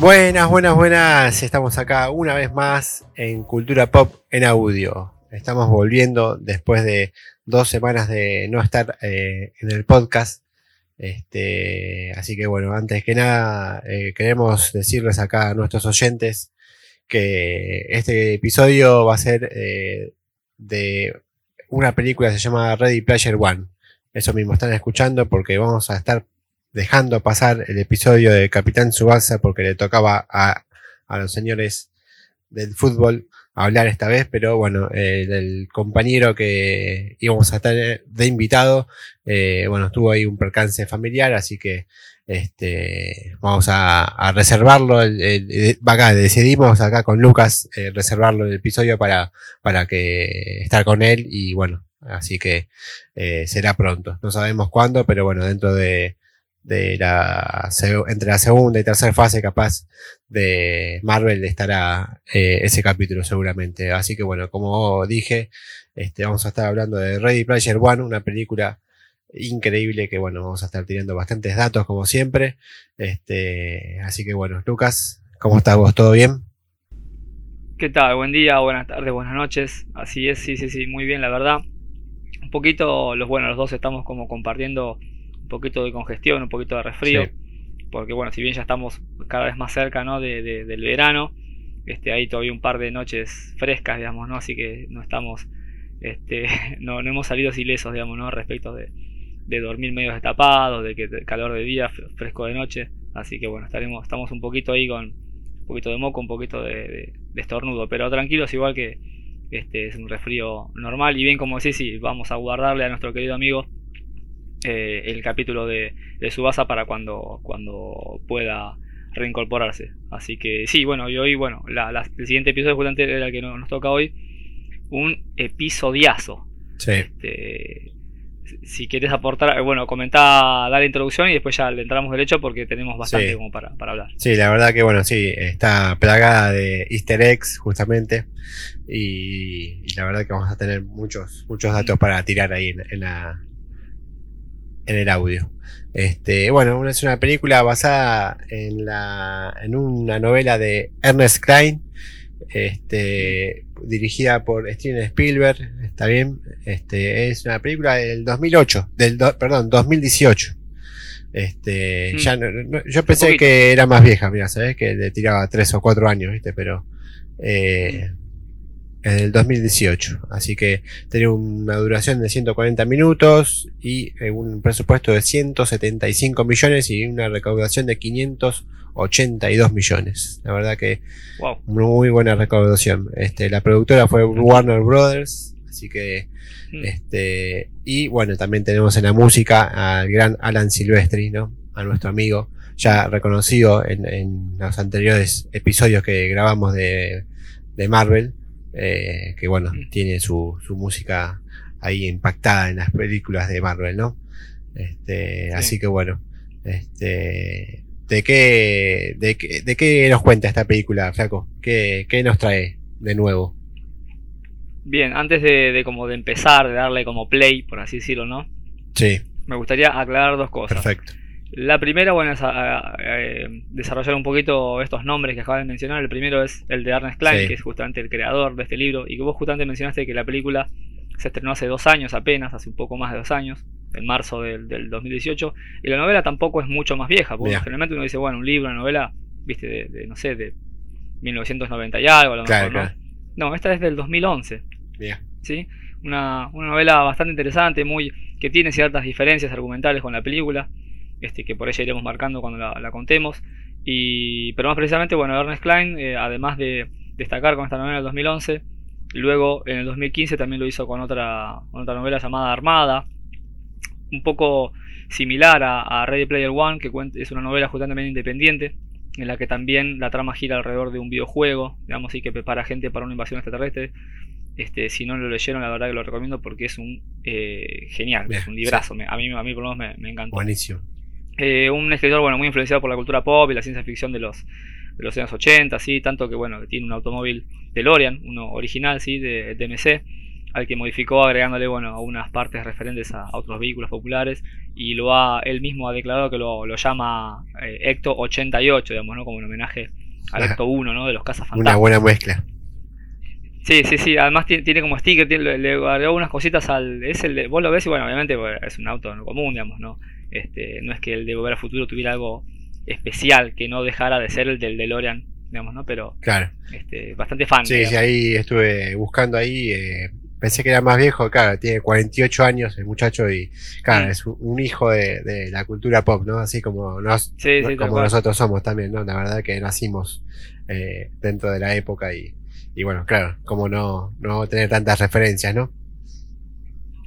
Buenas, buenas, buenas. Estamos acá una vez más en Cultura Pop en audio. Estamos volviendo después de dos semanas de no estar eh, en el podcast. Este, así que bueno, antes que nada, eh, queremos decirles acá a nuestros oyentes que este episodio va a ser eh, de una película que se llama Ready Player One. Eso mismo están escuchando porque vamos a estar dejando pasar el episodio de Capitán Subasa porque le tocaba a, a los señores del fútbol hablar esta vez, pero bueno, eh, el compañero que íbamos a estar de invitado, eh, bueno, tuvo ahí un percance familiar, así que este, vamos a, reservarlo. acá decidimos acá con Lucas eh, reservarlo el episodio para, para que estar con él y bueno, así que será pronto. No sabemos cuándo, pero bueno, dentro de, de la entre la segunda y tercera fase capaz de Marvel estará eh, ese capítulo seguramente. Así que bueno, como dije, este, vamos a estar hablando de Ready Player One, una película increíble que bueno, vamos a estar teniendo bastantes datos como siempre. Este, así que bueno, Lucas, ¿cómo estás vos? ¿Todo bien? ¿Qué tal? Buen día, buenas tardes, buenas noches. Así es, sí, sí, sí, muy bien, la verdad. Un poquito, los bueno, los dos estamos como compartiendo poquito de congestión, un poquito de resfrío, porque bueno, si bien ya estamos cada vez más cerca ¿no? de, del verano, este, hay todavía un par de noches frescas, digamos, ¿no? Así que no estamos, este, no, no hemos salido ilesos, digamos, ¿no? Respecto de, de dormir medio destapados, de que calor de día, fresco de noche, así que bueno, estaremos, estamos un poquito ahí con un poquito de moco, un poquito de, de, estornudo, pero tranquilos, igual que este es un resfrío normal y bien como decís, sí, vamos a guardarle a nuestro querido amigo eh, el capítulo de, de Subasa para cuando, cuando pueda reincorporarse. Así que sí, bueno, y hoy, bueno, el siguiente episodio justamente era el que nos, toca hoy. Un episodiazo. Sí. Este, si quieres aportar, eh, bueno, comenta, dar la introducción y después ya le entramos derecho porque tenemos bastante como para, hablar. Sí, la verdad que bueno, sí, está plagada de easter eggs justamente y, la verdad que vamos a tener muchos, muchos datos para tirar ahí en la, en el audio. Este, bueno, es una película basada en, la, en una novela de Ernest Klein, este, dirigida por Steven Spielberg, está bien, este, es una película del 2008, del perdón, 2018. Este, mm. ya yo pensé que era más vieja, mira, sabes que le tiraba tres o cuatro años, viste, pero eh, en el 2018. Así que tenía una duración de 140 minutos y eh, un presupuesto de 175 millones y una recaudación de 582 millones. La verdad que muy buena recaudación. Este, la productora fue Warner Brothers, así que mm. este y bueno, también tenemos en la música al gran Alan Silvestri, ¿no? A nuestro amigo ya reconocido en, los anteriores episodios que grabamos de, de Marvel eh, que bueno, mm. tiene su, su, música ahí impactada en las películas de Marvel, ¿no? Este, Así que bueno, este, ¿de qué, de, qué, ¿de qué nos cuenta esta película, Flaco? ¿Qué, qué nos trae de nuevo? Bien, antes de, de, como de empezar, de darle como play, por así decirlo, ¿no? Sí. Me gustaría aclarar dos cosas. Perfecto. La primera, bueno, es desarrollar un poquito estos nombres que acabas de mencionar. El primero es el de Ernest Klein, que es justamente el creador de este libro, y que vos justamente mencionaste que la película se estrenó hace dos años apenas, hace un poco más de dos años, en marzo del, 2018, y la novela tampoco es mucho más vieja, porque generalmente uno dice, bueno, un libro, una novela, viste, de, no sé, de 1990 y algo, a lo mejor, ¿no? No, esta es del 2011. Bien. ¿Sí? Una, una novela bastante interesante, muy que tiene ciertas diferencias argumentales con la película este, que por ella iremos marcando cuando la, contemos. Y, pero más precisamente, bueno, Ernest Klein, eh, además de destacar con esta novela del 2011, luego en el 2015 también lo hizo con otra, otra novela llamada Armada, un poco similar a, Ready Player One, que es una novela justamente independiente, en la que también la trama gira alrededor de un videojuego, digamos, y que prepara gente para una invasión extraterrestre. Este, si no lo leyeron, la verdad que lo recomiendo porque es un eh, genial, es un librazo. a, mí, a mí por lo menos me, me encantó. Buenísimo. Eh, un escritor bueno, muy influenciado por la cultura pop y la ciencia ficción de los, de los años 80, ¿sí? tanto que bueno, tiene un automóvil DeLorean, uno original ¿sí? de DMC, al que modificó agregándole bueno algunas partes referentes a, otros vehículos populares y lo ha él mismo ha declarado que lo, llama eh, Ecto 88 digamos no como un homenaje al Ecto 1 no de los cazas una buena mezcla Sí, sí, sí. Además tiene, como sticker, tiene, le, agregó unas cositas al. Es el vos lo ves y bueno, obviamente pues, es un auto común, digamos, ¿no? Este, no es que el de Volver a Futuro tuviera algo especial que no dejara de ser el del DeLorean, digamos, ¿no? Pero claro. este, bastante fan. Sí, sí, ahí estuve buscando ahí. Eh, pensé que era más viejo, claro, tiene 48 años el muchacho y, claro, mm. es un, hijo de, la cultura pop, ¿no? Así como, nos, como nosotros somos también, ¿no? La verdad que nacimos eh, dentro de la época y y bueno, claro, como no, no tener tantas referencias, ¿no?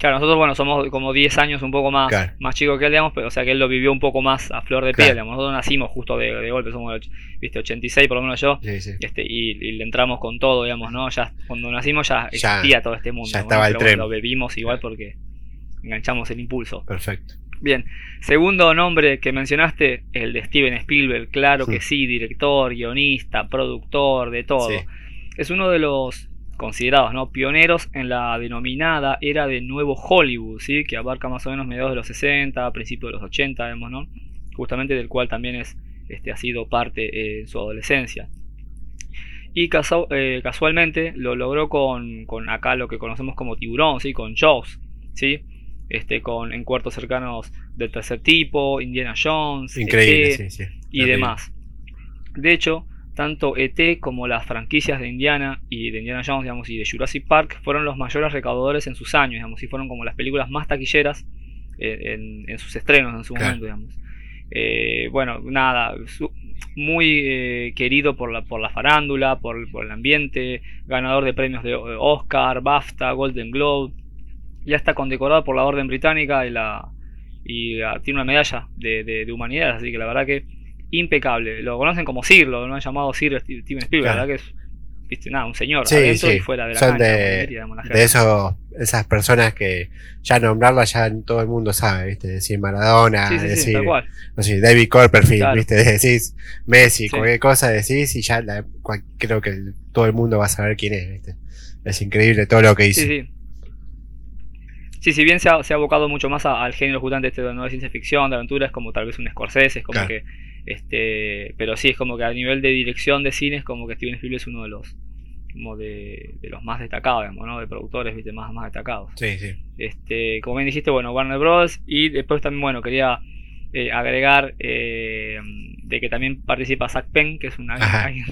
Claro, nosotros, bueno, somos como 10 años un poco más, más chicos que él, digamos, pero o sea que él lo vivió un poco más a flor de piel, digamos. Nosotros nacimos justo de, golpe, somos, viste, 86 por lo menos yo, Este, y, le entramos con todo, digamos, ¿no? Ya cuando nacimos ya existía todo este mundo. Ya estaba el tren. lo bebimos igual porque enganchamos el impulso. Perfecto. Bien, segundo nombre que mencionaste, el de Steven Spielberg, claro que sí, director, guionista, productor, de todo. Es uno de los considerados ¿no? pioneros en la denominada era de Nuevo Hollywood, ¿sí? que abarca más o menos mediados de los 60, principios de los 80, vemos, ¿no? justamente del cual también es, este, ha sido parte eh, en su adolescencia. Y eh, casualmente lo logró con, con, acá lo que conocemos como tiburón, ¿sí? con Jaws, ¿sí? este, con en cuartos cercanos del tercer tipo, Indiana Jones, Increíble, e y demás. De hecho, tanto ET como las franquicias de Indiana y de Indiana Jones, digamos, y de Jurassic Park fueron los mayores recaudadores en sus años, digamos, y fueron como las películas más taquilleras eh, en, sus estrenos en su momento, digamos. Eh, bueno, nada, muy eh, querido por la, por la farándula, por, el ambiente, ganador de premios de Oscar, BAFTA, Golden Globe, ya está condecorado por la Orden Británica y la y ah, tiene una medalla de, de humanidad, así que la verdad que impecable. Lo conocen como Sir, lo, han llamado Sir Steven Spielberg, ¿verdad? Que es ¿viste? Nada, un señor sí, adentro y fuera de la Son de, de esos, esas personas que ya nombrarla ya todo el mundo sabe, ¿viste? Decir Maradona, decir, no sé, David Copperfield, ¿viste? Decís Messi, cualquier cosa decís y ya creo que todo el mundo va a saber quién es, ¿viste? Es increíble todo lo que hizo. Sí, sí. Sí, si bien se ha, se ha abocado mucho más al género justamente este de, ciencia ficción, de aventuras, como tal vez un Scorsese, es como que este, pero sí, es como que a nivel de dirección de cine es como que Steven Spielberg es uno de los como de, los más destacados, digamos, ¿no? De productores, viste, más, más destacados. Sí, sí. Este, como bien dijiste, bueno, Warner Bros. Y después también, bueno, quería eh, agregar eh, de que también participa Zach Penn, que es un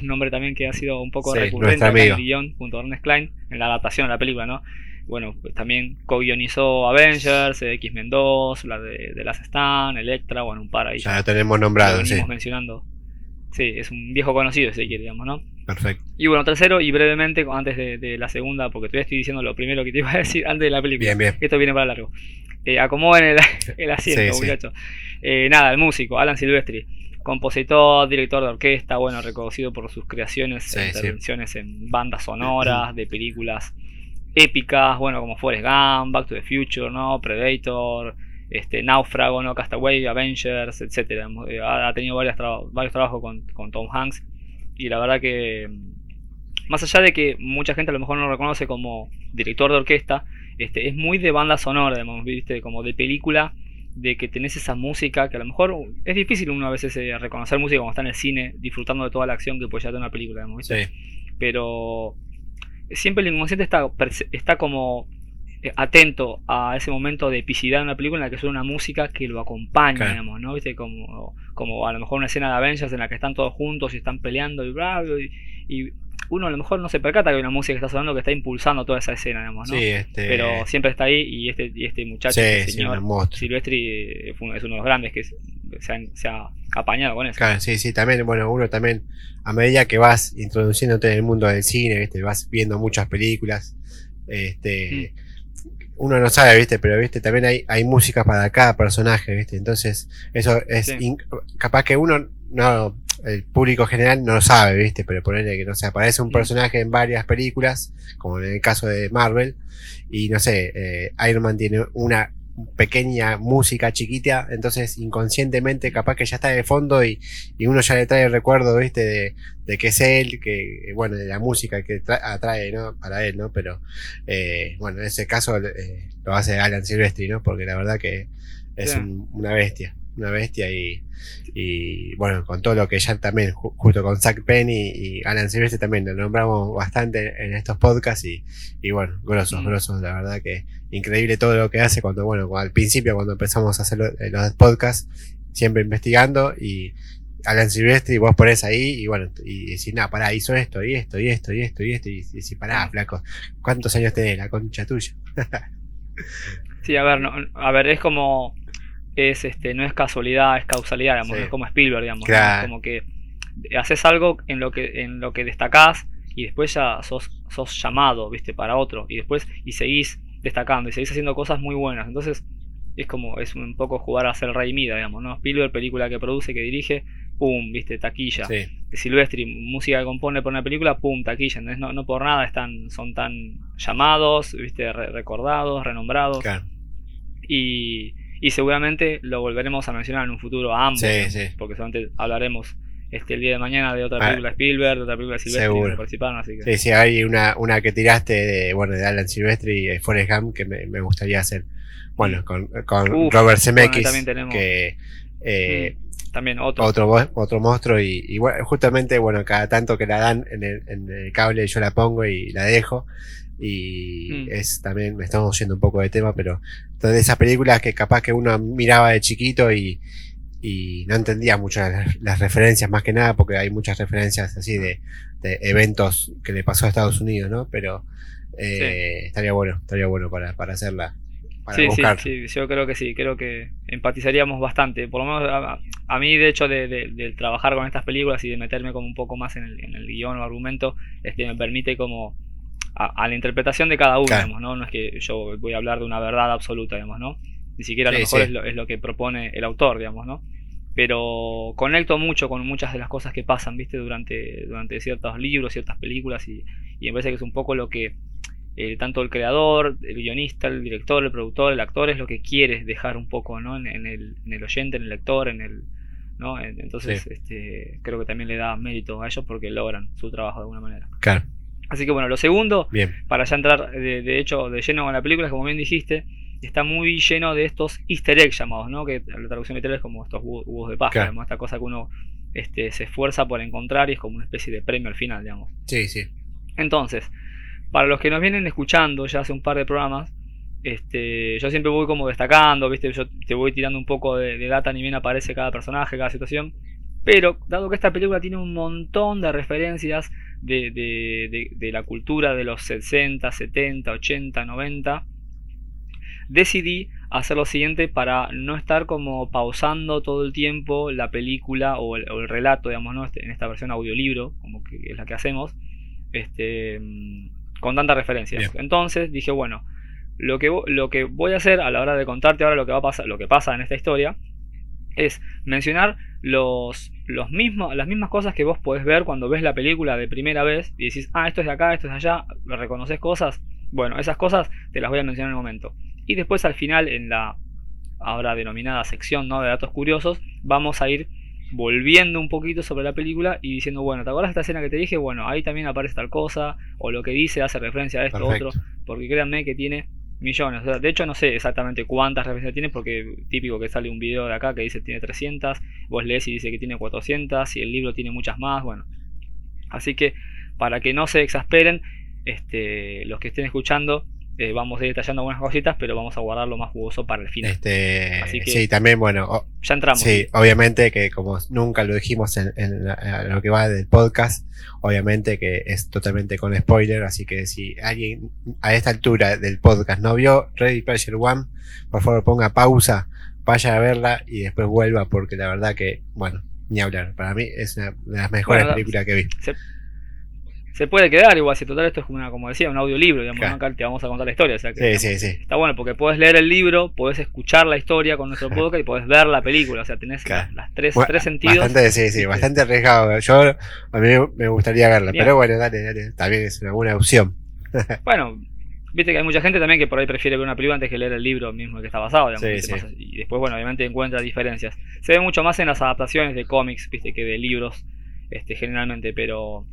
nombre también que ha sido un poco recurrente en el guion junto a Ernest Klein en la adaptación de la película, ¿no? Bueno, pues también co-guionizó Avengers, X-Men 2, la de, de Last Stand, Electra, bueno, un par ahí. Ya, lo tenemos nombrado, sí. mencionando. Sí, es un viejo conocido, si quiere, digamos, ¿no? Perfecto. Y bueno, tercero, y brevemente, antes de, la segunda, porque todavía estoy diciendo lo primero que te iba a decir antes de la película. Bien, bien. Esto viene para largo. Eh, acomoden el, el asiento, muchachos. Eh, nada, el músico, Alan Silvestri. Compositor, director de orquesta, bueno, reconocido por sus creaciones e intervenciones en bandas sonoras, de películas épicas, bueno, como Forrest Gump, Back to the Future, ¿no? Predator, este, Náufrago, ¿no? Castaway, Avengers, etc. Eh, ha, tenido varios, varios trabajos con, Tom Hanks y la verdad que, más allá de que mucha gente a lo mejor no lo reconoce como director de orquesta, este, es muy de banda sonora, ¿viste? Como de película, de que tenés esa música que a lo mejor es difícil uno a veces eh, reconocer música cuando está en el cine, disfrutando de toda la acción que puede llevar una película, ¿viste? Pero siempre el inconsciente está, está como eh, atento a ese momento de epicidad de una película en la que suena una música que lo acompaña, digamos, ¿no? ¿Viste? Como, como a lo mejor una escena de Avengers en la que están todos juntos y están peleando y bravo y, uno a lo mejor no se percata que hay una música que está sonando que está impulsando toda esa escena, digamos, ¿no? Sí, este... Pero siempre está ahí y este, y este muchacho, sí, este señor Silvestri, es uno de los grandes que se, ha apañado con eso. Claro, sí, sí, también, bueno, uno también, a medida que vas introduciéndote en el mundo del cine, ¿viste? vas viendo muchas películas, este... Mm. Uno no sabe, ¿viste? Pero, ¿viste? También hay, hay música para cada personaje, ¿viste? Entonces, eso es... Capaz que uno no el público general no lo sabe, ¿viste? Pero ponerle que, no sé, aparece un mm. personaje en varias películas, como en el caso de Marvel, y no sé, eh, Iron Man tiene una pequeña música chiquita, entonces inconscientemente capaz que ya está de fondo y, uno ya le trae el recuerdo, viste, de, de, que es él, que, bueno, de la música que atrae, ¿no? Para él, ¿no? Pero, eh, bueno, en ese caso eh, lo hace Alan Silvestri, ¿no? Porque la verdad que es una bestia una bestia y, y, bueno, con todo lo que ya también, justo con Zach Penn y, Alan Silvestre también lo nombramos bastante en estos podcasts y, y bueno, grosos, mm. grosos, la verdad que increíble todo lo que hace cuando, bueno, al principio cuando empezamos a hacer eh, los, podcasts, siempre investigando y Alan Silvestre y vos ponés ahí y bueno, y decís, nada, pará, hizo esto y esto y esto y esto y esto y decís, pará, flaco, ¿cuántos años tenés la concha tuya? sí, a ver, no, a ver, es como es este no es casualidad, es causalidad, digamos, es como Spielberg, digamos, como que haces algo en lo que en lo que destacás y después ya sos, sos llamado, ¿viste? para otro y después y seguís destacando y seguís haciendo cosas muy buenas. Entonces, es como es un poco jugar a ser rey mida, digamos, ¿no? Spielberg, película que produce, que dirige, pum, viste, taquilla. Sí. Silvestri, música que compone por una película, pum, taquilla. No, no por nada están, son tan llamados, viste, recordados, renombrados. Y, y seguramente lo volveremos a mencionar en un futuro a ambos, porque solamente hablaremos este, el día de mañana de otra ah. película de Spielberg, de otra película de Silvestri que participaron, así que... Sí, sí, hay una, una que tiraste de, bueno, de Alan Silvestri y de Forrest Gump que me, me gustaría hacer, bueno, con, con Robert Zemeckis, que... Eh, también otro. Otro, otro monstruo y, y bueno, justamente, bueno, cada tanto que la dan en el, en el cable yo la pongo y la dejo y mm. es también, me estamos yendo un poco de tema, pero de esas películas que capaz que uno miraba de chiquito y, y no entendía mucho las, referencias más que nada porque hay muchas referencias así de, de eventos que le pasó a Estados Unidos, ¿no? Pero eh, estaría bueno, estaría bueno para, para hacerla. Para sí, sí, sí, yo creo que sí, creo que empatizaríamos bastante. Por lo menos a, mí, de hecho, de, de, trabajar con estas películas y de meterme como un poco más en el, en el guion o argumento, es que me permite como a, la interpretación de cada uno, ¿no? No es que yo voy a hablar de una verdad absoluta, digamos, ¿no? Ni siquiera a lo mejor es, lo, que propone el autor, digamos, ¿no? Pero conecto mucho con muchas de las cosas que pasan, ¿viste? Durante, durante ciertos libros, ciertas películas y, y me parece que es un poco lo que eh, tanto el creador, el guionista, el director, el productor, el actor es lo que quiere dejar un poco, ¿no? En, el, en el oyente, en el lector, en el... ¿no? Entonces, este, creo que también le da mérito a ellos porque logran su trabajo de alguna manera. Claro. Así que bueno, lo segundo, para ya entrar de, hecho de lleno con la película, como bien dijiste, está muy lleno de estos easter eggs llamados, ¿no? Que la traducción literal es como estos huevos de paja, esta cosa que uno este, se esfuerza por encontrar y es como una especie de premio al final, digamos. Sí, sí. Entonces, para los que nos vienen escuchando ya hace un par de programas, este, yo siempre voy como destacando, ¿viste? Yo te voy tirando un poco de, de data, ni bien aparece cada personaje, cada situación. Pero, dado que esta película tiene un montón de referencias de, de, la cultura de los 60, 70, 80, 90, decidí hacer lo siguiente para no estar como pausando todo el tiempo la película o el, relato, digamos, ¿no? Este, en esta versión audiolibro, como que es la que hacemos, este, con tantas referencias. Entonces dije, bueno, lo que, lo que voy a hacer a la hora de contarte ahora lo que va a pasar, lo que pasa en esta historia, es mencionar los, los mismos, las mismas cosas que vos podés ver cuando ves la película de primera vez y decís, ah, esto es de acá, esto es de allá, reconoces cosas. Bueno, esas cosas te las voy a mencionar en un momento. Y después al final, en la ahora denominada sección ¿no? de datos curiosos, vamos a ir volviendo un poquito sobre la película y diciendo, bueno, ¿te acuerdas de esta escena que te dije? Bueno, ahí también aparece tal cosa, o lo que dice hace referencia a esto, otro, porque créanme que tiene millones. de hecho, no sé exactamente cuántas referencias tiene, porque típico que sale un video de acá que dice tiene 300, vos lees y dice que tiene 400, y el libro tiene muchas más, bueno. Así que, para que no se exasperen, este, los que estén escuchando, eh, vamos a ir detallando algunas cositas, pero vamos a guardar lo más jugoso para el final. Este, sí, también, bueno, ya entramos. Sí, obviamente que como nunca lo dijimos en, lo que va del podcast, obviamente que es totalmente con spoiler, así que si alguien a esta altura del podcast no vio Ready Player One, por favor ponga pausa, vaya a verla y después vuelva, porque la verdad que, bueno, ni hablar. Para mí es una de las mejores películas que vi se puede quedar igual, si total esto es como, una, como decía, un audiolibro, digamos, acá te vamos a contar la historia. sí, sí, sí. Está bueno porque puedes leer el libro, puedes escuchar la historia con nuestro podcast y puedes ver la película, o sea, tenés las, tres, tres sentidos. Bastante, sí, sí, bastante arriesgado. Yo, a mí me gustaría verla, pero bueno, dale, dale, también es una buena opción. bueno, Viste que hay mucha gente también que por ahí prefiere ver una película antes que leer el libro mismo que está basado, digamos, y después, bueno, obviamente encuentra diferencias. Se ve mucho más en las adaptaciones de cómics, viste, que de libros, este, generalmente, pero...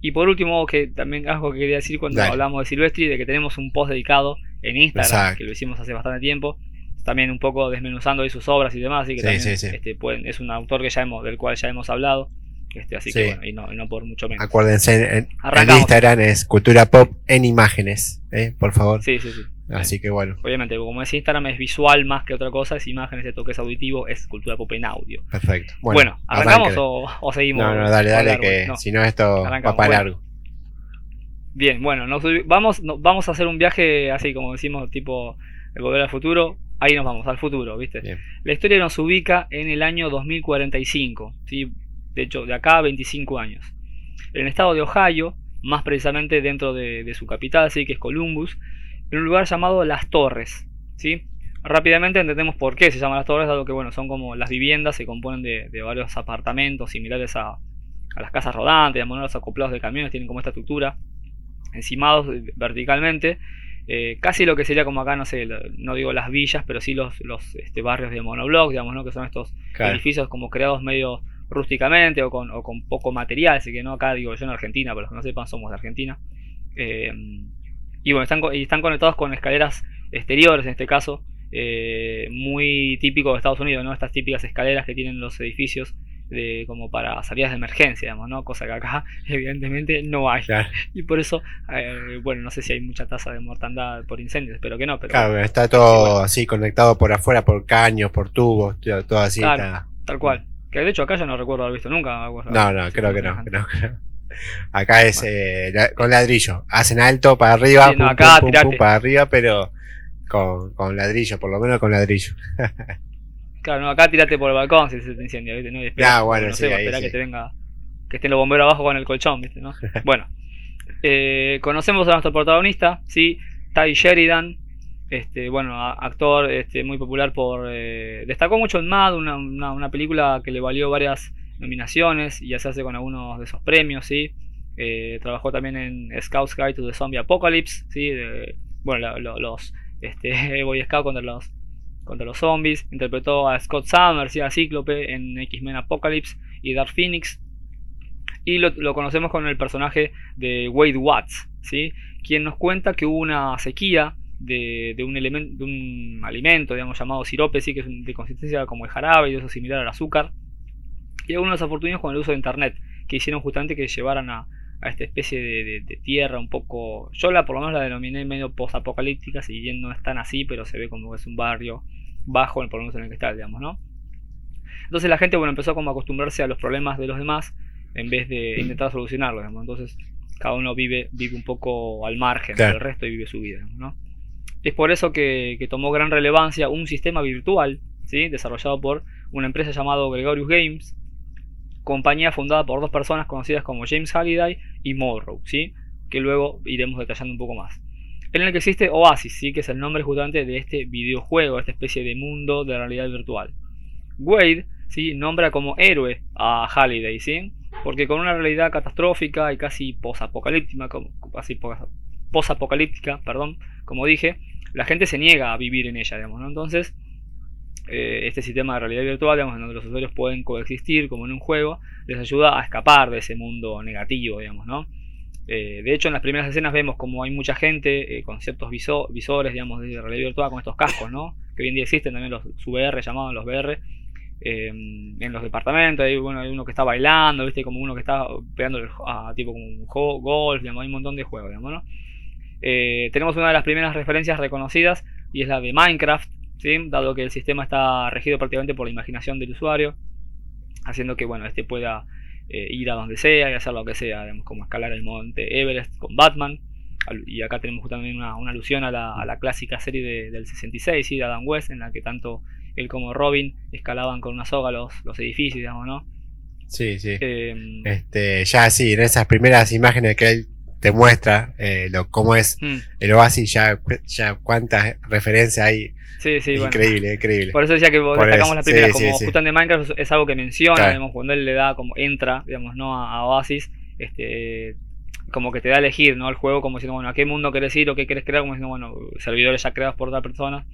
Y por último, que también algo que quería decir cuando hablamos de Silvestri, de que tenemos un post dedicado en Instagram, que lo hicimos hace bastante tiempo, también un poco desmenuzando ahí sus obras y demás, así que también, este, pueden, es un autor que ya hemos, del cual ya hemos hablado. Este, así que bueno, y no, no, por mucho menos. Acuérdense, en, Instagram es Cultura Pop en imágenes, ¿eh? por favor. Sí, sí, sí. Así que bueno. Obviamente, como es Instagram, es visual más que otra cosa, es imágenes, esto que es auditivo, es cultura pop en audio. Perfecto. Bueno, ¿arrancamos o, seguimos? No, no, dale, dale, que si no esto va para largo. Bien, bueno, nos, vamos, vamos a hacer un viaje así como decimos, tipo el volver al futuro. Ahí nos vamos, al futuro, ¿viste? La historia nos ubica en el año 2045, ¿sí? de hecho, de acá a 25 años. En el estado de Ohio, más precisamente dentro de, su capital, ¿sí? que es Columbus, en un lugar llamado Las Torres. ¿sí? Rápidamente entendemos por qué se llaman Las Torres, dado que bueno, son como las viviendas, se componen de, varios apartamentos similares a, las casas rodantes, digamos, los acoplados de camiones tienen como esta estructura, encimados verticalmente. Eh, casi lo que sería como acá, no sé, no digo las villas, pero sí los, los este, barrios de monobloc, digamos, ¿no? que son estos edificios como creados medio rústicamente o con, poco material, así que no acá digo yo en Argentina, para los que no sepan somos de Argentina. Eh, y bueno, están, y están conectados con escaleras exteriores en este caso, eh, muy típico de Estados Unidos, ¿no? Estas típicas escaleras que tienen los edificios de, como para salidas de emergencia, digamos, ¿no? Cosa que acá evidentemente no hay. Y por eso, eh, bueno, no sé si hay mucha tasa de mortandad por incendios, espero que no. Pero, claro, está todo así conectado por afuera, por caños, por tubos, todo así. Tal cual. Que de hecho acá ya no recuerdo haber visto nunca. no, no, creo que no, Acá es eh, con ladrillo. Hacen alto para arriba, para arriba, pero con, con, ladrillo, por lo menos con ladrillo. claro, no, acá tirate por el balcón si se te incendia, ¿viste? No, espera, ah, bueno, sí, que te venga, que estén los bomberos abajo con el colchón, ¿viste? ¿no? bueno, eh, conocemos a nuestro protagonista, ¿sí? Ty Sheridan, este, bueno, actor este, muy popular por... Eh, destacó mucho en Mad, una, una, película que le valió varias nominaciones y ya se hace con algunos de esos premios, ¿sí? Eh, trabajó también en Scouts Guide to the Zombie Apocalypse, ¿sí? bueno, los este, Boy Scouts contra los, contra los zombies. Interpretó a Scott Summers y a Cíclope en X-Men Apocalypse y Dark Phoenix. Y lo, conocemos con el personaje de Wade Watts, ¿sí? quien nos cuenta que hubo una sequía de, un elemento, de un alimento, digamos, llamado sirope, sí, que es de consistencia como el jarabe y eso similar al azúcar. Y algunos desafortunados con el uso de internet, que hicieron justamente que llevaran a, esta especie de, tierra un poco. Yo la por lo menos la denominé medio post-apocalíptica, si bien no es tan así, pero se ve como que es un barrio bajo, por lo menos en el que está, digamos, ¿no? Entonces la gente, bueno, empezó como a acostumbrarse a los problemas de los demás en vez de intentar solucionarlos, digamos. Entonces cada uno vive, vive un poco al margen del resto y vive su vida, ¿no? Es por eso que, tomó gran relevancia un sistema virtual ¿sí? desarrollado por una empresa llamada Gregorius Games, compañía fundada por dos personas conocidas como James Halliday y Morrow, ¿sí? que luego iremos detallando un poco más. En el que existe Oasis, ¿sí? que es el nombre justamente de este videojuego, esta especie de mundo de realidad virtual. Wade ¿sí? nombra como héroe a Halliday, ¿sí? porque con una realidad catastrófica y casi posapocalíptica, como, casi como dije, la gente se niega a vivir en ella, digamos, ¿no? Entonces, eh, este sistema de realidad virtual, digamos, en donde los usuarios pueden coexistir como en un juego, les ayuda a escapar de ese mundo negativo, digamos, ¿no? Eh, de hecho, en las primeras escenas vemos como hay mucha gente eh, con ciertos visores, digamos, de realidad virtual con estos cascos, ¿no? Que hoy en día existen también los VR, llamados los VR, en los departamentos, hay, bueno, hay uno que está bailando, ¿viste? Como uno que está pegando a tipo como un golf, digamos, hay un montón de juegos, digamos, ¿no? Eh, tenemos una de las primeras referencias reconocidas y es la de Minecraft, dado que el sistema está regido prácticamente por la imaginación del usuario, haciendo que bueno, este pueda eh, ir a donde sea y hacer lo que sea, como escalar el monte Everest con Batman. Y acá tenemos también una, alusión a la, clásica serie del 66 de Adam West, en la que tanto él como Robin escalaban con una soga los, los edificios, digamos, ¿no? Sí, sí. Em, este, ya sí, en esas primeras imágenes que él te muestra eh, lo, cómo es mm. el Oasis, ya, ya cuántas referencias hay. Sí, sí, increíble, increíble. Por eso decía que destacamos la primera, como sí, de Minecraft es algo que menciona, digamos, cuando él le da como entra, digamos, ¿no? A, Oasis, este como que te da a elegir, ¿no? El juego como diciendo, bueno, ¿a qué mundo querés ir o qué querés crear? Como diciendo, bueno, servidores ya creados por otra persona.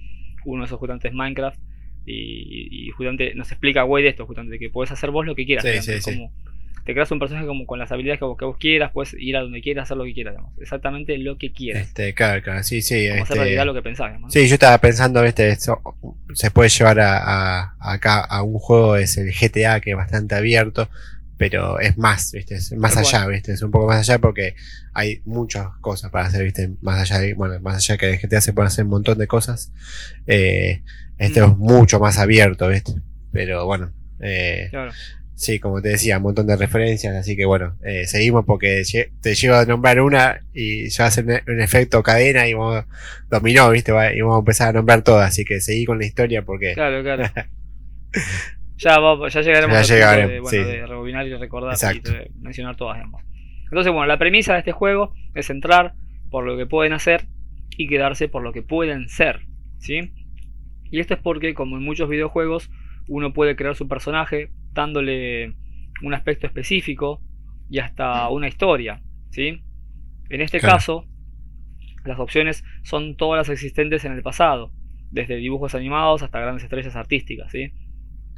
Uno de esos justamente es Minecraft. Y, y justamente nos explica Wade esto, justamente, que puedes hacer vos lo que quieras. Sí, sí, como, te creas un personaje como con las habilidades que vos, que vos, quieras, puedes ir a donde quieras, hacer lo que quieras, digamos. exactamente lo que quieras. Este, claro, claro, sí, sí. Como este, hacer realidad lo que pensás. Sí, yo estaba pensando, este, esto se puede llevar a, a- acá a un juego, es el GTA, que es bastante abierto, pero es más, ¿viste? Es más allá, ¿viste? Es un poco más allá porque hay muchas cosas para hacer, ¿viste? Más allá de, bueno, más allá que en el GTA se pueden hacer un montón de cosas. Eh, este Mm. es mucho más abierto, ¿viste? Pero bueno, eh, Claro. Sí, como te decía, un montón de referencias, así que bueno, eh, seguimos porque te llevo a nombrar una y ya hace un, efecto cadena y vamos, dominó, ¿viste? Y vamos a empezar a nombrar todas, así que seguí con la historia porque... Claro, claro. Ya, llegaremos Ya punto llegaremos, de, bueno, sí. de rebobinar y recordar Exacto. y de mencionar todas, digamos. Entonces, bueno, la premisa de este juego es entrar por lo que pueden hacer y quedarse por lo que pueden ser, ¿sí? Y esto es porque, como en muchos videojuegos, uno puede crear su personaje dándole un aspecto específico y hasta una historia, ¿sí? En este Claro. caso, las opciones son todas las existentes en el pasado, desde dibujos animados hasta grandes estrellas artísticas, ¿sí?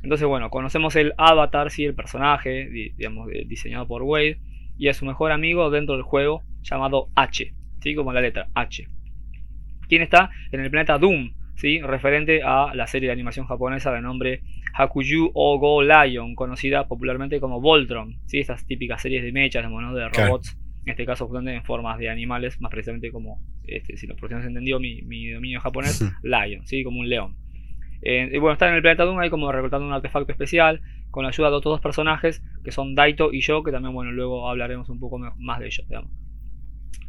Entonces, bueno, conocemos el avatar, sí, el personaje, di- digamos, diseñado por Wade, y a su mejor amigo dentro del juego llamado H, ¿sí? Como la letra H. ¿Quién está en el planeta Doom? ¿sí? Referente a la serie de animación japonesa de nombre Hakuyu o Go Lion, conocida popularmente como Voltron, ¿sí? Estas típicas series de mechas, de monos de Claro. robots, en este caso justamente en formas de animales, más precisamente como, este, si lo por si no se entendió mi, mi dominio japonés, Lion, ¿sí? Como un león. Eh, y bueno, están en el planeta Doom ahí como recortando un artefacto especial con la ayuda de otros dos personajes que son Daito y yo, que también, bueno, luego hablaremos un poco más de ellos, digamos.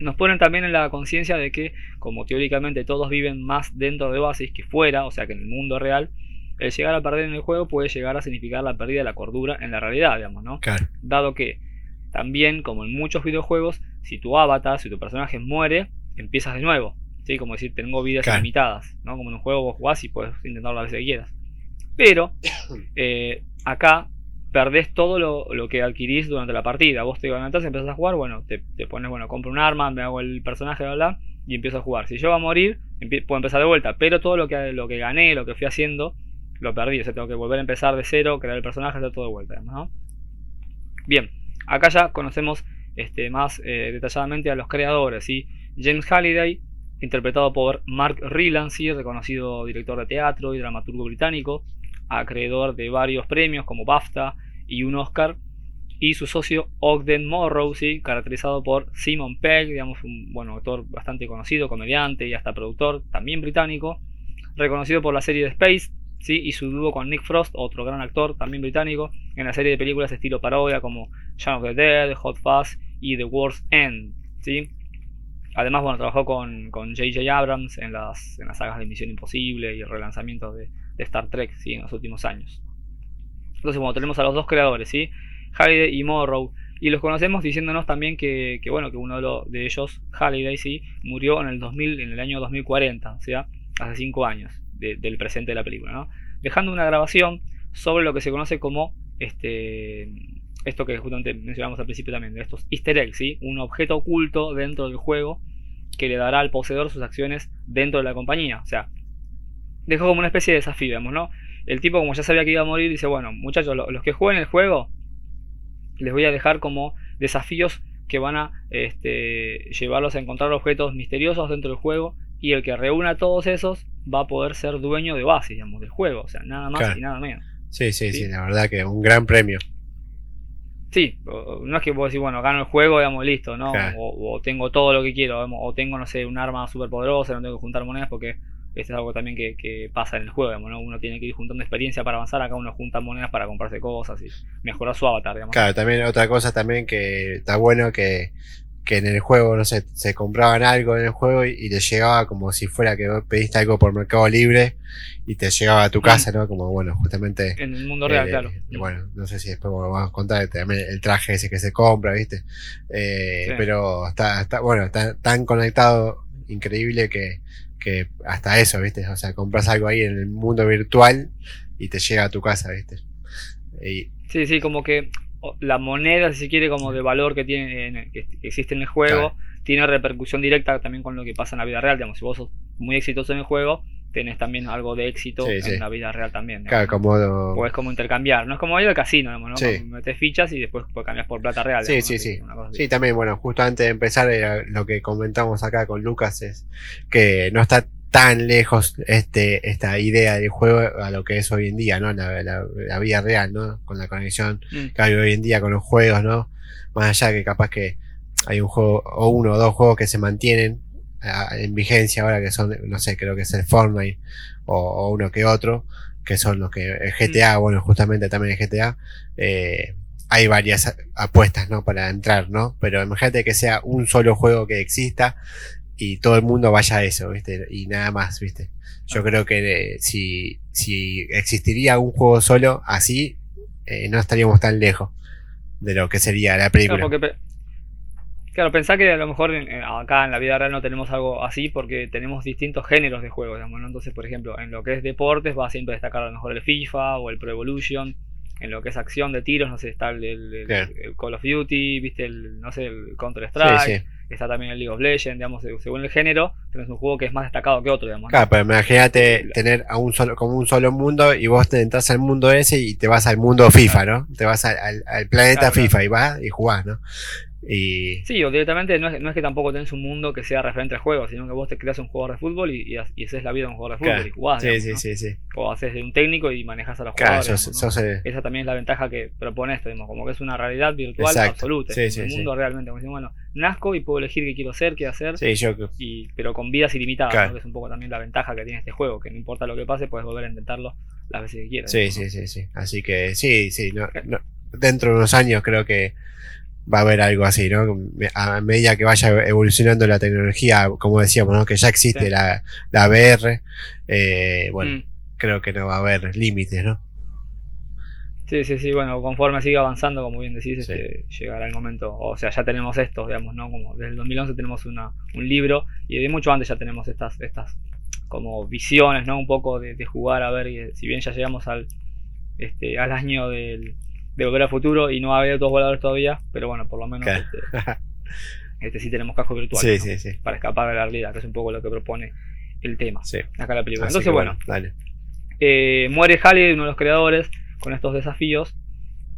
Nos ponen también en la conciencia de que, como teóricamente todos viven más dentro de Oasis que fuera, o sea que en el mundo real, el llegar a perder en el juego puede llegar a significar la pérdida de la cordura en la realidad, digamos, ¿no? Claro, Dado que, también, como en muchos videojuegos, si tu avatar, si tu personaje muere, empiezas de nuevo. ¿sí? Como decir, tengo vidas Claro. ilimitadas. ¿no? Como en un juego vos jugás y puedes intentarlo las veces que quieras. Pero, eh, acá perdés todo lo, lo que adquirís durante la partida. Vos te levantás, empezás a jugar, bueno, te, te pones, bueno, compro un arma, me hago el personaje, bla, bla, y empiezo a jugar. Si yo va a morir, puedo empezar de vuelta. Pero todo lo que, lo que gané, lo que fui haciendo, lo perdí. O sea, tengo que volver a empezar de cero, crear el personaje, hacer todo de vuelta, ¿no? Bien, acá ya conocemos este, más eh, detalladamente a los creadores, ¿sí? James Halliday, interpretado por Mark Rylance, ¿sí? reconocido director de teatro y dramaturgo británico, acreedor de varios premios como BAFTA y un Oscar, y su socio Ogden Morrow, ¿sí? caracterizado por Simon Pegg, digamos un bueno, actor bastante conocido, comediante y hasta productor, también británico, reconocido por la serie de Space, ¿sí? y su dúo con Nick Frost, otro gran actor, también británico, en la serie de películas estilo parodia como Shaun of the Dead, Hot Fuzz y The World's End. ¿sí? Además, bueno, trabajó con con J.J. Abrams en las, en las sagas de Misión Imposible y el relanzamiento de, de Star Trek ¿sí? en los últimos años. Entonces, bueno, tenemos a los dos creadores, ¿sí? Halliday y Morrow. Y los conocemos diciéndonos también que, que, bueno, que uno de, de ellos, Halliday, sí, murió en el 2000, en el año 2040, o sea, hace 5 años de- del presente de la película, ¿no? Dejando una grabación sobre lo que se conoce como este esto que justamente mencionamos al principio también, de estos easter eggs, ¿sí? Un objeto oculto dentro del juego que le dará al poseedor sus acciones dentro de la compañía. O sea, dejó como una especie de desafío, ¿no? El tipo, como ya sabía que iba a morir, dice, bueno, muchachos, lo- los que jueguen el juego, les voy a dejar como desafíos que van a este, llevarlos a encontrar objetos misteriosos dentro del juego y el que reúna todos esos va a poder ser dueño de base, digamos, del juego, o sea, nada más Claro. y nada menos. sí, sí, sí, Sí. la verdad que un gran premio. Sí, no es que vos decís, bueno, gano el juego, digamos, listo, ¿no? Claro. O, o tengo todo lo que quiero, digamos, o tengo, no sé, un arma súper poderosa, no tengo que juntar monedas porque esto es algo también que, que pasa en el juego, digamos, ¿no? Uno tiene que ir juntando experiencia para avanzar, acá uno junta monedas para comprarse cosas y mejorar su avatar, digamos. Claro, también otra cosa también que está bueno que, que en el juego, no sé, se compraban algo en el juego y, y te llegaba como si fuera que vos pediste algo por Mercado Libre y te llegaba a tu casa, ¿no? Como, bueno, justamente... En el mundo real, eh, claro. Bueno, no sé si después lo vamos a contar también el traje ese que se compra, ¿viste? Eh, Sí. Pero está, está, bueno, está tan conectado, increíble que, que hasta eso, ¿viste? O sea, compras algo ahí en el mundo virtual y te llega a tu casa, ¿viste? Y, Sí, sí, como que la moneda, si se quiere, como de valor que tiene que, existe en el juego, tiene repercusión directa también con lo que pasa en la vida real. Digamos, si vos sos muy exitoso en el juego, tenés también algo de éxito en la vida real también. Claro, como... Podés como intercambiar. No es como ir al casino, ¿no? Metes fichas y después cambias por plata real. Sí, sí, sí. Sí, también, bueno, justo antes de empezar, lo que comentamos acá con Lucas es que no está tan lejos este, esta idea del juego a lo que es hoy en día, ¿no? La, la, vida real, ¿no? Con la conexión mm. que hay hoy en día con los juegos, ¿no? Más allá que capaz que hay un juego o uno o dos juegos que se mantienen en vigencia ahora que son, no sé, creo que es el Fortnite o, uno que otro, que son los que el GTA, mm. bueno, justamente también el GTA, eh, hay varias apuestas, ¿no? Para entrar, ¿no? Pero imagínate que sea un solo juego que exista y todo el mundo vaya a eso, ¿viste? Y nada más, ¿viste? Yo creo que eh, si, si existiría un juego solo así, eh, no estaríamos tan lejos de lo que sería la película. Claro, pensá que a lo mejor acá en la vida real no tenemos algo así porque tenemos distintos géneros de juegos, digamos, ¿no? Entonces, por ejemplo, en lo que es deportes va siempre a destacar a lo mejor el FIFA o el Pro Evolution. En lo que es acción de tiros, no sé, está el, Call of Duty, viste, el, no sé, el Counter Strike. Está también el League of Legends, digamos, según el género, tenés un juego que es más destacado que otro, digamos. Claro, pero imagínate tener a un solo, como un solo mundo y vos te entras al mundo ese y te vas al mundo FIFA, ¿no? Te vas al, planeta FIFA y vas y jugás, ¿no? Y... Sí, o directamente no es, no es, que tampoco tenés un mundo que sea referente al juego, sino que vos te creas un jugador de fútbol y, y, haces la vida de un jugador de fútbol y jugás. Sí, sí, sí, sí, O haces de un técnico y manejas a los jugadores. Esa también es la ventaja que propone esto, como que es una realidad virtual absoluta. es un mundo realmente. Como bueno, nazco y puedo elegir qué quiero ser, qué hacer, yo... y, pero con vidas ilimitadas, que es un poco también la ventaja que tiene este juego, que no importa lo que pase, puedes volver a intentarlo las veces que quieras. Sí, sí, sí, sí. Así que sí, sí, no, dentro de unos años creo que va a haber algo así, ¿no? A medida que vaya evolucionando la tecnología, como decíamos, ¿no? Que ya existe la, la VR, eh, bueno, mm. creo que no va a haber límites, ¿no? Sí, sí, sí, bueno, conforme siga avanzando, como bien decís, este, llegará el momento, o sea, ya tenemos esto, digamos, ¿no? Como desde el 2011 tenemos una, un libro y de mucho antes ya tenemos estas, estas como visiones, ¿no? Un poco de, de jugar a ver, si bien ya llegamos al, este, al año del de Volver al Futuro y no ha habido voladores todavía, pero bueno, por lo menos este, este, sí tenemos casco virtual para escapar de la realidad, que es un poco lo que propone el tema acá la película. Entonces, bueno, eh, muere Halley, uno de los creadores, con estos desafíos.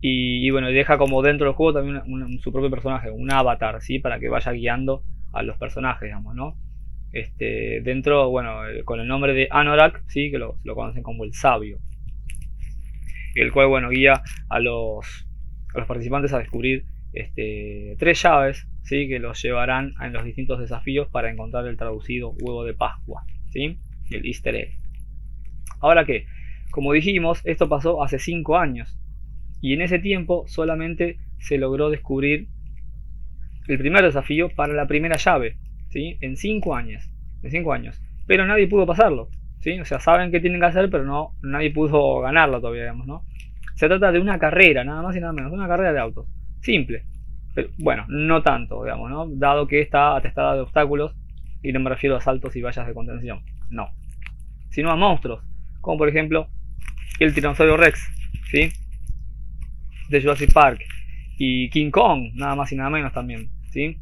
Y, bueno, deja como dentro del juego también su propio personaje, un avatar, ¿sí? Para que vaya guiando a los personajes, digamos, ¿no? Este, dentro, bueno, con el nombre de Anorak, ¿sí? Que lo, lo conocen como el sabio el cual bueno, guía a los, a los participantes a descubrir este, tres llaves ¿sí? que los llevarán en los distintos desafíos para encontrar el traducido huevo de Pascua, ¿sí? el easter egg. Ahora que, como dijimos, esto pasó hace 5 años y en ese tiempo solamente se logró descubrir el primer desafío para la primera llave, ¿sí? en 5 años, en 5 años, pero nadie pudo pasarlo. ¿sí? O sea, saben qué tienen que hacer, pero no, nadie pudo ganarlo todavía, ¿no? Se trata de una carrera, nada más y nada menos, una carrera de autos. Simple. Pero, bueno, no tanto, digamos, ¿no? Dado que está atestada de obstáculos, y no me refiero a saltos y vallas de contención, no. Sino a monstruos, como por ejemplo el tiranosaurio Rex, ¿sí? De Jurassic Park. Y King Kong, nada más y nada menos también, ¿sí?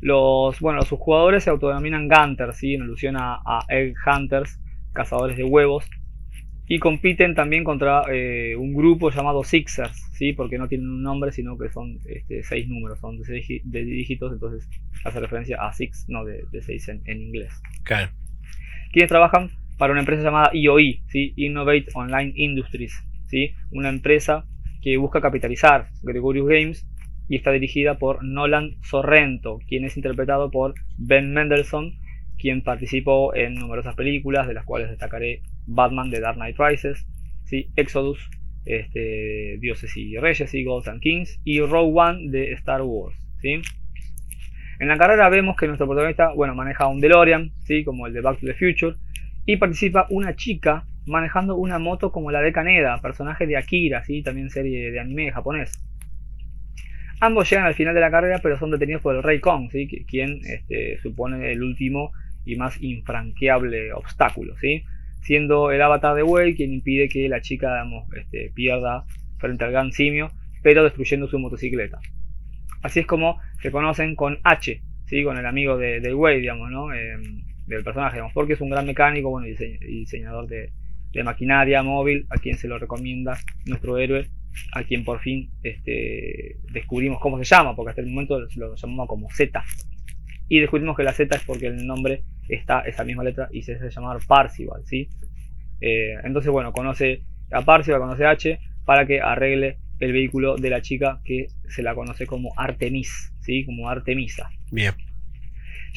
Los, bueno, sus jugadores se autodenominan Gunters, ¿sí? En alusión a, a Egg Hunters, cazadores de huevos, y compiten también contra eh, un grupo llamado Sixers, ¿sí? porque no tienen un nombre, sino que son este, seis números, son de seis de dígitos, entonces hace referencia a Six, no de, seis en, inglés. Claro. Quienes trabajan para una empresa llamada IOI, e ¿sí? Innovate Online Industries, ¿sí? una empresa que busca capitalizar Gregorius Games y está dirigida por Nolan Sorrento, quien es interpretado por Ben Mendelssohn quien participó en numerosas películas, de las cuales destacaré Batman de Dark Knight Rises, ¿sí? Exodus, este, Dioses y Reyes, y Gods and Kings, y Rogue One de Star Wars. ¿sí? En la carrera vemos que nuestro protagonista bueno, maneja un DeLorean, ¿sí? como el de Back to the Future, y participa una chica manejando una moto como la de Kaneda, personaje de Akira, ¿sí? también serie de anime japonés. Ambos llegan al final de la carrera, pero son detenidos por el Rey Kong, ¿sí? quien este, supone el último y más infranqueable obstáculo, ¿sí? siendo el avatar de Wei quien impide que la chica este, pierda frente al gran simio, pero destruyendo su motocicleta. Así es como se conocen con H, ¿sí? con el amigo de, de Wade, digamos, ¿no? Em, del personaje, digamos, porque es un gran mecánico bueno, diseñador de, maquinaria móvil, a quien se lo recomienda nuestro héroe, a quien por fin este, descubrimos cómo se llama, porque hasta el momento lo llamamos como Z. Y descubrimos que la Z es porque el nombre está esa misma letra y se hace llamar Parcival, ¿sí? Eh, entonces, bueno, conoce a Parcival, conoce a H para que arregle el vehículo de la chica que se la conoce como Artemis, ¿sí? Como Artemisa. Bien.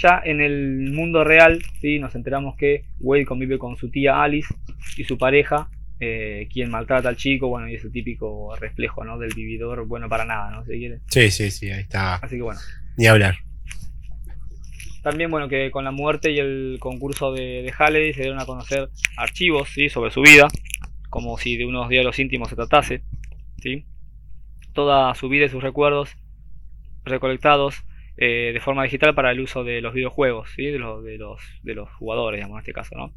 Ya en el mundo real, ¿sí? nos enteramos que Wade convive con su tía Alice y su pareja, eh, quien maltrata al chico, bueno, y es el típico reflejo ¿no? del vividor, bueno para nada, ¿no? quiere. Sí, sí, sí, ahí está. Así que bueno. Ni hablar. También, bueno, que con la muerte y el concurso de, de Halliday se dieron a conocer archivos ¿sí? sobre su vida, como si de unos diarios íntimos se tratase. ¿sí? Toda su vida y sus recuerdos recolectados eh, de forma digital para el uso de los videojuegos, de, los, de, los, de los jugadores, digamos, en este caso, ¿no?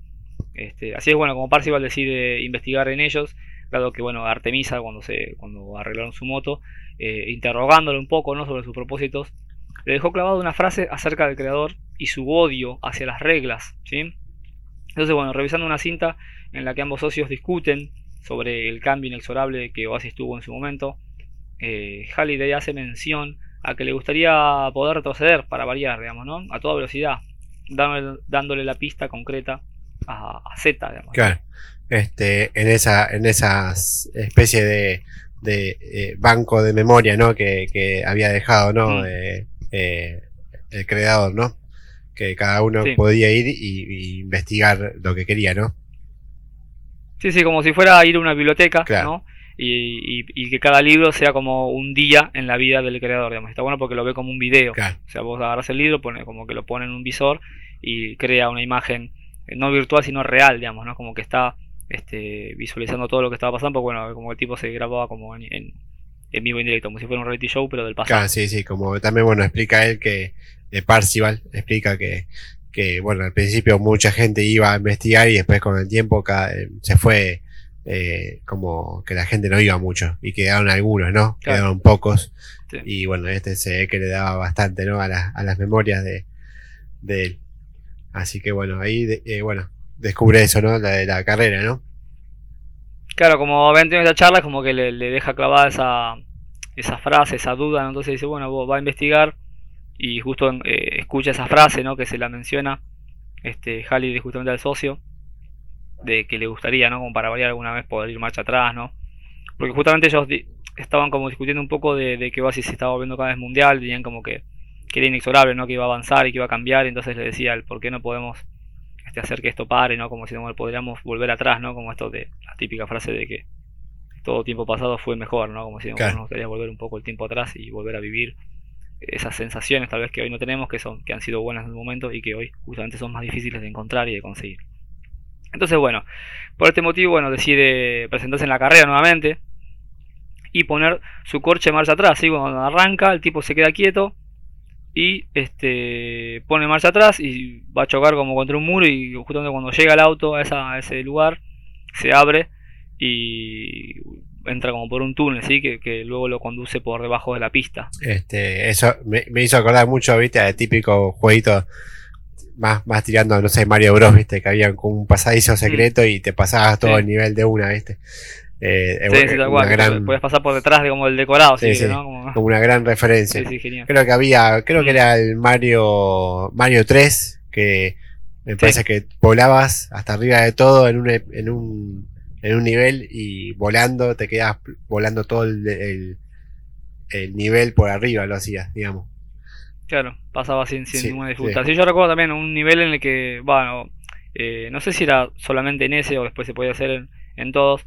Este, así es, bueno, como Parcival decide investigar en ellos, dado que, bueno, Artemisa, cuando, se, cuando arreglaron su moto, eh, interrogándole un poco, ¿no? Sobre sus propósitos, le dejó clavado una frase acerca del creador y su odio hacia las reglas, ¿sí? Entonces, bueno, revisando una cinta en la que ambos socios discuten sobre el cambio inexorable que Oasis tuvo en su momento, eh, Halliday hace mención a que le gustaría poder retroceder para variar, digamos, ¿no? A toda velocidad, dándole, la pista concreta a, Z, digamos. Claro. Este, en esa, en esas especie de, de eh, banco de memoria, ¿no? Que, había dejado, ¿no? Mm. Eh, eh, el creador, ¿no? Que cada uno podía ir y, investigar lo que quería, ¿no? Sí, sí, como si fuera a ir a una biblioteca, ¿no? Y, que cada libro sea como un día en la vida del creador, digamos. Está bueno porque lo ve como un video. O sea, vos agarras el libro, pone, como que lo pone en un visor y crea una imagen eh, no virtual, sino real, digamos, ¿no? Como que está este, visualizando todo lo que estaba pasando, porque bueno, como el tipo se grababa como en, en, vivo en directo, como si fuera un reality show, pero del pasado. Claro, sí, sí, como también, bueno, explica él que, de Parcival, explica que, que, bueno, al principio mucha gente iba a investigar y después con el tiempo eh, se fue eh, como que la gente no iba mucho y quedaron algunos, ¿no? Quedaron pocos. Y bueno, este se ve que le daba bastante, ¿no? A, a las memorias de, de, él. Así que bueno, ahí, eh, bueno, descubre eso, ¿no? La de la carrera, ¿no? Claro, como ven en esa charla, como que le, deja clavada esa, esa frase, esa duda, entonces dice, bueno, va a investigar y justo eh, escucha esa frase, ¿no? Que se la menciona este Halliday justamente al socio de que le gustaría, ¿no? Como para variar alguna vez poder ir marcha atrás, ¿no? Porque justamente ellos estaban como discutiendo un poco de, que Oasis se estaba volviendo cada vez mundial, tenían como que, que era inexorable, ¿no? Que iba a avanzar y que iba a cambiar, entonces le decía, ¿por qué no podemos este, hacer que esto pare, ¿no? Como si no podríamos volver atrás, ¿no? Como esto de la típica frase de que todo tiempo pasado fue mejor, ¿no? Como si nos gustaría volver un poco el tiempo atrás y volver a vivir esas sensaciones tal vez que hoy no tenemos, que son que han sido buenas en el momento y que hoy justamente son más difíciles de encontrar y de conseguir. Entonces, bueno, por este motivo, bueno, decide presentarse en la carrera nuevamente y poner su corche marcha atrás. ¿sí? Cuando arranca, el tipo se queda quieto y este pone marcha atrás y va a chocar como contra un muro y justamente cuando llega el auto a, ese lugar se abre y entra como por un túnel, ¿sí? Que, luego lo conduce por debajo de la pista. Este, eso me, me hizo acordar mucho, viste, de típico jueguito más, más tirando, no sé, Mario Bros, viste, que había como un pasadizo secreto y te pasabas todo el nivel de una, viste. Eh, sí, sí, tal Puedes pasar por detrás de como el decorado, sí, como... una gran referencia. Creo que había, creo que era el Mario Mario 3, que me parece que volabas hasta arriba de todo en un, en un, en un nivel y volando, te quedas volando todo el, el nivel por arriba, lo hacías, digamos. Claro, pasaba sin, ninguna dificultad. Sí. yo recuerdo también un nivel en el que, bueno, eh, no sé si era solamente en ese o después se podía hacer en, todos,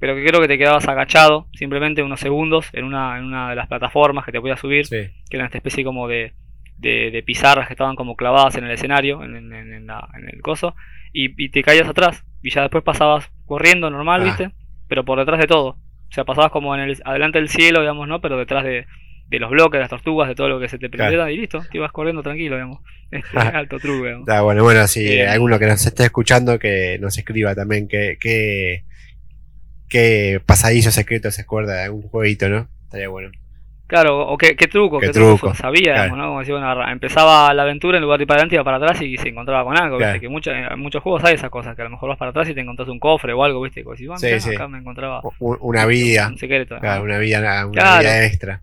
pero que creo que te quedabas agachado simplemente unos segundos en una, en una de las plataformas que te podías subir, que era esta especie como de, de, pizarras que estaban como clavadas en el escenario, en, en, el coso, y, te caías atrás, y ya después pasabas corriendo normal, ah. ¿viste? Pero por detrás de todo. O sea, pasabas como en el, adelante del cielo, digamos, ¿no? Pero detrás de, de los bloques, de las tortugas, de todo lo que se te perdiera y listo, te ibas corriendo tranquilo, digamos. Este, alto truco, digamos. bueno, bueno, si eh, alguno que nos esté escuchando que nos escriba también que, que, qué pasadizo secreto se acuerda de algún jueguito, ¿no? Estaría bueno. Claro, o qué, truco, qué, truco, sabía, ¿no? Como bueno, empezaba la aventura en lugar de ir para adelante, iba para atrás y se encontraba con algo, ¿viste? Que muchos, en muchos juegos hay esas cosas, que a lo mejor vas para atrás y te encontrás un cofre o algo, ¿viste? Como bueno, sí, acá me encontraba una vida, un secreto. Claro, una vida, una, vida extra.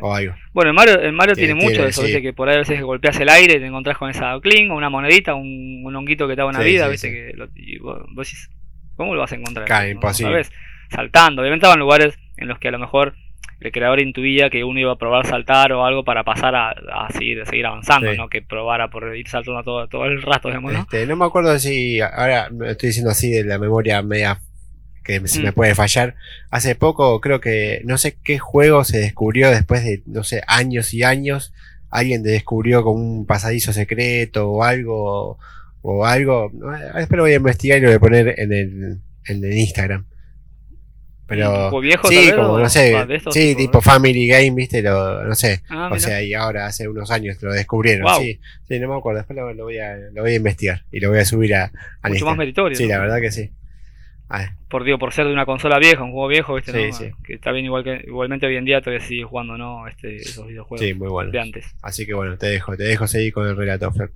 O algo. Bueno, el Mario, el Mario tiene, mucho de eso, ¿viste? Que por ahí a veces golpeas el aire y te encontrás con esa cling o una monedita, un, un honguito que te da una vida, ¿viste? Que lo, y vos, decís, ¿cómo lo vas a encontrar? Claro, imposible. Saltando, obviamente estaban lugares en los que a lo mejor el creador intuía que uno iba a probar saltar o algo para pasar a, seguir, seguir avanzando, no que probara por ir saltando todo, todo el rato, digamos, ¿no? Este, no me acuerdo si, ahora estoy diciendo así de la memoria media que se me mm. puede fallar. Hace poco creo que no sé qué juego se descubrió después de, no sé, años y años. Alguien descubrió como un pasadizo secreto o algo, o algo. Espero voy a investigar y lo voy a poner en el, en el Instagram. Pero viejo sí, como no sé, sí, tipo Family Game, viste, lo, no sé. Ah, o sea, y ahora hace unos años lo descubrieron. Sí, sí, no me acuerdo. Después lo, voy a, lo voy a investigar y lo voy a subir a, a Mucho más meritorio. Sí, la verdad que sí. Por digo, por ser de una consola vieja, un juego viejo, viste, sí, sí. que está bien igual que igualmente hoy en día todavía sigue jugando, ¿no? Este, esos videojuegos sí, muy bueno. de antes. Así que bueno, te dejo, te dejo seguir con el relato, Fer.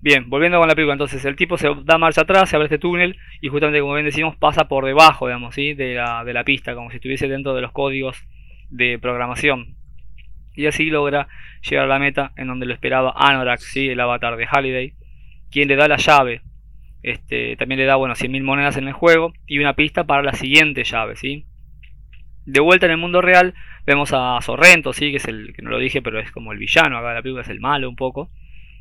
Bien, volviendo con la película, entonces el tipo se da marcha atrás, se abre este túnel y justamente como bien decimos pasa por debajo, digamos, ¿sí? de, la, de la pista, como si estuviese dentro de los códigos de programación. Y así logra llegar a la meta en donde lo esperaba Anorak, ¿sí? el avatar de Halliday, quien le da la llave. Este, también le da, bueno, 100.000 monedas en el juego y una pista para la siguiente llave, ¿sí? De vuelta en el mundo real, vemos a Sorrento, ¿sí? Que es el, que no lo dije, pero es como el villano acá de la película, es el malo un poco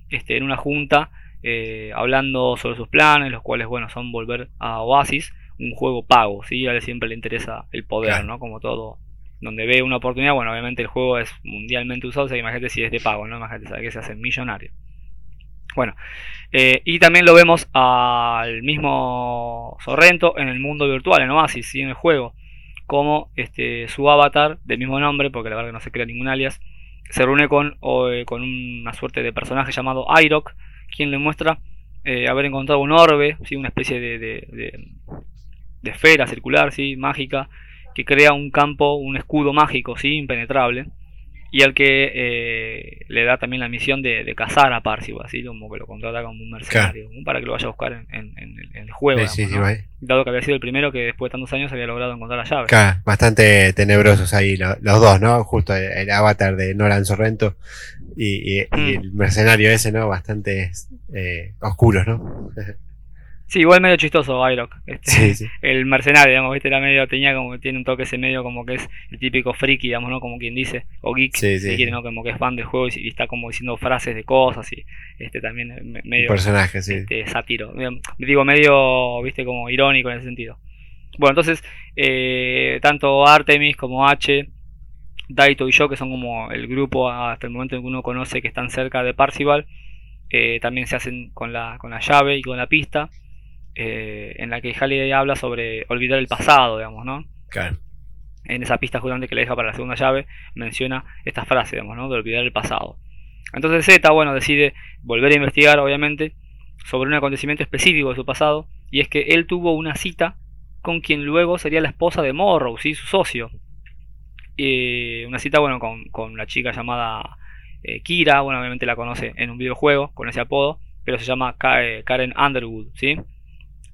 este, en una junta eh, hablando sobre sus planes, los cuales bueno son volver a Oasis, un juego pago, ¿sí? a él siempre le interesa el poder, ¿no? Como todo, donde ve una oportunidad, bueno, obviamente el juego es mundialmente usado, o sea, imagínate si es de pago, ¿no? Imagínate, sabe que se hace millonario. Bueno, eh, y también lo vemos al mismo Sorrento en el mundo virtual, en Oasis, ¿sí? en el juego, como este, su avatar del mismo nombre, porque la verdad que no se crea ningún alias, se reúne con, eh, con una suerte de personaje llamado Irok, quien le muestra eh, haber encontrado un orbe, ¿sí? una especie de, de, esfera circular, ¿sí? mágica, que crea un campo, un escudo mágico, ¿sí? impenetrable, y al que eh, le da también la misión de, cazar a Parsival, así como que lo contrata como un mercenario, para que lo vaya a buscar en, el juego. Dado que había sido el primero que después de tantos años había logrado encontrar la llave. Claro, bastante tenebrosos ahí los, dos, ¿no? Justo el, avatar de Nolan Sorrento y, mm. el mercenario ese, ¿no? Bastante eh, oscuros, ¿no? Sí, igual medio chistoso Byrock. Este, El mercenario, digamos, ¿viste? Era medio, tenía como tiene un toque ese medio como que es el típico friki, digamos, ¿no? Como quien dice, o geek, si quiere, ¿no? Como que es fan del juego y, está como diciendo frases de cosas y este también medio. personaje, sí. Este, sátiro. Digo, medio, viste, como irónico en ese sentido. Bueno, entonces, eh, tanto Artemis como H, Daito y yo, que son como el grupo hasta el momento en que uno conoce que están cerca de Parcival, eh, también se hacen con la, con la llave y con la pista eh, en la que Halliday habla sobre olvidar el pasado, digamos, ¿no? Claro. En esa pista justamente que le deja para la segunda llave, menciona esta frase, digamos, ¿no? De olvidar el pasado. Entonces Z, bueno, decide volver a investigar, obviamente, sobre un acontecimiento específico de su pasado, y es que él tuvo una cita con quien luego sería la esposa de Morrow, ¿sí? su socio. una cita, bueno, con, con la chica llamada eh, Kira, bueno, obviamente la conoce en un videojuego con ese apodo, pero se llama eh, Karen Underwood, ¿sí?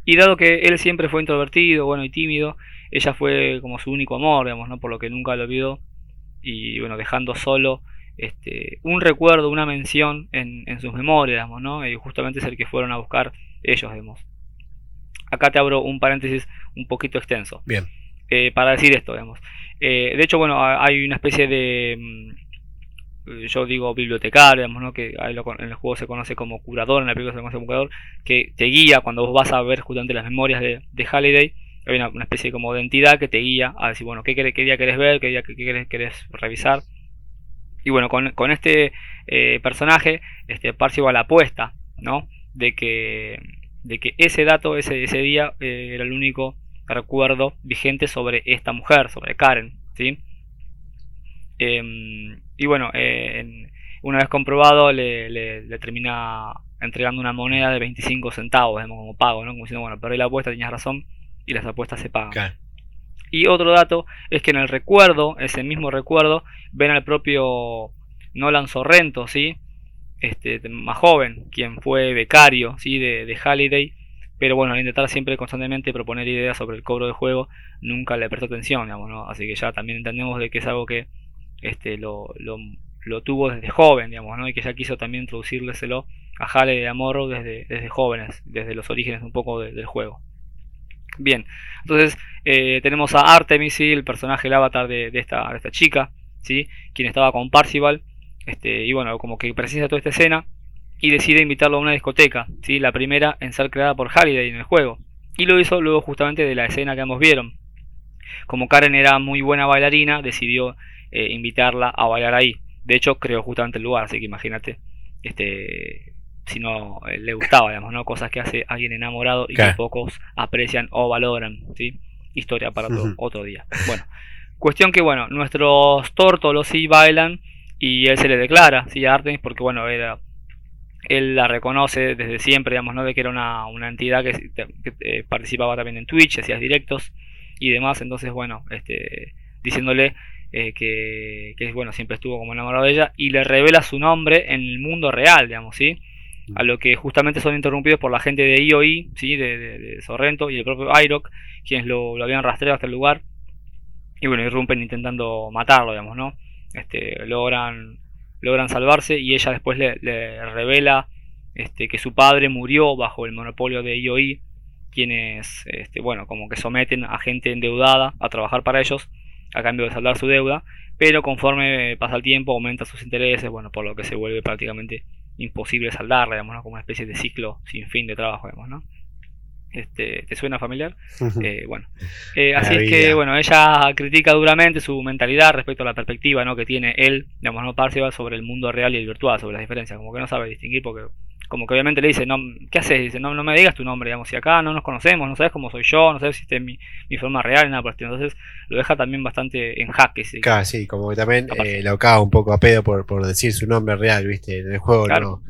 Y dado que él siempre fue introvertido, bueno y tímido, ella fue como su único amor, digamos, ¿no? Por lo que nunca lo olvidó. Y bueno, dejando solo este, un recuerdo, una mención en, sus memorias, digamos, ¿no? Y justamente es el que fueron a buscar ellos, digamos. Acá te abro un paréntesis un poquito extenso. Bien. Eh, para decir esto, digamos. Eh, de hecho, bueno, hay una especie de mm, yo digo bibliotecario, digamos, ¿no? que en el juego se conoce como curador, en la película se conoce como curador, que te guía cuando vos vas a ver justamente las memorias de, de Halliday, hay una, especie como de entidad que te guía a decir, bueno, qué, qué día querés ver, qué día qué, querés, revisar. Y bueno, con, con este eh, personaje, este Parcival apuesta, ¿no? De que, de que ese dato, ese, ese día, eh, era el único recuerdo vigente sobre esta mujer, sobre Karen, ¿sí? Em, y bueno, eh, una vez comprobado, le, termina entregando una moneda de 25 centavos, como pago, ¿no? Como diciendo, bueno, perdí la apuesta, tenías razón, y las apuestas se pagan. Y otro dato es que en el recuerdo, ese mismo recuerdo, ven al propio Nolan Sorrento, ¿sí? Este, más joven, quien fue becario ¿sí? de, de Halliday, pero bueno, al intentar siempre constantemente proponer ideas sobre el cobro de juego, nunca le prestó atención, digamos, ¿no? Así que ya también entendemos de que es algo que este, lo, lo, tuvo desde joven, digamos, ¿no? Y que ya quiso también introducirleselo a Hale de Amorro desde, desde jóvenes, desde los orígenes un poco del juego. Bien, entonces eh, tenemos a Artemis, el personaje, el avatar de, esta, esta chica, ¿sí? quien estaba con Parcival, este, y bueno, como que precisa toda esta escena y decide invitarlo a una discoteca, ¿sí? la primera en ser creada por Halliday en el juego. Y lo hizo luego justamente de la escena que ambos vieron. Como Karen era muy buena bailarina, decidió eh, invitarla a bailar ahí. De hecho, creó justamente el lugar, así que imagínate, este, si no eh, le gustaba, digamos, ¿no? Cosas que hace alguien enamorado y que pocos aprecian o valoran, ¿sí? Historia para otro, día. Bueno, cuestión que, bueno, nuestros tórtolos sí bailan y él se le declara, ¿sí? A Artemis porque, bueno, era él la reconoce desde siempre, digamos, ¿no? De que era una, una entidad que, eh, participaba también en Twitch, hacía directos y demás, entonces, bueno, este, diciéndole eh, que, que, bueno, siempre estuvo como enamorado de ella, y le revela su nombre en el mundo real, digamos, ¿sí? A lo que justamente son interrumpidos por la gente de IOI, ¿sí? De, Sorrento y el propio Iroc, quienes lo, habían rastreado hasta el lugar, y bueno, irrumpen intentando matarlo, digamos, ¿no? Este, logran, logran salvarse y ella después le, revela este, que su padre murió bajo el monopolio de IOI, quienes, este, bueno, como que someten a gente endeudada a trabajar para ellos a cambio de saldar su deuda, pero conforme pasa el tiempo aumenta sus intereses, bueno, por lo que se vuelve prácticamente imposible saldarla, digamos, como una especie de ciclo sin fin de trabajo, digamos, ¿no? Este, ¿Te suena familiar? Eh, bueno, eh, así es que bueno, ella critica duramente su mentalidad respecto a la perspectiva ¿no? que tiene él, digamos, no Parcival, sobre el mundo real y el virtual, sobre las diferencias, como que no sabe distinguir porque como que obviamente le dice, no, ¿qué haces? Dice, no, no me digas tu nombre, digamos, si acá no nos conocemos, no sabes cómo soy yo, no sabes si esta es mi, forma real, nada por Entonces lo deja también bastante en jaque. ¿sí? Claro, sí, como que también eh, lo caga un poco a pedo por, por decir su nombre real, ¿viste? En el juego no,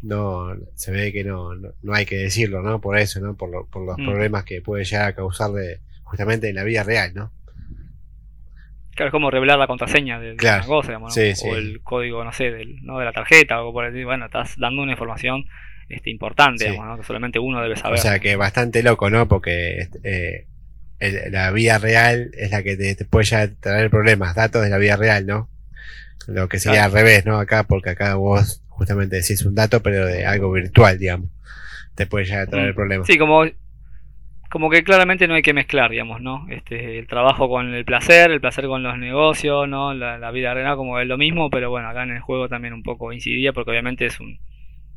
no, se ve que no, no, hay que decirlo, ¿no? Por eso, ¿no? Por, lo, por los mm. problemas que puede llegar a causarle justamente en la vida real, ¿no? Claro, es como revelar la contraseña de, una cosa, digamos, o el código, no sé, del, ¿no? de la tarjeta, o por decir, bueno, estás dando una información este, importante, digamos, que solamente uno debe saber. O sea, que bastante loco, ¿no? Porque eh, la vida real es la que te, puede ya traer problemas, datos de la vida real, ¿no? Lo que sería al revés, ¿no? Acá, porque acá vos justamente decís un dato, pero de algo virtual, digamos. Te puede ya traer mm. problemas. Sí, como como que claramente no hay que mezclar, digamos, ¿no? Este, el trabajo con el placer, el placer con los negocios, ¿no? La, vida real como es lo mismo, pero bueno, acá en el juego también un poco incidía porque obviamente es un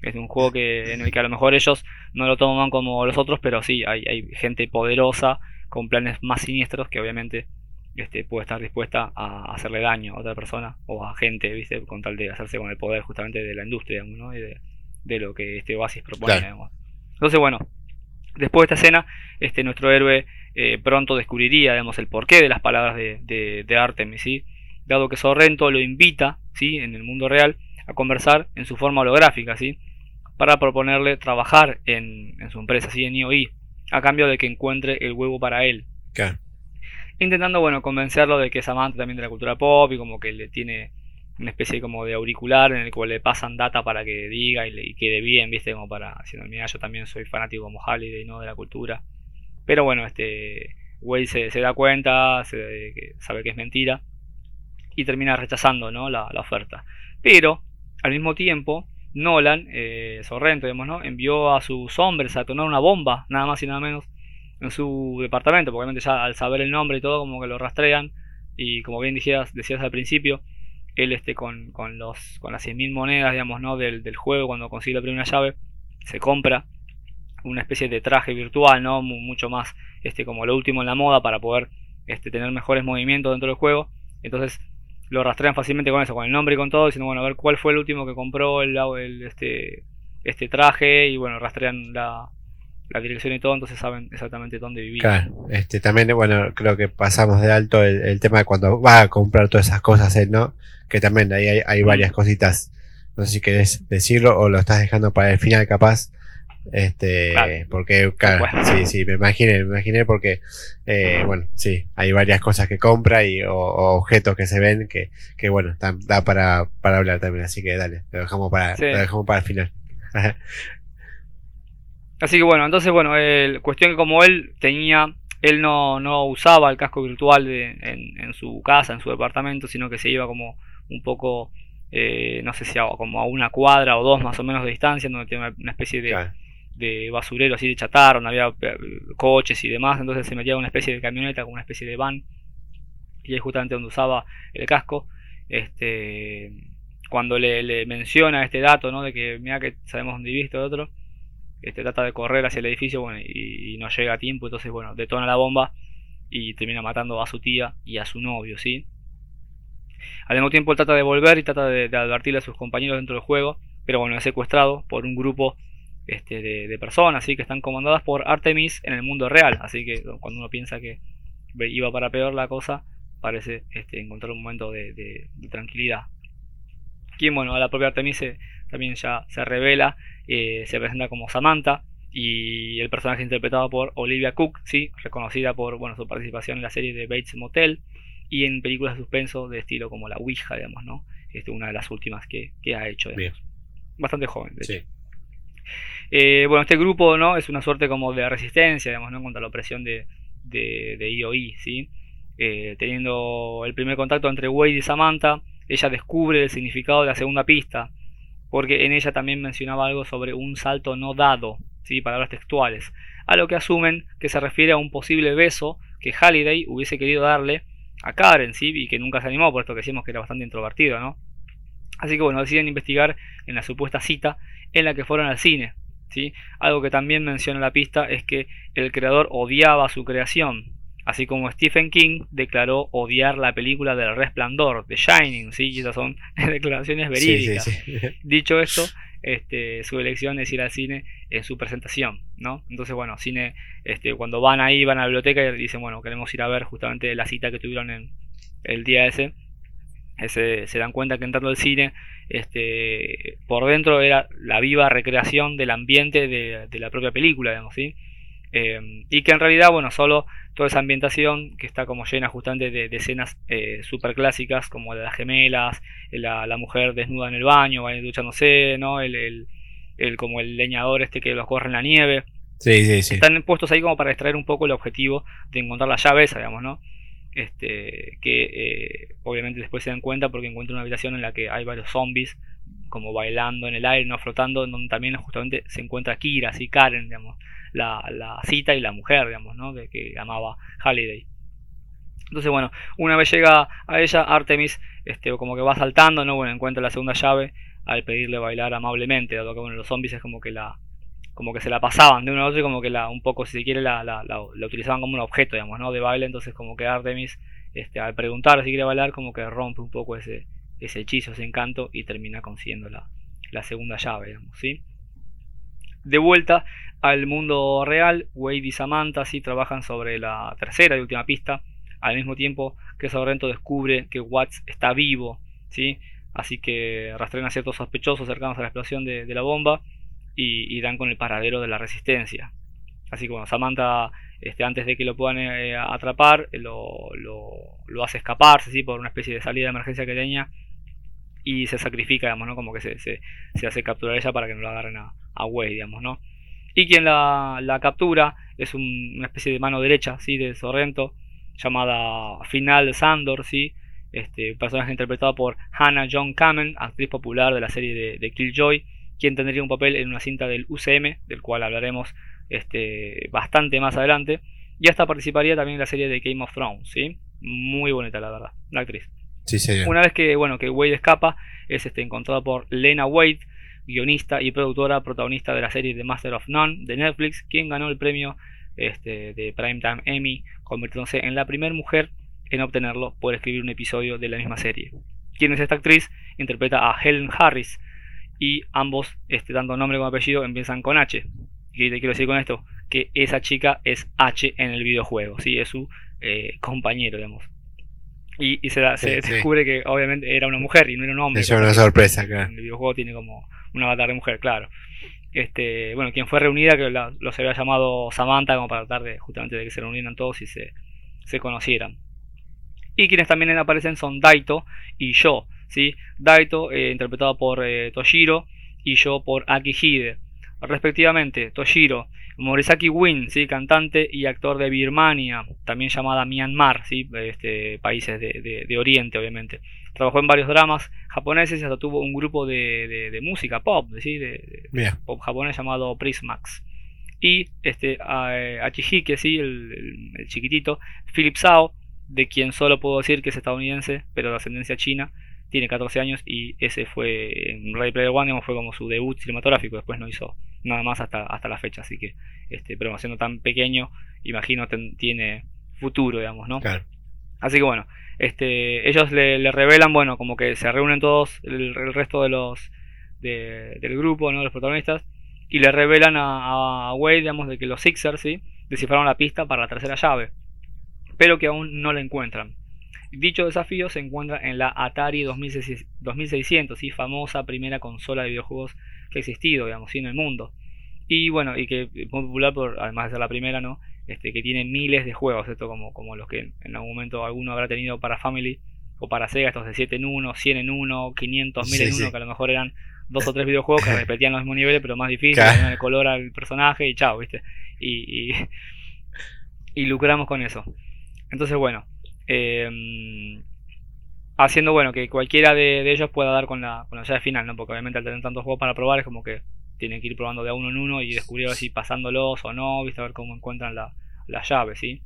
es un juego que en el que a lo mejor ellos no lo toman como los otros, pero sí, hay, hay gente poderosa con planes más siniestros que obviamente este, puede estar dispuesta a hacerle daño a otra persona o a gente, ¿viste? Con tal de hacerse con el poder justamente de la industria, ¿no? Y de, de lo que este Oasis propone, Entonces, bueno, Después de esta escena, este, nuestro héroe eh, pronto descubriría digamos, el porqué de las palabras de, de, Artemis, ¿sí? dado que Sorrento lo invita ¿sí? en el mundo real a conversar en su forma holográfica, ¿sí? para proponerle trabajar en, su empresa, ¿sí? en IOI, a cambio de que encuentre el huevo para él. Intentando bueno, convencerlo de que es amante también de la cultura pop y como que le tiene una especie como de auricular en el cual le pasan data para que diga y, le, quede bien, ¿viste? Como para, diciendo, mira, yo también soy fanático como Halliday, ¿no? De la cultura. Pero bueno, este Wade se, da cuenta, se, sabe que es mentira y termina rechazando, ¿no? La, oferta. Pero, al mismo tiempo, Nolan, eh, Sorrento, digamos, ¿no? Envió a sus hombres a detonar una bomba, nada más y nada menos, en su departamento, porque obviamente ya al saber el nombre y todo, como que lo rastrean. Y como bien decías, decías al principio, él este, con, con, los, con las 100.000 monedas digamos, ¿no? del, del juego, cuando consigue la primera llave, se compra una especie de traje virtual, ¿no? mucho más este, como lo último en la moda para poder este, tener mejores movimientos dentro del juego. Entonces lo rastrean fácilmente con eso, con el nombre y con todo, diciendo, bueno, a ver cuál fue el último que compró el, el este, este traje y bueno, rastrean la, la dirección y todo, entonces saben exactamente dónde vivir. Claro, este, también, bueno, creo que pasamos de alto el, tema de cuando va a comprar todas esas cosas él, ¿no? Que también ahí hay, varias cositas, no sé si querés decirlo o lo estás dejando para el final capaz, Este, porque, claro, sí, sí, me imaginé, me imaginé porque, eh, bueno, sí, hay varias cosas que compra y o, objetos que se ven que, que bueno, da, para, para hablar también, así que dale, lo dejamos para, lo dejamos para el final. así que bueno, entonces bueno, el, cuestión que como él tenía, él no, no usaba el casco virtual de, en, en su casa, en su departamento, sino que se iba como un poco eh, no sé si a, como a una cuadra o dos más o menos de distancia, donde tiene una especie de, de basurero así de chatarra, donde había eh, coches y demás, entonces se metía en una especie de camioneta, como una especie de van, y ahí justamente donde usaba el casco, este cuando le, menciona este dato, ¿no? De que mira que sabemos dónde viviste otro, este trata de correr hacia el edificio, bueno, y, no llega a tiempo, entonces bueno, detona la bomba y termina matando a su tía y a su novio, ¿sí? Al mismo tiempo trata de volver y trata de, advertirle a sus compañeros dentro del juego, pero bueno, es secuestrado por un grupo este, de, personas ¿sí? que están comandadas por Artemis en el mundo real. Así que cuando uno piensa que iba para peor la cosa, parece este, encontrar un momento de, tranquilidad. Quien, bueno, a la propia Artemis también ya se revela, eh, se presenta como Samantha y el personaje interpretado por Olivia Cook, ¿sí? reconocida por bueno, su participación en la serie de Bates Motel y en películas de suspenso de estilo como La Ouija, digamos, ¿no? Este, una de las últimas que, ha hecho, Bastante joven, sí. Eh, bueno, este grupo, ¿no? Es una suerte como de resistencia, digamos, ¿no? Contra la opresión de, de, de IOI, ¿sí? Eh, teniendo el primer contacto entre Wade y Samantha, ella descubre el significado de la segunda pista, porque en ella también mencionaba algo sobre un salto no dado, ¿sí? palabras textuales, a lo que asumen que se refiere a un posible beso que Halliday hubiese querido darle a Karen, ¿sí? Y que nunca se animó, por esto que decíamos que era bastante introvertido, ¿no? Así que bueno, deciden investigar en la supuesta cita en la que fueron al cine, ¿sí? Algo que también menciona la pista es que el creador odiaba su creación, así como Stephen King declaró odiar la película del Resplandor, The Shining, ¿sí? Y esas son declaraciones verídicas. Dicho esto, este, su elección es ir al cine en su presentación, ¿no? Entonces, bueno, cine, este, cuando van ahí, van a la biblioteca y dicen, bueno, queremos ir a ver justamente la cita que tuvieron en el día ese, ese se dan cuenta que entrando al cine, este, por dentro era la viva recreación del ambiente de, de la propia película, digamos, ¿sí? Em, y que en realidad, bueno, solo toda esa ambientación que está como llena justamente de, escenas eh, super clásicas, como de las gemelas, la, mujer desnuda en el baño, duchándose, ¿no? El, el, como el leñador este que los corre en la nieve. Sí, sí, sí. Están puestos ahí como para extraer un poco el objetivo de encontrar la llave esa, digamos, ¿no? Este, que eh, obviamente después se dan cuenta porque encuentran una habitación en la que hay varios zombies como bailando en el aire, no flotando, en donde también justamente se encuentra Kira, así Karen, digamos la, cita y la mujer, digamos, ¿no? De que amaba Halliday. Entonces, bueno, una vez llega a ella, Artemis, este, como que va saltando, ¿no? Bueno, encuentra la segunda llave al pedirle bailar amablemente, dado que bueno, los zombies es como que la como que se la pasaban de uno a otro y como que la un poco si se quiere la, la, utilizaban como un objeto digamos no de baile entonces como que Artemis este, al preguntar si quiere bailar como que rompe un poco ese, ese hechizo ese encanto y termina consiguiendo la, la segunda llave digamos sí de vuelta al mundo real, Wade y Samantha sí trabajan sobre la tercera y última pista, al mismo tiempo que Sorrento descubre que Watts está vivo, ¿sí? así que rastrean a ciertos sospechosos cercanos a la explosión de, la bomba y, dan con el paradero de la resistencia. Así que bueno, Samantha, este, antes de que lo puedan eh, atrapar, lo, lo, hace escaparse ¿sí? por una especie de salida de emergencia que tenía y se sacrifica, digamos, ¿no? Como que se, se, hace capturar ella para que no la agarren a, a Wade, digamos, ¿no? Y quien la, la captura es una especie de mano derecha, ¿sí? De Sorrento, llamada Final Sandor, ¿sí? Este personaje interpretado por Hannah John Kamen, actriz popular de la serie de, de, Killjoy, quien tendría un papel en una cinta del UCM, del cual hablaremos este, bastante más adelante. Y hasta participaría también en la serie de Game of Thrones, ¿sí? Muy bonita, la verdad, la actriz. Una vez que, bueno, que Wade escapa, es este, encontrado por Lena Wade, guionista y productora protagonista de la serie The Master of None de Netflix, quien ganó el premio este, de Primetime Emmy, convirtiéndose en la primera mujer en obtenerlo por escribir un episodio de la misma serie. Quien es esta actriz, interpreta a Helen Harris y ambos, este, tanto nombre como apellido, empiezan con H. ¿Qué te quiero decir con esto? Que esa chica es H en el videojuego, ¿sí? es su eh, compañero, digamos. Y, se, descubre que obviamente era una mujer y no era un hombre. Es una sorpresa, claro. El videojuego tiene como un avatar de mujer, claro. este, bueno, quien fue reunida, que los había llamado Samantha, como para tratar de, justamente de que se reunieran todos y se, se conocieran. Y quienes también aparecen son Daito y Yo, ¿sí? Daito, eh, interpretado por eh, Toshiro, y Yo por Akihide. Respectivamente, Toshiro, Morisaki Win, ¿sí? cantante y actor de Birmania, también llamada Myanmar, ¿sí? este, países de, Oriente, obviamente. Trabajó en varios dramas japoneses y hasta tuvo un grupo de, música pop, ¿sí? de, pop japonés llamado Prismax. Y este, Achihike, ¿sí? el, el chiquitito, Philip Sao, de quien solo puedo decir que es estadounidense, pero de ascendencia china, tiene 14 años y ese fue en Ready Player One, fue como su debut cinematográfico, después no hizo nada más hasta, hasta la fecha, así que, este, pero siendo tan pequeño, imagino tiene futuro, digamos, ¿no? Claro. Así que bueno, este, ellos le, revelan, bueno, como que se reúnen todos, el, resto de los, del grupo, ¿no? Los protagonistas, y le revelan a, a Wade, digamos, de que los Sixers, ¿sí? Descifraron la pista para la tercera llave pero que aún no la encuentran. Dicho desafío se encuentra en la Atari 2600, ¿sí? famosa primera consola de videojuegos existido, digamos, en el mundo. Y bueno, y que es muy popular por, además de ser la primera, ¿no? Este, que tiene miles de juegos, esto como, como los que en algún momento alguno habrá tenido para Family o para Sega, estos de 7 en 1, 100 en 1, 500, 1000 en 1, que a lo mejor eran dos o tres videojuegos que repetían los mismos niveles, pero más difíciles, tenían el color al personaje y chao, ¿viste? Y, y, y lucramos con eso. Entonces, bueno, em, haciendo bueno que cualquiera de, ellos pueda dar con la, con la llave final, ¿no? Porque obviamente al tener tantos juegos para probar es como que tienen que ir probando de uno en uno y descubrir si pasándolos o no, ¿viste? A ver cómo encuentran la, la llave, ¿sí?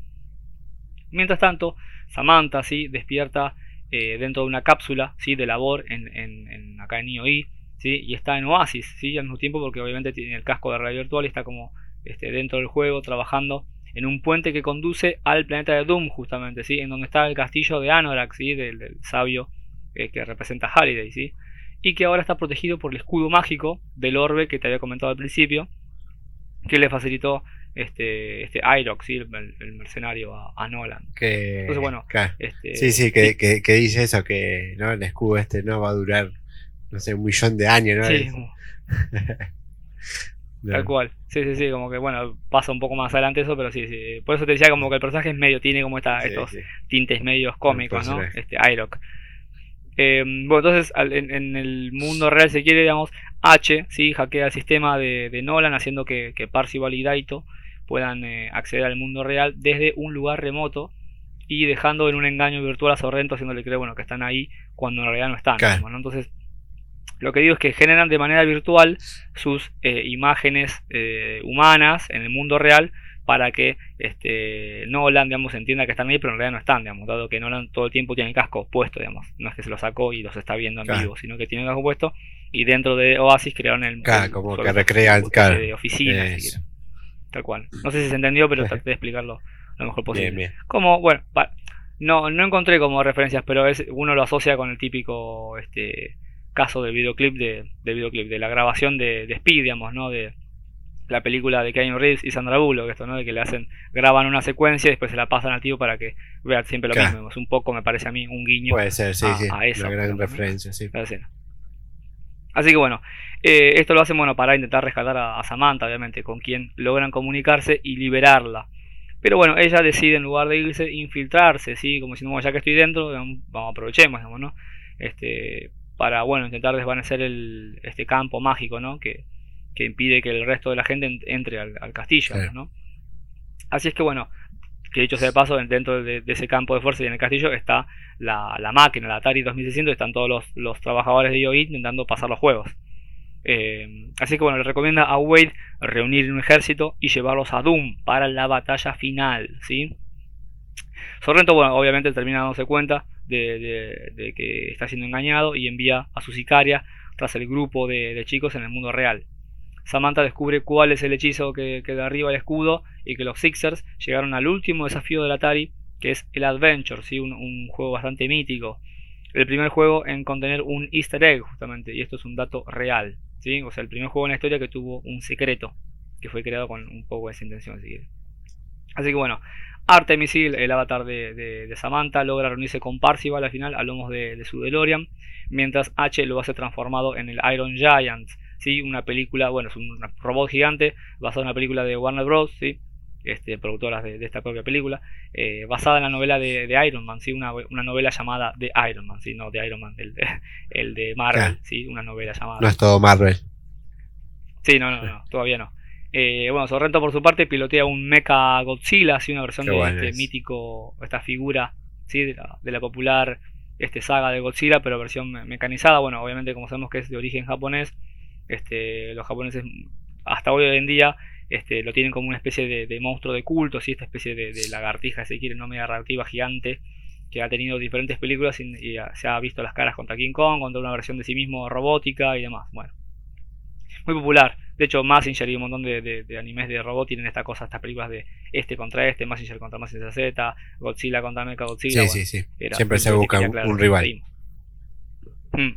Mientras tanto, Samantha, ¿sí? Despierta eh, dentro de una cápsula, ¿sí? De labor en, en, acá en IOI, ¿sí? Y está en Oasis, ¿sí? Al mismo tiempo porque obviamente tiene el casco de realidad virtual y está como este, dentro del juego trabajando en un puente que conduce al planeta de Doom, justamente, ¿sí? En donde está el castillo de Anorak, ¿sí? Del, sabio eh, que representa Halliday, ¿sí? Y que ahora está protegido por el escudo mágico del orbe que te había comentado al principio, que le facilitó este, este Irox, ¿sí? el, mercenario a, Nolan. Que, Entonces, bueno, este, sí, sí, que, que, dice eso, que ¿no? el escudo este no va a durar, no sé, un millón de años, ¿no? Sí. Tal cual. Sí, sí, sí, como que bueno, pasa un poco más adelante eso, pero sí, sí. Por eso te decía como que el personaje es medio, tiene como esta, estos tintes medios cómicos, ¿no? Este, Iroc. Eh, bueno, entonces en, el mundo real, se quiere, digamos, H, ¿sí? Hackea el sistema de, Nolan, haciendo que, que Parcival y Daito puedan eh, acceder al mundo real desde un lugar remoto y dejando en un engaño virtual a Sorrento, haciéndole creer, bueno, que están ahí cuando en realidad no están. Entonces, lo que digo es que generan de manera virtual sus eh, imágenes eh, humanas en el mundo real para que este, Nolan digamos, entienda que están ahí, pero en realidad no están, digamos, dado que Nolan todo el tiempo tiene el casco puesto, digamos. No es que se lo sacó y los está viendo en vivo, sino que tiene el casco puesto y dentro de Oasis crearon el... Claro, como que recrean, De oficina, Tal cual. No sé si se entendió, pero traté de explicarlo lo mejor posible. Como, bueno, no, no encontré como referencias, pero es, uno lo asocia con el típico este caso del videoclip de, videoclip, de la grabación de, de, Speed, digamos, ¿no? De la película de Keanu Reeves y Sandra Bullock, esto, ¿no? De que le hacen, graban una secuencia y después se la pasan al tío para que vea siempre lo mismo. Es un poco, me parece a mí, un guiño Puede ser, sí, sí. Una gran referencia, sí. Así que bueno, eh, esto lo hacen bueno para intentar rescatar a, Samantha, obviamente, con quien logran comunicarse y liberarla. Pero bueno, ella decide en lugar de irse, infiltrarse, ¿sí? Como si no, ya que estoy dentro, vamos, aprovechemos, digamos, ¿no? Este, para bueno intentar desvanecer el, este campo mágico ¿no? que, impide que el resto de la gente entre al, castillo ¿no? así es que bueno que dicho sea de paso dentro de, ese campo de fuerza y en el castillo está la, máquina la Atari 2600 están todos los, los trabajadores de IOI intentando pasar los juegos eh, así que bueno le recomienda a Wade reunir un ejército y llevarlos a Doom para la batalla final ¿sí? Sorrento bueno obviamente termina dándose cuenta de, que está siendo engañado y envía a su sicaria tras el grupo de, chicos en el mundo real. Samantha descubre cuál es el hechizo que, que derriba el escudo y que los Sixers llegaron al último desafío del Atari, que es el Adventure, ¿sí? un, juego bastante mítico. El primer juego en contener un easter egg, justamente, y esto es un dato real. ¿sí? O sea, el primer juego en la historia que tuvo un secreto, que fue creado con un poco de esa intención. Así que bueno, Artemisil, el avatar de, Samantha, logra reunirse con Parcival al final a lomos de, su DeLorean, mientras H lo hace transformado en el Iron Giant, ¿sí? una película, bueno, es un robot gigante basado en una película de Warner Bros. ¿sí? Este, productoras de, esta propia película, eh, basada en la novela de, Iron Man, ¿sí? Una, novela llamada The Iron Man, ¿sí? no de Iron Man, el de, el de Marvel, ¿sí? una novela llamada. No es todo Marvel. Sí, no, no, no, todavía no. Eh, bueno, Sorrento por su parte pilotea un Mecha Godzilla, ¿sí? una versión de este mítico, esta figura ¿sí? de, la, popular este, saga de Godzilla, pero versión mecanizada. Bueno, obviamente como sabemos que es de origen japonés, este, los japoneses hasta hoy en día este, lo tienen como una especie de, monstruo de culto, ¿sí? esta especie de, lagartija, si quiere, no media reactiva gigante, que ha tenido diferentes películas y, se ha visto las caras contra King Kong, contra una versión de sí mismo robótica y demás. Bueno, muy popular. De hecho, Massinger y un montón de, animes de robot tienen esta cosa, estas películas de este contra este, Massinger contra Massinger Z, Godzilla contra Mecha Godzilla. Sí, sí, sí. Siempre se busca un, rival. Mm.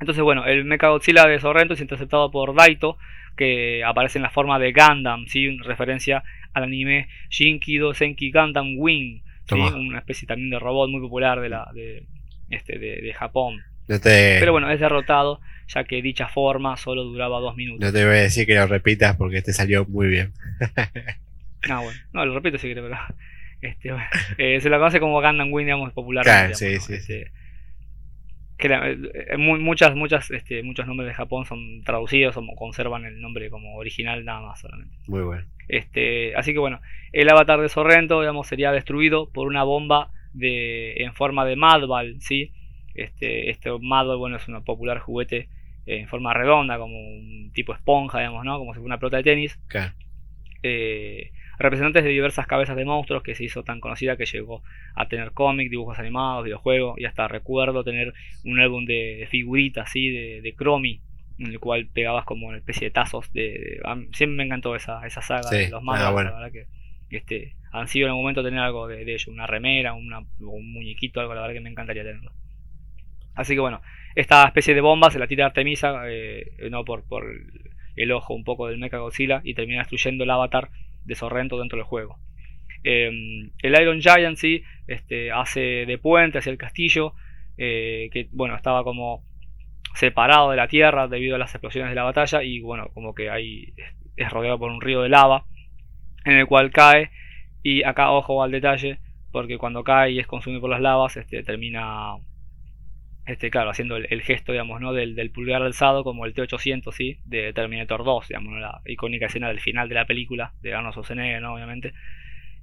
Entonces, bueno, el Mecha Godzilla de Sorrento es interceptado por Daito, que aparece en la forma de Gundam, ¿sí? En referencia al anime Shinkido Senki Gundam Wing, una especie también de robot muy popular de, la, de, este, de, Japón. Pero bueno, es derrotado, ya que dicha forma solo duraba dos minutos. No te voy a decir que lo repitas porque te salió muy bien. ah, bueno, no, lo repito si quieres, pero. Este, eh, se lo conoce como Gundam Wing, digamos, popular. Claro, sí, sí. Este, que eh, muchas, muchas, este, muchos nombres de Japón son traducidos o conservan el nombre como original nada más solamente. Muy bueno. Este, así que bueno, el avatar de Sorrento, digamos, sería destruido por una bomba de, en forma de Madball, ¿sí? Este, este Madball, bueno, es un popular juguete en forma redonda, como un tipo esponja, digamos, ¿no? Como si fuera una pelota de tenis. Eh, representantes de diversas cabezas de monstruos que se hizo tan conocida que llegó a tener cómics, dibujos animados, videojuegos y hasta recuerdo tener un álbum de figuritas así de, de Cromi en el cual pegabas como una especie de tazos de, siempre me encantó esa, esa saga de los malos, ah, la verdad que este, han sido en algún momento tener algo de, ello, una remera, un muñequito, algo la verdad que me encantaría tenerlo. Así que bueno, esta especie de bomba se la tira Artemisa, eh, no por, el ojo un poco del Mecha Godzilla y termina destruyendo el avatar de Sorrento dentro del juego. Em, el Iron Giant sí este, hace de puente hacia el castillo, eh, que bueno, estaba como separado de la tierra debido a las explosiones de la batalla y bueno, como que ahí es rodeado por un río de lava en el cual cae y acá ojo al detalle porque cuando cae y es consumido por las lavas este, termina este, claro, haciendo el, gesto, digamos, ¿no? Del, pulgar alzado como el T-800, ¿sí? De Terminator 2, digamos, la icónica escena del final de la película, de Arnold Schwarzenegger, ¿no? Obviamente,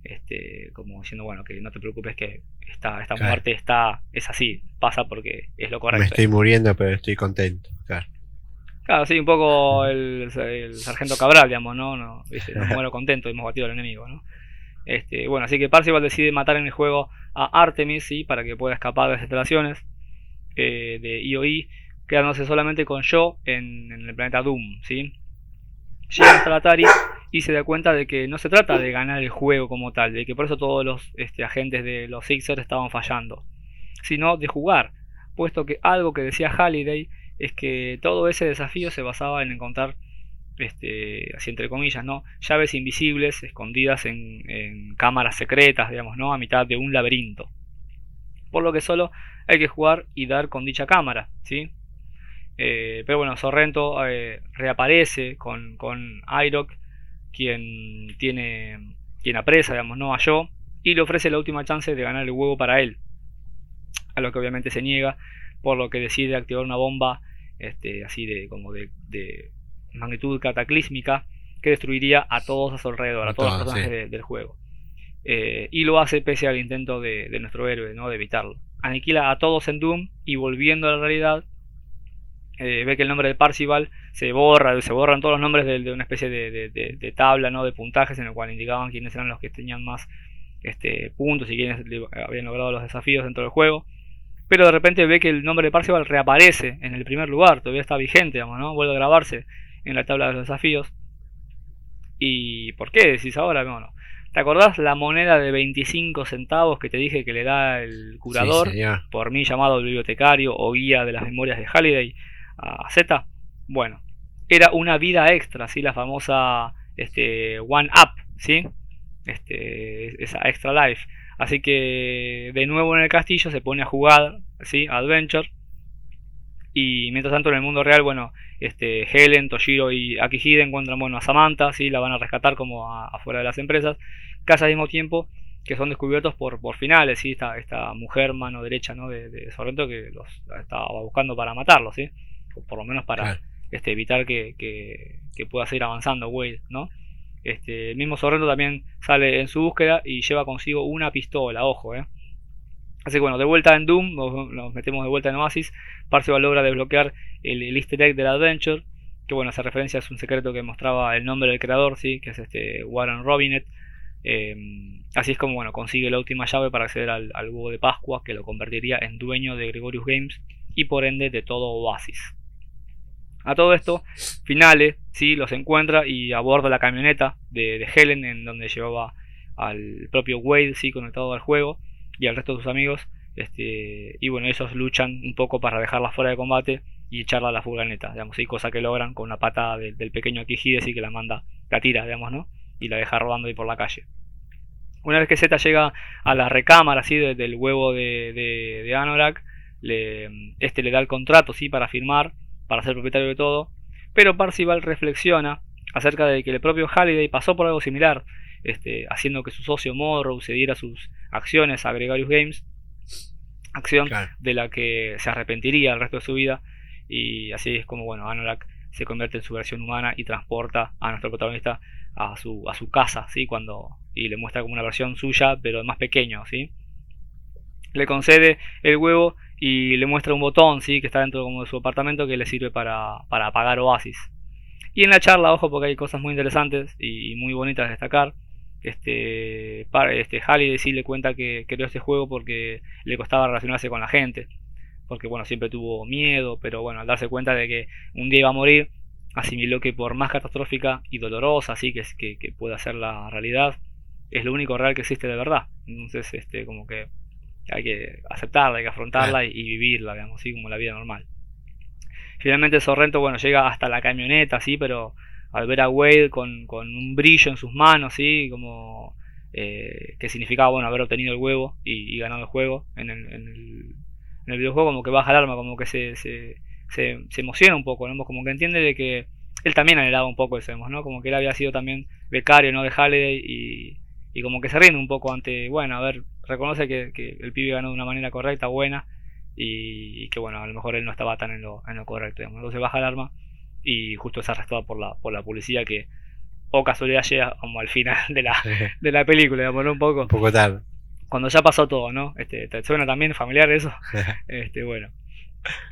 este, como diciendo, bueno, que no te preocupes que esta, esta muerte está, es así, pasa porque es lo correcto. Me estoy muriendo, pero estoy contento, claro. Claro, sí, un poco el, sargento Cabral, digamos, ¿no? no dice, nos muero contento, hemos batido al enemigo, ¿no? Este, bueno, así que Parcival decide matar en el juego a Artemis, ¿sí? Para que pueda escapar de las instalaciones eh, de IOI, quedándose solamente con Yo en, el planeta Doom, ¿sí? Llega hasta la Atari y se da cuenta de que no se trata de ganar el juego como tal, de que por eso todos los este, agentes de los Sixers estaban fallando, sino de jugar, puesto que algo que decía Halliday es que todo ese desafío se basaba en encontrar, este, así entre comillas, ¿no? llaves invisibles escondidas en, en cámaras secretas, digamos, ¿no? a mitad de un laberinto. Por lo que solo hay que jugar y dar con dicha cámara, ¿sí? Eh, pero bueno, Sorrento eh, reaparece con, con Iroc, quien tiene quien apresa, digamos, no a yo, y le ofrece la última chance de ganar el huevo para él. A lo que obviamente se niega, por lo que decide activar una bomba este, así de como de, magnitud cataclísmica que destruiría a todos a su alrededor, a, todos los personajes del juego. Eh, y lo hace pese al intento de, nuestro héroe, ¿no? de evitarlo aniquila a todos en Doom y volviendo a la realidad eh, ve que el nombre de Parcival se borra, se borran todos los nombres de, una especie de, tabla, ¿no? de puntajes en el cual indicaban quiénes eran los que tenían más este, puntos y quiénes habían logrado los desafíos dentro del juego. Pero de repente ve que el nombre de Parcival reaparece en el primer lugar, todavía está vigente, ¿no? vuelve a grabarse en la tabla de los desafíos. ¿Y por qué decís ahora? Bueno, ¿Te acordás la moneda de 25 centavos que te dije que le da el curador, por mí llamado el bibliotecario o guía de las memorias de Halliday a Z? Bueno, era una vida extra, ¿sí? la famosa este, One Up, ¿sí? Este, esa Extra Life. Así que de nuevo en el castillo se pone a jugar, ¿sí? Adventure. Y mientras tanto en el mundo real, bueno, este, Helen, Toshiro y Akihide encuentran bueno, a Samantha, ¿sí? la van a rescatar como afuera de las empresas, casi al mismo tiempo que son descubiertos por, por finales, ¿sí? esta, esta mujer mano derecha ¿no? de, de Sorrento que los estaba buscando para matarlos, ¿sí? o por lo menos para este, evitar que, que, pueda seguir avanzando Wade. ¿no? Este, el mismo Sorrento también sale en su búsqueda y lleva consigo una pistola, ojo, ¿eh? Así que bueno, de vuelta en Doom, nos, metemos de vuelta en Oasis. Parcival logra desbloquear el, el easter egg del Adventure, que bueno, esa referencia es un secreto que mostraba el nombre del creador, sí, que es este Warren Robinet. Em, así es como bueno, consigue la última llave para acceder al, huevo de Pascua, que lo convertiría en dueño de Gregorius Games y por ende de todo Oasis. A todo esto, Finale sí, los encuentra y aborda la camioneta de, de Helen, en donde llevaba al propio Wade sí, conectado al juego y al resto de sus amigos. Este, y bueno, ellos luchan un poco para dejarla fuera de combate y echarla a la furgoneta, digamos, ¿sí? cosa que logran con una patada del pequeño Akihide, y que la manda, la tira, digamos, ¿no? Y la deja rodando ahí por la calle. Una vez que Z llega a la recámara, así, del huevo de, de, Anorak, le, este le da el contrato, sí, para firmar, para ser propietario de todo, pero Parcival reflexiona acerca de que el propio Halliday pasó por algo similar, este, haciendo que su socio Morrow cediera sus acciones a Gregarious Games, acción de la que se arrepentiría el resto de su vida, y así es como bueno, Anorak se convierte en su versión humana y transporta a nuestro protagonista a su, a su casa, ¿sí? Cuando, y le muestra como una versión suya, pero más pequeño, ¿sí? Le concede el huevo y le muestra un botón, ¿sí? Que está dentro como de su apartamento que le sirve para, para apagar Oasis. Y en la charla, ojo, porque hay cosas muy interesantes y muy bonitas de destacar este, este Halliday sí le cuenta que creó este juego porque le costaba relacionarse con la gente. Porque bueno, siempre tuvo miedo, pero bueno, al darse cuenta de que un día iba a morir, asimiló que por más catastrófica y dolorosa así que, que, que pueda ser la realidad, es lo único real que existe de verdad. Entonces, este, como que hay que aceptarla, hay que afrontarla y, vivirla, digamos, así como la vida normal. Finalmente Sorrento, bueno, llega hasta la camioneta, sí, pero al ver a Wade con, un brillo en sus manos, ¿sí? Como eh, que significaba, bueno, haber obtenido el huevo y, ganado el juego en el, en, el, en el, videojuego, como que baja el arma, como que se, se, se, emociona un poco, ¿no? Como que entiende de que él también anhelaba un poco eso, ¿no? Como que él había sido también becario, ¿no? De Halliday y, y como que se rinde un poco ante, bueno, a ver, reconoce que, que el pibe ganó de una manera correcta, buena, y, que bueno, a lo mejor él no estaba tan en lo, en lo correcto, digamos. Entonces baja el arma y justo es arrestado por la, por la policía que o casualidad llega como al final de la, de la película, digamos, Un poco. Un poco tarde. Cuando ya pasó todo, ¿no? Este, ¿Te suena también familiar eso? este, bueno.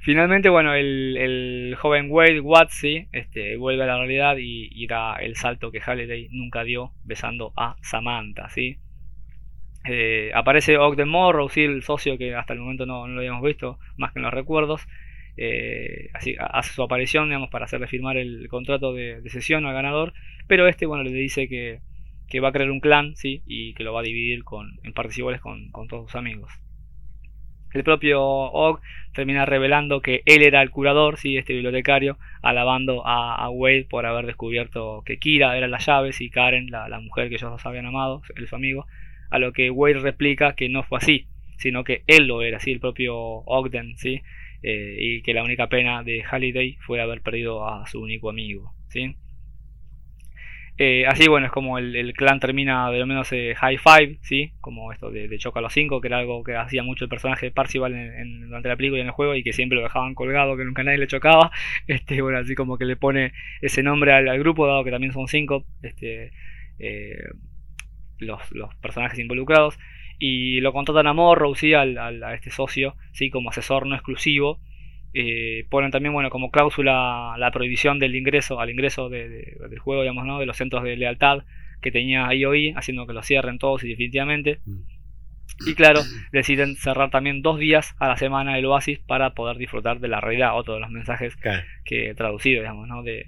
Finalmente, bueno, el, joven Wade Watsi este, vuelve a la realidad y, da el salto que Halliday nunca dio besando a Samantha, ¿sí? Eh, aparece Ogden Morrow, ¿sí? el socio que hasta el momento no, lo habíamos visto, más que en los recuerdos. Eh, así, hace su aparición digamos, para hacerle firmar el contrato de, sesión al ganador, pero este bueno, le dice que, va a crear un clan ¿sí? y que lo va a dividir con, en partes iguales con, todos sus amigos. El propio Og termina revelando que él era el curador, ¿sí? este bibliotecario, alabando a, Wade por haber descubierto que Kira era las llaves y Karen, la, mujer que ellos dos habían amado, él su amigo, a lo que Wade replica que no fue así, sino que él lo era, ¿sí? el propio Ogden, ¿sí? Eh, y que la única pena de Halliday fue haber perdido a su único amigo. ¿sí? Eh, así, bueno, es como el, clan termina de lo menos eh, high five, ¿sí? Como esto de, de Choca a los 5, que era algo que hacía mucho el personaje de Parcival en, durante la película y en el juego y que siempre lo dejaban colgado, que nunca nadie le chocaba. Este, bueno, así como que le pone ese nombre al, grupo, dado que también son 5 este, los, los, personajes involucrados y lo contratan a Morrow, ¿sí? Al, a este socio, ¿sí? como asesor no exclusivo. Eh, ponen también bueno, como cláusula la prohibición del ingreso al ingreso del juego, digamos, ¿no? de los centros de lealtad que tenía IOI, haciendo que lo cierren todos y definitivamente. Y claro, deciden cerrar también dos días a la semana el Oasis para poder disfrutar de la realidad, otro de los mensajes que he traducido, digamos, ¿no? de,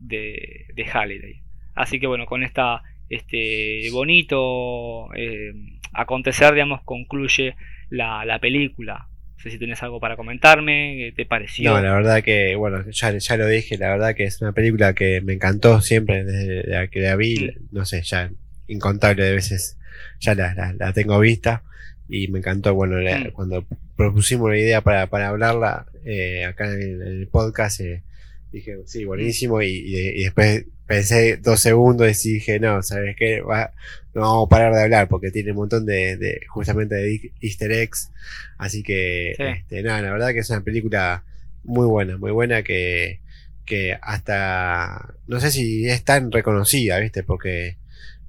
de, de Halliday. Así que bueno, con esta este bonito eh, acontecer, digamos, concluye la, la película. No sé si tienes algo para comentarme, ¿qué te pareció? No, la verdad que, bueno, ya, ya lo dije, la verdad que es una película que me encantó siempre desde que la vi, mm. no sé, ya incontable de veces ya la, la, tengo vista. y me encantó, bueno, Mm. cuando propusimos la idea para, para hablarla eh, acá en el, en el podcast, eh, dije, sí, buenísimo, y, y- y después pensé dos segundos y dije, no, ¿sabes qué? Va- no vamos a parar de hablar porque tiene un montón de, de- justamente de easter eggs, así que, Sí. este, nada, la verdad que es una película muy buena, muy buena que, que hasta, no sé si es tan reconocida, ¿viste? Porque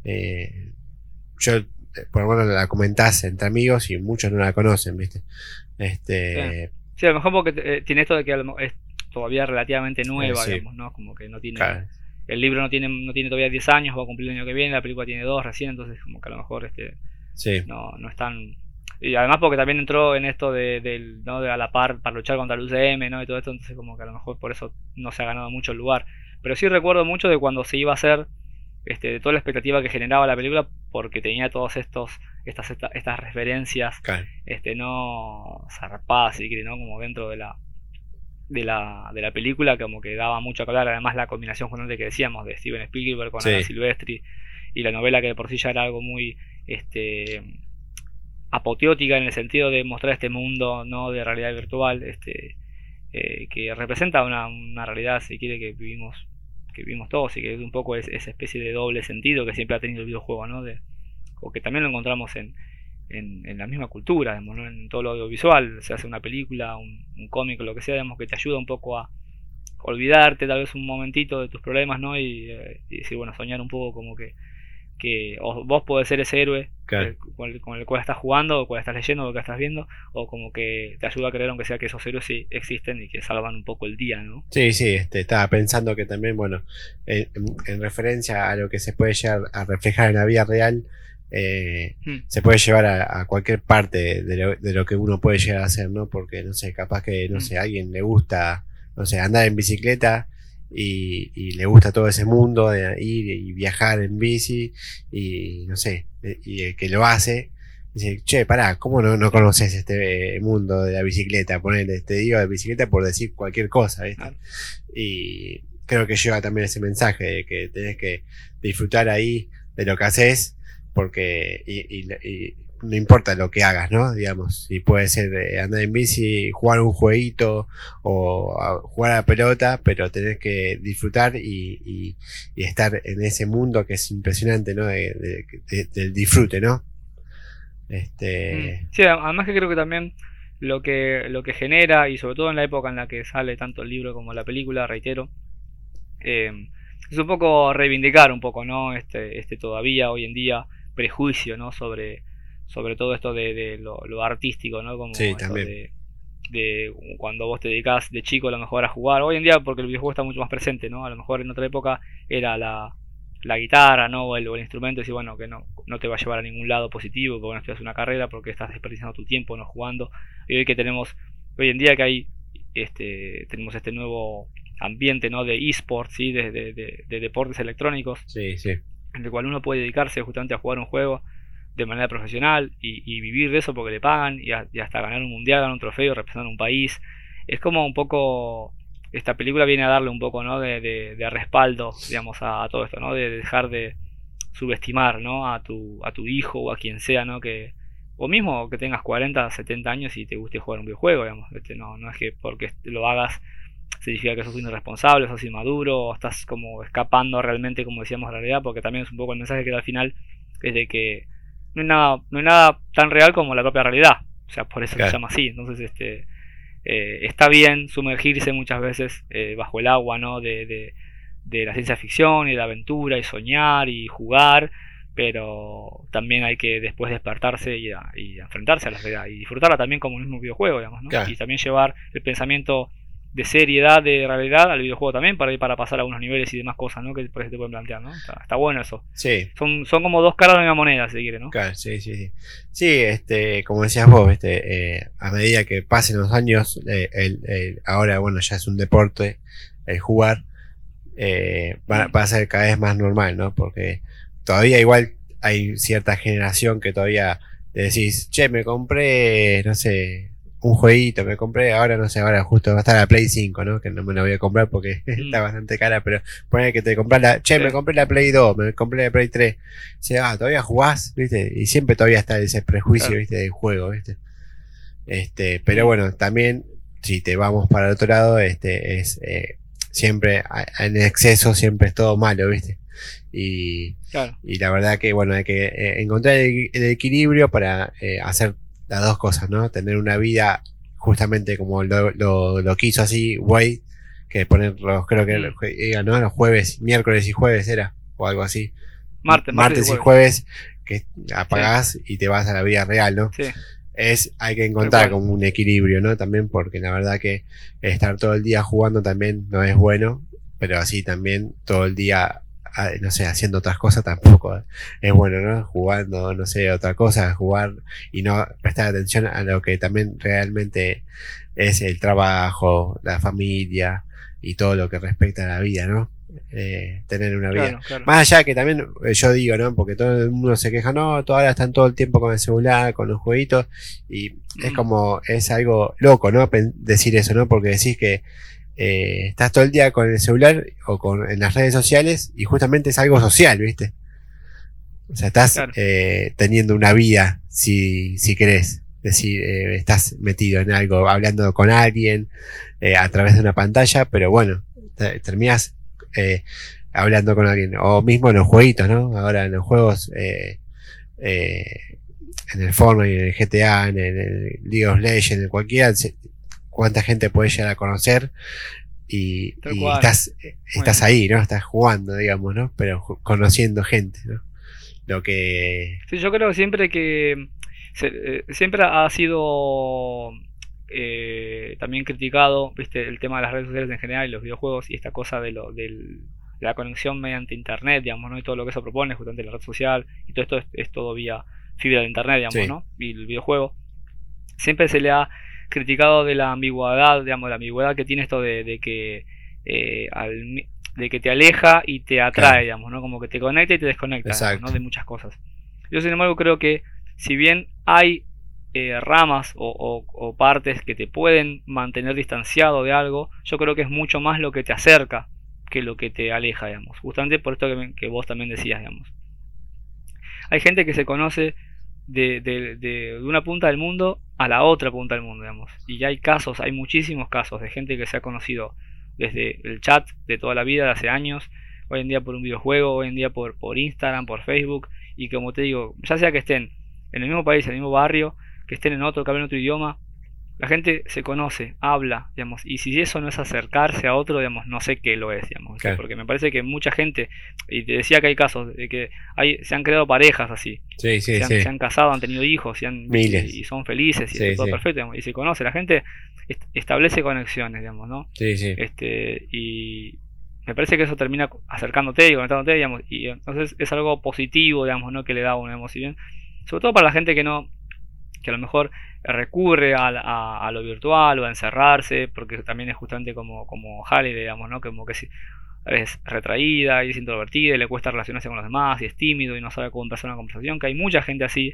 eh, yo, eh, por lo menos la comentás entre amigos y muchos no la conocen, ¿viste? Este, Sí, a lo mejor porque eh, tiene esto de que es todavía relativamente nueva, sí. digamos, ¿no? Como que no tiene. claro, El libro no tiene, no tiene todavía 10 años, va a cumplir el año que viene, la película tiene 2 recién, entonces como que a lo mejor este sí, no, no es tan. Y además porque también entró en esto de, del, ¿no? de a la par para luchar contra el UCM, ¿no? Y todo esto, entonces como que a lo mejor por eso no se ha ganado mucho el lugar. Pero sí recuerdo mucho de cuando se iba a hacer, este, de toda la expectativa que generaba la película, porque tenía todos estos, estas, esta- estas referencias este no zarpadas si quiere no como dentro de la de la, de la película como que daba mucho que hablar además la combinación justamente que decíamos de Steven Spielberg con Sí. Ana Silvestri y la novela que de por sí ya era algo muy este apoteótica en el sentido de mostrar este mundo no de realidad virtual este eh, que representa una, una realidad si quiere que vivimos que vivimos todos y que es un poco es- esa especie de doble sentido que siempre ha tenido el videojuego no de o que también lo encontramos en, en, en la misma cultura, digamos, ¿no? en todo lo audiovisual, se hace una película, un, un cómic, lo que sea, digamos, que te ayuda un poco a olvidarte tal vez un momentito de tus problemas, ¿no? Y, eh, y decir, bueno, soñar un poco como que, que vos podés ser ese héroe claro. eh, con, el, con el cual estás jugando, o cual estás leyendo, o que estás viendo, o como que te ayuda a creer, aunque sea que esos héroes sí existen y que salvan un poco el día, ¿no? Sí, sí, este, estaba pensando que también, bueno, en, en referencia a lo que se puede llegar a reflejar en la vida real, eh, Hmm. se puede llevar a, a cualquier parte de lo, de lo que uno puede llegar a hacer, ¿no? Porque, no sé, capaz que, no Mm. sé, a alguien le gusta, no sé, andar en bicicleta y, y le gusta todo ese mundo de ir y viajar en bici y, no sé, y el que lo hace, dice, che, pará, ¿cómo no, no conoces este eh, mundo de la bicicleta? Ponele, te digo de bicicleta por decir cualquier cosa, ¿viste? Y creo que lleva también ese mensaje de que tenés que disfrutar ahí de lo que haces, porque y, y- y no importa lo que hagas, ¿no? Digamos, si puede ser andar en bici, jugar un jueguito o jugar a la pelota, pero tenés que disfrutar y, y- y estar en ese mundo que es impresionante, ¿no? De- del disfrute, ¿no? Este, Mm. Sí, además que creo que también lo que, lo que genera, y sobre todo en la época en la que sale tanto el libro como la película, reitero, eh, es un poco reivindicar un poco, ¿no? Este, este todavía hoy en día prejuicio, ¿no? Sobre, sobre todo esto de, de lo, lo artístico, ¿no? Como Sí, también. de, de cuando vos te dedicás de chico a lo mejor a jugar. Hoy en día, porque el videojuego está mucho más presente, ¿no? A lo mejor en otra época era la, la guitarra, ¿no? O el, o el instrumento, y bueno, que no, no te va a llevar a ningún lado positivo, porque no estudias una carrera, porque estás desperdiciando tu tiempo no jugando. Y hoy que tenemos, hoy en día que hay, este, tenemos este nuevo ambiente, ¿no? De esports, ¿sí? De, de, de- de deportes electrónicos, sí, sí. En el cual uno puede dedicarse justamente a jugar un juego de manera profesional y, vivir de eso porque le pagan y hasta ganar un mundial, ganar un trofeo, representar un país. Es como un poco, esta película viene a darle un poco ¿no? de, de- de respaldo, digamos, a, a todo esto, ¿no? De dejar de subestimar, ¿no? A tu, a tu hijo o a quien sea, ¿no? Que, o mismo que tengas 40, 70 años y te guste jugar un videojuego, digamos. Este, no, no es que porque lo hagas significa que sos un irresponsable, sos inmaduro, o estás como escapando realmente, como decíamos, a la realidad, porque también es un poco el mensaje que da al final, es de que no hay nada, no hay nada tan real como la propia realidad. O sea, por eso Claro. se llama así. Entonces, este eh, está bien sumergirse muchas veces eh, bajo el agua, ¿no? De, de, de la ciencia ficción y de la aventura y soñar y jugar, pero también hay que después despertarse y, a- y enfrentarse a la realidad y disfrutarla también como un mismo videojuego, digamos, ¿no? Claro. Y también llevar el pensamiento de seriedad, de realidad al videojuego también para ir para pasar a algunos niveles y demás cosas, ¿no? Que por eso te pueden plantear, ¿no? Está, está bueno eso. Sí, Son, son como dos caras de una moneda, si quiere, ¿no? Claro, sí, sí, sí. Sí, este, como decías vos, este, eh, a medida que pasen los años, eh, el, el- ahora, bueno, ya es un deporte, el jugar, eh, va, va a ser cada vez más normal, ¿no? Porque todavía igual hay cierta generación que todavía te decís, che, me compré, no sé, un jueguito, me compré, ahora no sé, ahora justo va a estar la Play 5, ¿no? Que no me la voy a comprar porque está bastante cara, pero pone que te compras la, che, me compré la Play 2, me compré la Play 3. Dice, ah, todavía jugás, ¿viste? Y siempre todavía está ese prejuicio, ¿viste? Del juego, ¿viste? Este, pero bueno, también, si te vamos para el otro lado, este, es, eh, siempre, en exceso siempre es todo malo, ¿viste? Y, y la verdad que, bueno, hay que eh, encontrar el, equilibrio para eh, hacer las dos cosas, ¿no? Tener una vida justamente como lo, lo, quiso así Wade, que poner los, creo que mm. ¿no? los jueves, miércoles y jueves era, o algo así. Martes, martes, y jueves, que apagás y te vas a la vida real, ¿no? Sí. Es, hay que encontrar como un equilibrio, ¿no? También porque la verdad que estar todo el día jugando también no es bueno, pero así también todo el día no sé, haciendo otras cosas tampoco es bueno, ¿no? Jugando, no sé, otra cosa, jugar y no prestar atención a lo que también realmente es el trabajo, la familia y todo lo que respecta a la vida, ¿no? Eh, tener una vida. Más allá que también eh, yo digo, ¿no? Porque todo el mundo se queja, no, todavía están todo el tiempo con el celular, con los jueguitos, y es mm. como, es algo loco, ¿no? Decir eso, ¿no? Porque decís que eh, estás todo el día con el celular o con, en las redes sociales y justamente es algo social, ¿viste? O sea, estás eh, teniendo una vida, si, si querés. decir, eh, estás metido en algo, hablando con alguien a través de una pantalla, pero bueno, terminas hablando con alguien. O mismo en los jueguitos, ¿no? Ahora en los juegos, en el Fortnite, en el GTA, en el League of Legends, en cualquiera, cuánta gente puedes llegar a conocer y, estás, estás ahí, ¿no? Estás jugando, digamos, ¿no? Pero conociendo gente, ¿no? Lo que... Sí, yo creo que siempre que... Eh, siempre ha sido eh, también criticado, viste, el tema de las redes sociales en general y los videojuegos y esta cosa de lo del la conexión mediante internet, digamos, ¿no? Y todo lo que eso propone, justamente la red social, y todo esto es, todo vía fibra de internet, digamos, ¿no? Y el videojuego. Siempre se le ha criticado de la ambigüedad, digamos, la ambigüedad que tiene esto de, que eh, de que te aleja y te atrae, digamos, ¿no? Como que te conecta y te desconecta, ¿no? De muchas cosas. Yo, sin embargo, creo que si bien hay eh, ramas o, partes que te pueden mantener distanciado de algo, yo creo que es mucho más lo que te acerca que lo que te aleja, digamos. Justamente por esto que, que vos también decías, digamos. Hay gente que se conoce de, de, de, una punta del mundo a la otra punta del mundo, digamos. Y ya hay casos, hay muchísimos casos de gente que se ha conocido desde el chat de toda la vida, de hace años, hoy en día por un videojuego, hoy en día por, por Instagram, por Facebook, y como te digo, ya sea que estén en el mismo país, en el mismo barrio, que estén en otro, que hablen otro idioma, la gente se conoce, habla, digamos, y si eso no es acercarse a otro, digamos, no sé qué lo es, digamos, porque me parece que mucha gente, y te decía que hay casos de que hay, se han creado parejas así, sí, sí, se, han, se, han, casado, han tenido hijos, y, han, y, son felices, y todo perfecto, y se conoce, la gente establece conexiones, digamos, ¿no? Sí, sí. Este, y me parece que eso termina acercándote y conectándote, digamos, y entonces es algo positivo, digamos, ¿no? Que le da una emoción, sobre todo para la gente que no, que a lo mejor recurre a, lo virtual o a encerrarse, porque también es justamente como, como digamos, ¿no? Como que es retraída y es introvertida y le cuesta relacionarse con los demás y es tímido y no sabe cómo empezar una conversación, que hay mucha gente así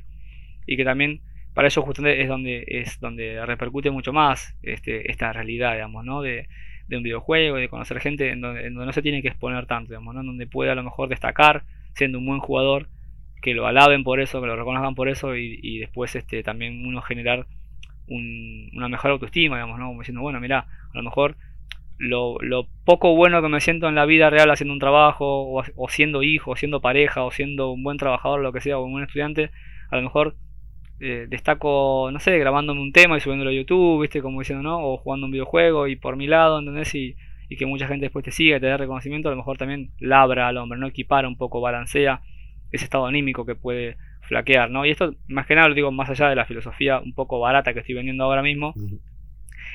y que también para eso justamente es donde es donde repercute mucho más este, esta realidad, digamos, ¿no? De, un videojuego, de conocer gente en donde, no se tiene que exponer tanto, digamos, ¿no? Donde puede a lo mejor destacar siendo un buen jugador que lo alaben por eso, que lo reconozcan por eso y, después este, también uno generar una mejor autoestima, digamos, ¿no? Como diciendo, bueno, mira, a lo mejor lo, poco bueno que me siento en la vida real haciendo un trabajo, o, siendo hijo, o siendo pareja, o siendo un buen trabajador, lo que sea, o un buen estudiante, a lo mejor eh, destaco, no sé, grabándome un tema y subiéndolo a YouTube, ¿viste? Como diciendo, ¿no? O jugando un videojuego y por mi lado, ¿entendés? Y, y que mucha gente después te siga, te dé reconocimiento, a lo mejor también labra al hombre, ¿no? Equipara un poco, balancea ese estado anímico que puede flaquear, ¿no? Y esto, más que nada, lo digo más allá de la filosofía un poco barata que estoy vendiendo ahora mismo,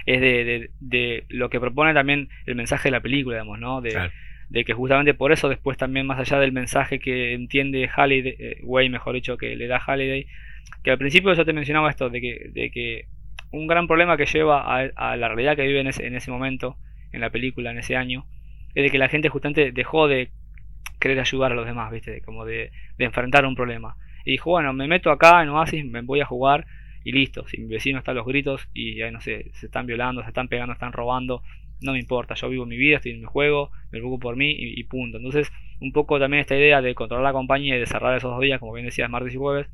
es de, de, lo que propone también el mensaje de la película, digamos, ¿no? De, de, que justamente por eso después también, más allá del mensaje que entiende Halliday, eh, Way, mejor dicho, que le da Halliday, que al principio yo te mencionaba esto, de que, de que un gran problema que lleva a, la realidad que vive en ese, en ese momento, en la película, en ese año, es de que la gente justamente dejó de querer ayudar a los demás, ¿viste? Como de, enfrentar un problema. Y dijo, bueno, me meto acá en Oasis, me voy a jugar y listo. Si mi vecino está a los gritos y no sé, se están violando, se están pegando, están robando, no me importa, yo vivo mi vida, estoy en mi juego, me preocupo por mí y, punto. Entonces, un poco también esta idea de controlar la compañía y de cerrar esos dos días, como bien decías, martes y jueves,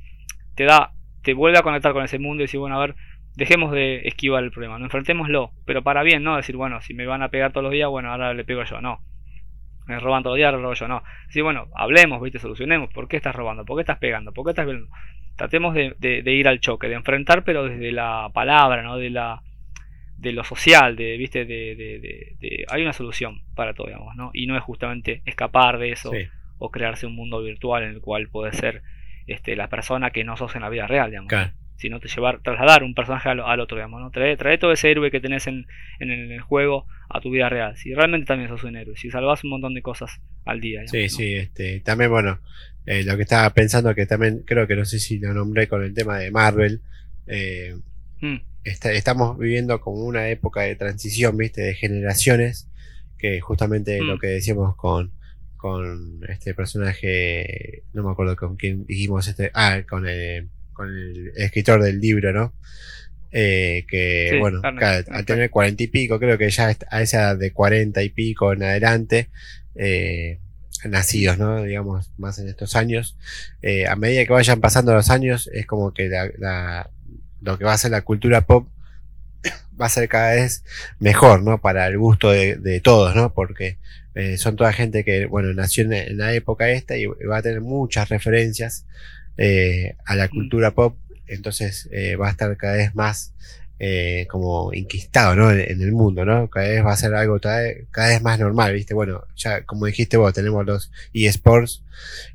te da, te vuelve a conectar con ese mundo y decir, bueno, a ver, dejemos de esquivar el problema, no enfrentémoslo, pero para bien, ¿no? Decir, bueno, si me van a pegar todos los días, bueno, ahora le pego yo, no. Me roban todos los días, lo robo yo, no. Decir, bueno, hablemos, ¿viste? Solucionemos. ¿Por qué estás robando? ¿Por qué estás pegando? ¿Por qué estás viendo? Tratemos de, de ir al choque, de enfrentar, pero desde la palabra, ¿no? De la de lo social, de, ¿viste? De, de, hay una solución para todo, digamos, ¿no? Y no es justamente escapar de eso o crearse un mundo virtual en el cual puede ser este, la persona que no sos en la vida real, digamos. Sino te llevar, trasladar un personaje al, otro, digamos, ¿no? Trae, trae, todo ese héroe que tenés en, en, el juego a tu vida real. Si realmente también sos un héroe, si salvas un montón de cosas al día. sí, sí, este, también, bueno, eh, lo que estaba pensando que también, creo que no sé si lo nombré con el tema de Marvel. Eh, mm estamos viviendo como una época de transición, ¿viste? De generaciones, que justamente lo mm. que decíamos con, con este personaje, no me acuerdo con quién dijimos este, ah, con el, con el escritor del libro, ¿no? Eh, que bueno, al tener cuarenta y pico, creo que ya a esa edad de cuarenta y pico en adelante, eh, nacidos, ¿no? Digamos, más en estos años, eh, a medida que vayan pasando los años, es como que la, lo que va a ser la cultura pop va a ser cada vez mejor, ¿no? Para el gusto de, todos, ¿no? Porque eh, son toda gente que, bueno, nació en, la época esta y va a tener muchas referencias eh, a la mm. cultura pop, entonces eh, va a estar cada vez más como inquistado, ¿no? En, el mundo, ¿no? Cada vez va a ser algo cada vez, más normal, ¿viste? Bueno, ya como dijiste vos, tenemos los eSports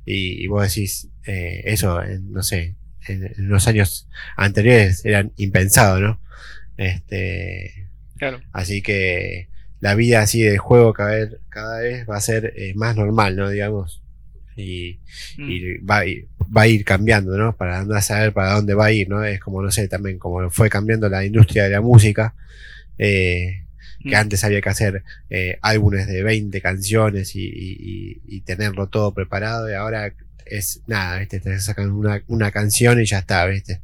y, y vos decís, eso, no sé, en, los años anteriores eran impensados, ¿no? Este, claro. Así que la vida así del juego cada vez, cada vez va a ser eh, más normal, ¿no? Digamos. Y, mm. va, va, a ir cambiando, ¿no? Para a saber para dónde va a ir, ¿no? Es como, no sé, también como fue cambiando la industria de la música. Eh, que mm. antes había que hacer eh, álbumes de 20 canciones y, y, tenerlo todo preparado y ahora es nada, ¿viste? Te sacan una, una canción y ya está, ¿viste?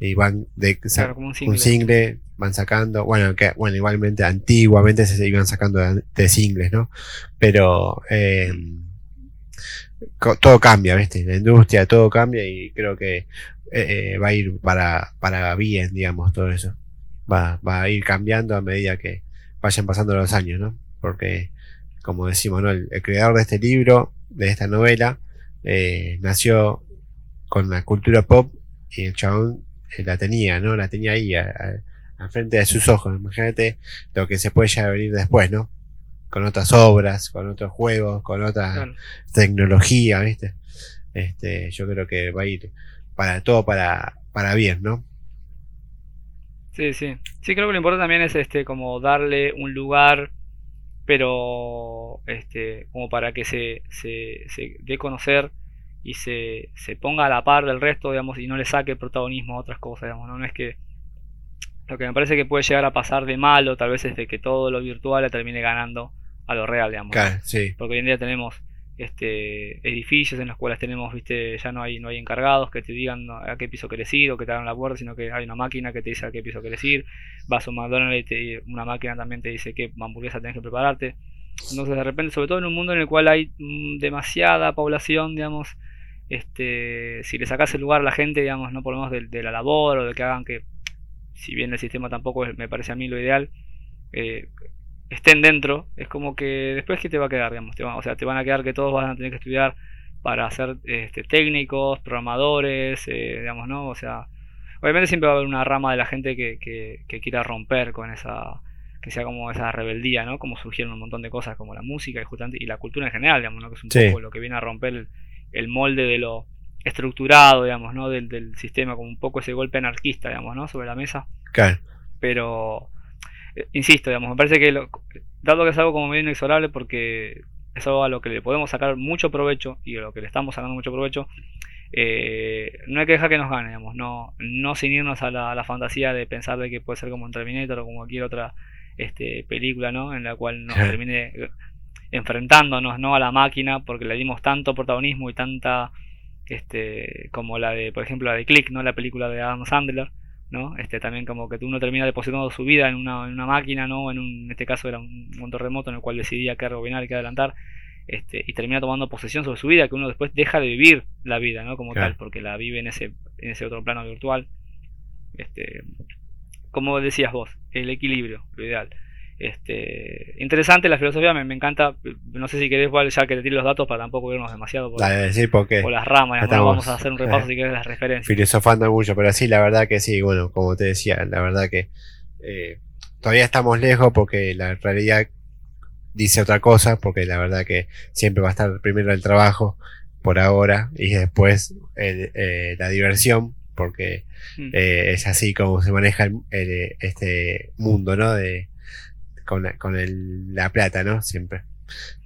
Y van de un, single. van sacando, bueno, que bueno, igualmente antiguamente se iban sacando de, singles, ¿no? Pero eh, todo cambia, ¿viste? La industria, todo cambia y creo que eh, eh, va a ir para, para bien, digamos, todo eso. Va, va a ir cambiando a medida que vayan pasando los años, ¿no? Porque, como decimos, ¿no? el creador de este libro, de esta novela, eh, nació con la cultura pop y el chabón la tenía, ¿no? La tenía ahí, a, frente de sus ojos. Imagínate lo que se puede ya venir después, ¿no? Con otras obras, con otros juegos, con otra tecnología, ¿viste? Este, yo creo que va a ir para todo para, para bien, ¿no? Sí, sí. Sí, creo que lo importante también es este como darle un lugar pero este, como para que se, se, se dé conocer y se, se, ponga a la par del resto, digamos, y no le saque protagonismo a otras cosas, digamos, ¿no? es que lo que me parece que puede llegar a pasar de malo, tal vez es de que todo lo virtual le termine ganando a lo real, digamos. Porque hoy en día tenemos este, edificios en los cuales tenemos, viste, ya no hay, no hay encargados que te digan a qué piso querés ir o que te hagan la puerta, sino que hay una máquina que te dice a qué piso querés ir, vas a un McDonald's y una máquina también te dice qué hamburguesa tenés que prepararte. Entonces de repente, sobre todo en un mundo en el cual hay mm, demasiada población, digamos, este, si le sacas el lugar a la gente, digamos, no por lo menos de, la labor o de que hagan que, si bien el sistema tampoco me parece a mí lo ideal, eh, estén dentro, es como que después que te va a quedar, digamos, o sea, te van a quedar que todos van a tener que estudiar para ser este, técnicos, programadores, eh, digamos, ¿no? O sea, obviamente siempre va a haber una rama de la gente que, que, quiera romper con esa, que sea como esa rebeldía, ¿no? Como surgieron un montón de cosas como la música y justamente y la cultura en general, digamos, ¿no? Que es un poco lo que viene a romper el, molde de lo estructurado, digamos, ¿no? Del, del sistema, como un poco ese golpe anarquista, digamos, ¿no? Sobre la mesa. Claro. Pero insisto, digamos, me parece que lo, dado que es algo como medio inexorable porque es algo a lo que le podemos sacar mucho provecho y a lo que le estamos sacando mucho provecho, eh, no hay que dejar que nos gane, digamos, no, no sin irnos a la, fantasía de pensar de que puede ser como un Terminator o como cualquier otra este, película, ¿no? En la cual nos termine enfrentándonos, ¿no? A la máquina porque le dimos tanto protagonismo y tanta, este, como la de, por ejemplo, la de Click, ¿no? La película de Adam Sandler ¿no? Este, también como que uno termina depositando su vida en una, en una máquina, ¿no? En, un, en este caso era un, un terremoto en el cual decidía qué rebobinar y qué adelantar, este, y termina tomando posesión sobre su vida, que uno después deja de vivir la vida, ¿no? Como tal, porque la vive en ese, en ese otro plano virtual. Este, como decías vos, el equilibrio, lo ideal. Este, interesante la filosofía, me, encanta. No sé si querés ya que te tire los datos para tampoco vernos demasiado por, las ramas. vamos a hacer un repaso eh, si querés las referencias. Filosofando mucho, pero sí, la verdad que sí, bueno, como te decía, la verdad que eh, todavía estamos lejos porque la realidad dice otra cosa, porque la verdad que siempre va a estar primero el trabajo por ahora y después eh, la diversión, porque mm. es así como se maneja este mundo, ¿no? De, con, la, con el, la plata, ¿no? Siempre.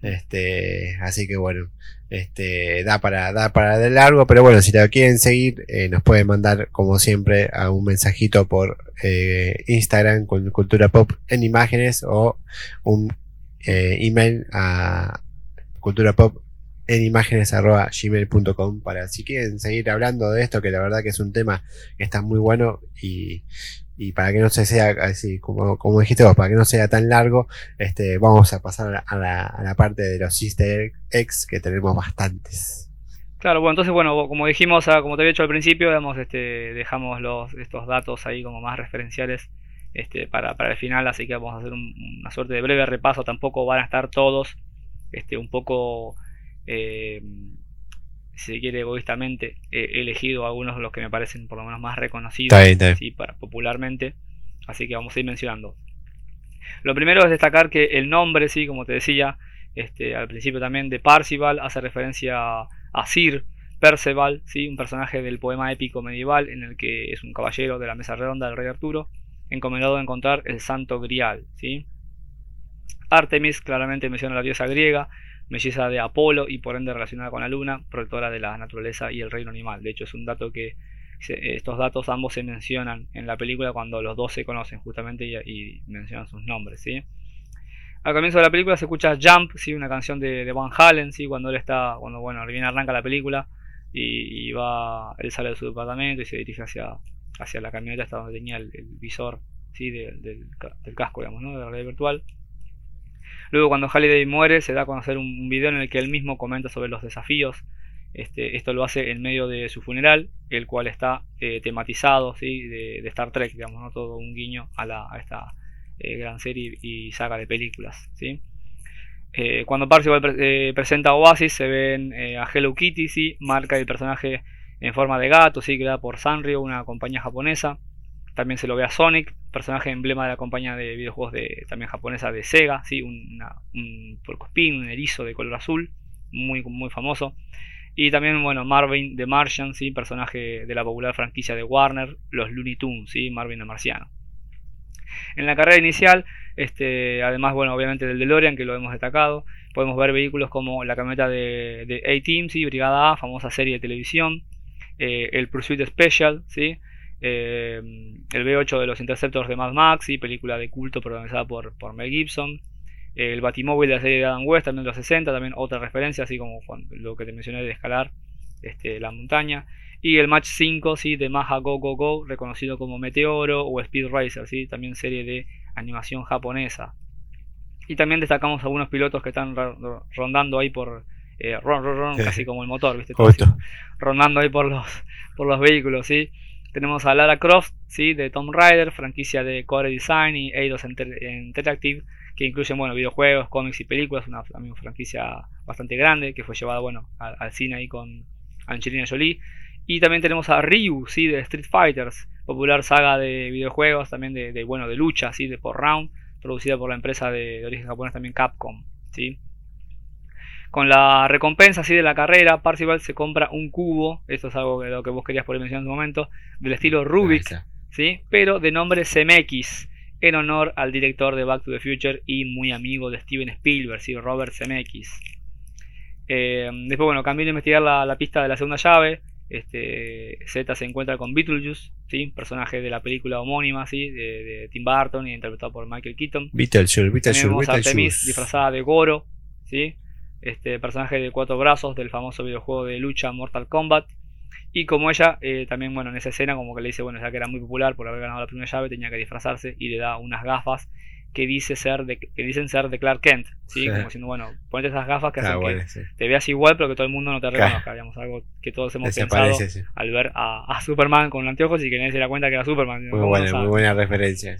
Este, así que bueno, este, da para, da para de largo, pero bueno, si lo quieren seguir, eh, nos pueden mandar como siempre a un mensajito por eh, Instagram con Cultura Pop en imágenes o un eh, email a Cultura Pop en imágenes arroba gmail.com para si quieren seguir hablando de esto, que la verdad que es un tema que está muy bueno y, y para que no se sea así como, como dijiste vos, para que no sea tan largo, este, vamos a pasar a la, parte de los Sister X que tenemos bastantes. Claro, bueno, entonces bueno, como dijimos, ah, como te había dicho al principio, digamos, este, dejamos los, estos datos ahí como más referenciales este, para, para el final, así que vamos a hacer una suerte de breve repaso, tampoco van a estar todos este, un poco eh, si se quiere egoístamente, he elegido algunos de los que me parecen por lo menos más reconocidos Para, popularmente, así que vamos a ir mencionando. Lo primero es destacar que el nombre, sí, como te decía este, al principio también, de Parcival hace referencia a Sir Perceval, ¿sí? un personaje del poema épico medieval en el que es un caballero de la mesa redonda del rey Arturo, encomendado a encontrar el santo grial. ¿sí? Artemis claramente menciona a la diosa griega, melliza de Apolo y por ende relacionada con la luna, protectora de la naturaleza y el reino animal. De hecho, es un dato que estos datos ambos se mencionan en la película cuando los dos se conocen justamente y, mencionan sus nombres. ¿sí? Al comienzo de la película se escucha Jump, ¿sí? una canción de, Van Halen, ¿sí? cuando él está, cuando bueno, viene arranca la película y, va, él sale de su departamento y se dirige hacia, hacia la camioneta hasta donde tenía el, visor ¿sí? del, casco, digamos, ¿no? de la realidad virtual. Luego cuando Halliday muere se da a conocer un video en el que él mismo comenta sobre los desafíos. Este, esto lo hace en medio de su funeral, el cual está eh, tematizado de, Star Trek, digamos, todo un guiño a, la, esta eh, gran serie y saga de películas. Eh, cuando Parcival presenta Oasis se ven a Hello Kitty, marca el personaje en forma de gato, ¿sí? creada por Sanrio, una compañía japonesa. También se lo ve a Sonic, personaje emblema de la compañía de videojuegos de, también japonesa de Sega, ¿sí? Una, un puercoespín, un erizo de color azul, muy, muy famoso. Y también, bueno, Marvin the Martian, ¿sí? personaje de la popular franquicia de Warner, los Looney Tunes, ¿sí? Marvin el Marciano. En la carrera inicial, este, además, bueno, obviamente del DeLorean, que lo hemos destacado, podemos ver vehículos como la camioneta de, de A-Team, ¿sí? Brigada A, famosa serie de televisión, eh, el Pursuit Special, ¿sí? Eh, el B8 de los Interceptors de Mad Max, y película de culto protagonizada por, por Mel Gibson. El Batimóvil de la serie de Adam West, también de los 60, también otra referencia, así como lo que te mencioné de escalar este, la montaña. Y el Match 5 ¿sí? de Maha Go Go Go, reconocido como Meteoro o Speed Racer, ¿sí? también serie de animación japonesa. Y también destacamos algunos pilotos que están rondando ahí por, eh, casi como el motor, ¿viste? rondando ahí por los, por los vehículos, ¿sí? Tenemos a Lara Croft, ¿sí? de Tomb Raider, franquicia de Core Design y Eidos Interactive, que incluyen bueno, videojuegos, cómics y películas, una, franquicia bastante grande que fue llevada bueno, al, cine ahí con Angelina Jolie. Y también tenemos a Ryu, ¿sí? de Street Fighters, popular saga de videojuegos, también de, bueno, de lucha, ¿sí? de por round, producida por la empresa de, origen japonés también Capcom. ¿sí? Con la recompensa así de la carrera, Parcival se compra un cubo, esto es algo que, lo que vos querías poner mencionar en un momento, del estilo Rubik, ¿sí? pero de nombre Zemeckis, en honor al director de Back to the Future y muy amigo de Steven Spielberg, ¿sí? Robert Zemeckis. Eh, después, bueno, cambié a investigar la, pista de la segunda llave. Este, Z se encuentra con Beetlejuice, ¿sí? personaje de la película homónima ¿sí? de, Tim Burton y interpretado por Michael Keaton. Beetlejuice, Beetlejuice, Beetlejuice. disfrazada de Goro, ¿sí? Este personaje de cuatro brazos del famoso videojuego de lucha Mortal Kombat. Y como ella, eh, también, bueno, en esa escena, como que le dice, bueno, ya que era muy popular por haber ganado la primera llave, tenía que disfrazarse y le da unas gafas que, dice ser de, que dicen ser de Clark Kent, ¿sí? Como diciendo, bueno, ponete esas gafas que hacen que te veas igual, pero que todo el mundo no te reconozca, digamos, algo que todos hemos pensado al ver a, Superman con anteojos y que nadie se da cuenta que era Superman. Muy buena, muy buena referencia.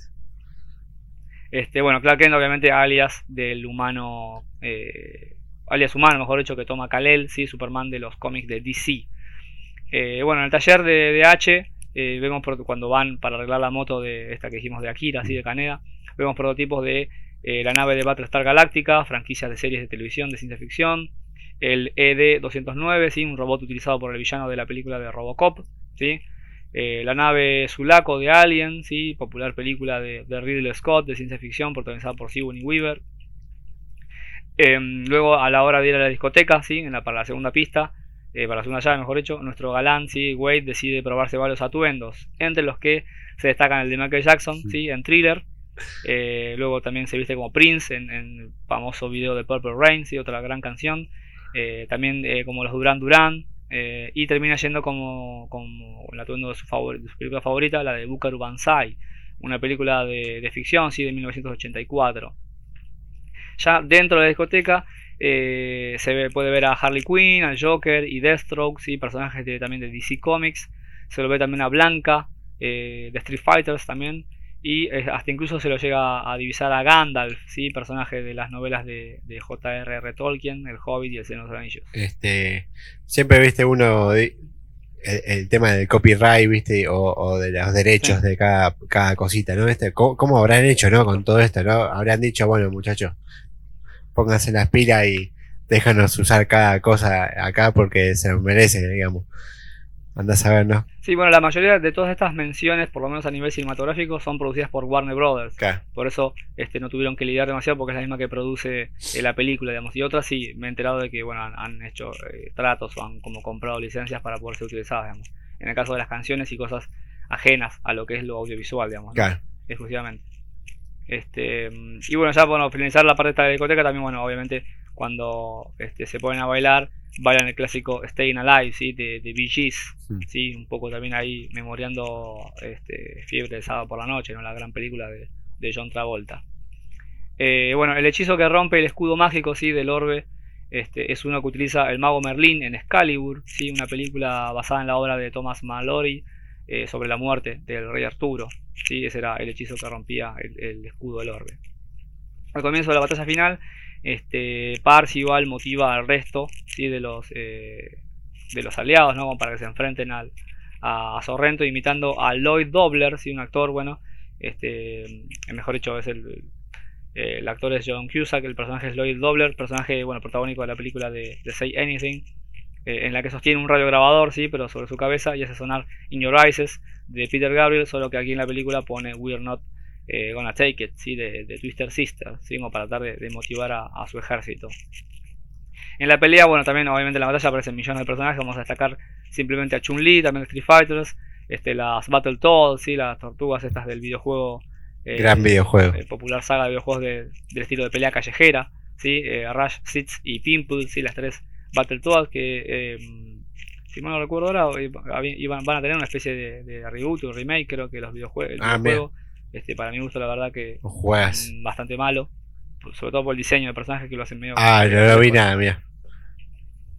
Este, bueno, Clark Kent, obviamente, alias del humano, eh, alias humano, mejor dicho, que toma Kal-El, ¿sí? Superman de los cómics de DC. Eh, bueno, en el taller de, H eh, vemos cuando van para arreglar la moto de esta que dijimos de Akira, así de Caneda, vemos prototipos de eh, la nave de Battlestar Galactica, franquicias de series de televisión de ciencia ficción, el ED-209, ¿sí? un robot utilizado por el villano de la película de Robocop, ¿sí? la nave Sulaco de Alien, ¿sí? popular película de, Ridley Scott de ciencia ficción protagonizada por Sigourney Weaver. Em, luego a la hora de ir a la discoteca, ¿sí? en la, para la segunda pista, eh, para la segunda llave, mejor dicho, nuestro galán, ¿sí? Wade, decide probarse varios atuendos, entre los que se destacan el de Michael Jackson, ¿sí? En Thriller. Eh, luego también se viste como Prince en, el famoso video de Purple Rain, ¿sí? otra gran canción. Eh, también como los Duran Duran. y termina yendo como, como el atuendo de su, película favorita, la de Bukaru Banzai, una película de, de ficción ¿sí? de 1984. Ya dentro de la discoteca eh, se puede ver a Harley Quinn, al Joker y Deathstroke, ¿sí? personajes también de DC Comics. Se lo ve también a Blanca, eh, de Street Fighters también. Y eh, hasta incluso se lo llega a divisar a Gandalf, ¿sí? personaje de las novelas de, J.R.R. Tolkien, El Hobbit y El Señor de los Anillos. Este, siempre viste uno el, tema del copyright, ¿viste? O, de los derechos de cada, cosita, ¿no? Este, ¿cómo, habrán hecho, ¿no? Con todo esto, ¿no? Habrán dicho, bueno, muchachos, pónganse las pilas y déjanos usar cada cosa acá porque se lo merece, digamos. Anda a saber, ¿no? Sí, bueno, la mayoría de todas estas menciones, por lo menos a nivel cinematográfico, son producidas por Warner Brothers. Por eso este, no tuvieron que lidiar demasiado porque es la misma que produce eh, la película, digamos. Y otras sí, me he enterado de que, bueno, han, hecho eh, tratos o han como comprado licencias para poder ser utilizadas, digamos. En el caso de las canciones y cosas ajenas a lo que es lo audiovisual, digamos. Exclusivamente. Este, y bueno, ya para finalizar la parte de esta discoteca, también, bueno, obviamente, cuando este, se ponen a bailar, bailan el clásico Staying Alive, ¿sí? De, de Bee Gees. ¿sí? Un poco también ahí memoriando este, Fiebre de Sábado por la Noche, ¿no? La gran película de, John Travolta. Eh, bueno, el hechizo que rompe el escudo mágico, ¿sí? Del orbe, este, es uno que utiliza el mago Merlín en Excalibur, ¿sí? Una película basada en la obra de Thomas Mallory, eh, sobre la muerte del rey Arturo. ¿sí? Ese era el hechizo que rompía el, escudo del orbe. Al comienzo de la batalla final, este, Parcival motiva al resto ¿sí? de, los, eh, de los aliados ¿no? para que se enfrenten al, a, Sorrento, imitando a Lloyd Dobler, ¿sí? un actor, bueno, este, mejor dicho, es el, el actor es John Cusack, el personaje es Lloyd Dobler, personaje bueno, protagónico de la película de, de Say Anything, eh, en la que sostiene un radiograbador, sí, pero sobre su cabeza y hace sonar In Your Eyes de Peter Gabriel, solo que aquí en la película pone We're Not eh, Gonna Take It, sí, de, Twister Sister, ¿sí? como para tratar de, motivar a, su ejército. En la pelea, bueno, también obviamente en la batalla aparecen millones de personajes, vamos a destacar simplemente a Chun-Li, también Street Fighters, este, las Battletoads, ¿sí? las tortugas estas del videojuego. Eh, Gran videojuego. popular saga de videojuegos del estilo de pelea callejera, ¿sí? Rush, Sits y Pimple, ¿sí? las tres Battletoads que, eh, si mal no recuerdo ahora, iban, van a tener una especie de, reboot o remake, creo que los videojuegos. Ah, este, para mi gusto, la verdad que es bastante malo, sobre todo por el diseño de personajes que lo hacen medio. Ah, no lo vi nada, mira.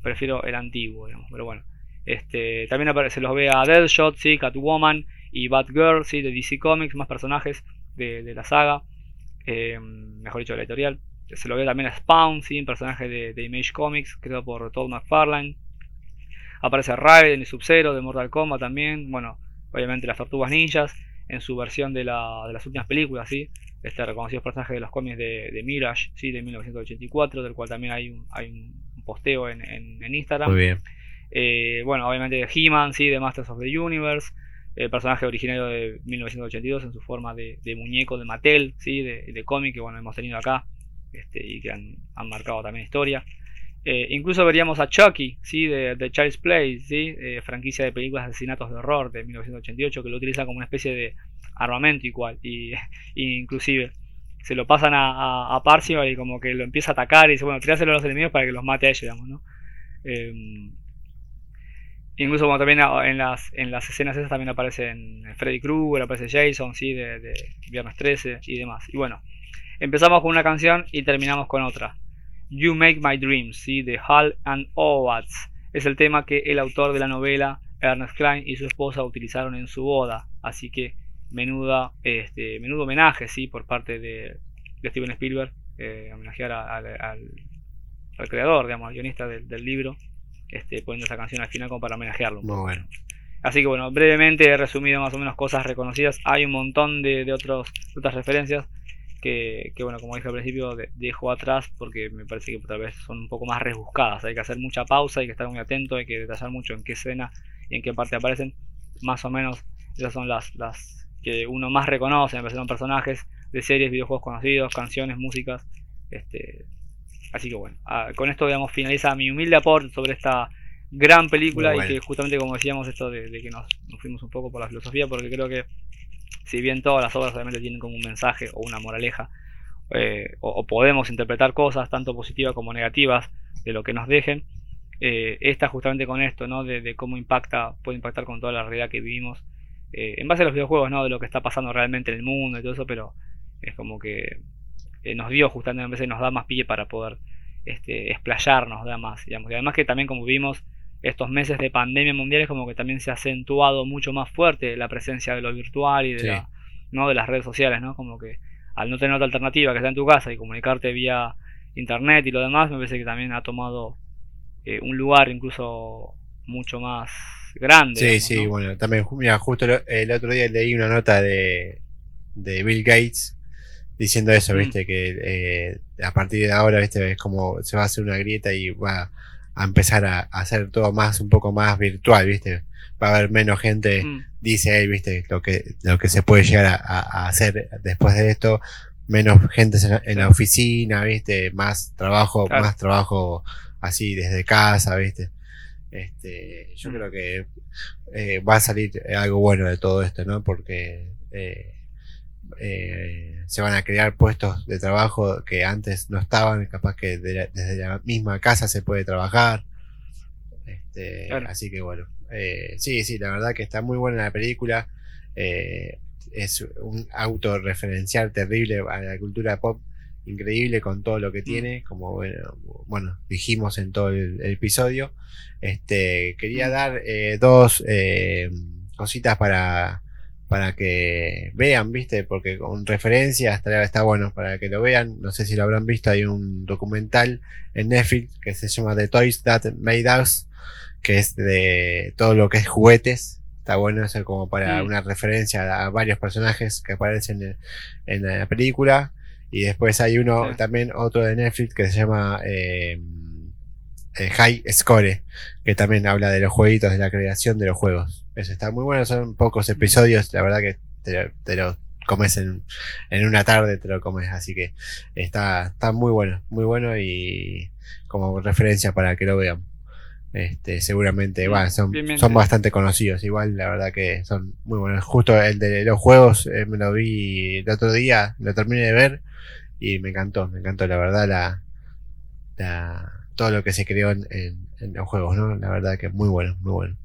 Prefiero el antiguo, digamos, pero bueno. Este, también aparece, los ve a Deadshot, ¿sí? Catwoman y Batgirl, ¿sí? de DC Comics, más personajes de, la saga, eh, mejor dicho, de la editorial se lo ve también a Spawn, ¿sí? un personaje de, Image Comics, creado por Todd McFarlane. Aparece Raiden y Sub-Zero de Mortal Kombat también. Bueno, obviamente las Tortugas Ninjas en su versión de, las últimas películas, ¿sí? Este reconocido personaje de los cómics de, Mirage, ¿sí? De 1984, del cual también hay un, hay un posteo en, Instagram. Muy bien. Eh, bueno, obviamente de He-Man, ¿sí? De Masters of the Universe. El personaje originario de 1982 en su forma de, muñeco de Mattel, ¿sí? De, de cómic que bueno, hemos tenido acá. Este, y que han, marcado también historia. Eh, incluso veríamos a Chucky, ¿sí? de, Child's Play, ¿sí? Eh, franquicia de películas de asesinatos de horror de 1988, que lo utiliza como una especie de armamento igual. Y, inclusive se lo pasan a, a, y como que lo empieza a atacar y dice, bueno, tiráselo a los enemigos para que los mate a ellos, digamos, ¿no? Em, Incluso como también en las, en las escenas esas también aparecen Freddy Krueger, aparece Jason, ¿sí? De, de Viernes 13 y demás. Y bueno, empezamos con una canción y terminamos con otra. You Make My Dreams, ¿sí? de Hall and Oates. Es el tema que el autor de la novela, Ernest Klein, y su esposa utilizaron en su boda. Así que menuda, este, menudo homenaje ¿sí? por parte de, Steven Spielberg, eh, homenajear al, creador, digamos, al guionista del, libro, este, poniendo esa canción al final como para homenajearlo. Muy bueno. Así que bueno, brevemente he resumido más o menos cosas reconocidas. Hay un montón de, de otros, otras referencias que, bueno, como dije al principio, dejo atrás porque me parece que tal vez son un poco más rebuscadas. Hay que hacer mucha pausa, hay que estar muy atento, hay que detallar mucho en qué escena y en qué parte aparecen. Más o menos esas son las, las que uno más reconoce, me personajes de series, videojuegos conocidos, canciones, músicas. Este, así que bueno, ah, con esto digamos finaliza mi humilde aporte sobre esta gran película y que justamente como decíamos esto de, que nos, nos, fuimos un poco por la filosofía porque creo que si bien todas las obras realmente tienen como un mensaje o una moraleja, eh, o, podemos interpretar cosas tanto positivas como negativas de lo que nos dejen, eh, esta justamente con esto, ¿no? De, cómo impacta, puede impactar con toda la realidad que vivimos, eh, en base a los videojuegos, ¿no? De lo que está pasando realmente en el mundo y todo eso, pero es como que nos dio justamente, a veces nos da más pie para poder este, explayarnos, da más, digamos. Y además que también como vimos estos meses de pandemia mundial es como que también se ha acentuado mucho más fuerte la presencia de lo virtual y de, la, ¿no? de las redes sociales, ¿no? Como que al no tener otra alternativa que estar en tu casa y comunicarte vía internet y lo demás, me parece que también ha tomado eh, un lugar incluso mucho más grande. Sí, sí, bueno, también, mira, justo el otro día leí una nota de, de Bill Gates diciendo eso, mm. viste, que eh, a partir de ahora, viste, es como se va a hacer una grieta y va a empezar a, hacer todo más, un poco más virtual, ¿viste? Va a haber menos gente, mm. dice él, ¿viste? Lo que, lo que se puede llegar a, hacer después de esto, menos gente en la, oficina, ¿viste? Más trabajo, más trabajo así desde casa, ¿viste? Este, yo mm. creo que eh, va a salir algo bueno de todo esto, ¿no? Porque eh, eh, se van a crear puestos de trabajo que antes no estaban, capaz que desde la misma casa se puede trabajar. Este, así que bueno, eh, sí, sí, la verdad que está muy buena la película. Eh, es un autorreferencial terrible a la cultura pop, increíble con todo lo que mm. tiene, como bueno, dijimos en todo el, episodio. Este, quería mm. dar dos cositas para para que vean, ¿viste? Porque con referencias está, está, bueno para que lo vean. No sé si lo habrán visto, hay un documental en Netflix que se llama The Toys That Made Us, que es de todo lo que es juguetes. Está bueno eso como para una referencia a varios personajes que aparecen en, la película. Y después hay uno también, otro de Netflix que se llama eh, eh, High Score, que también habla de los jueguitos, de la creación de los juegos. Eso está muy bueno, son pocos episodios, la verdad que te, lo comes en, una tarde, te lo comes, así que está, está muy bueno, muy bueno y como referencia para que lo vean. Este, seguramente, son, son bastante conocidos, igual la verdad que son muy buenos. Justo el de los juegos eh, me lo vi el otro día, lo terminé de ver y me encantó, me encantó la verdad la, todo lo que se creó en, en los juegos, ¿no? La verdad que muy bueno, muy bueno.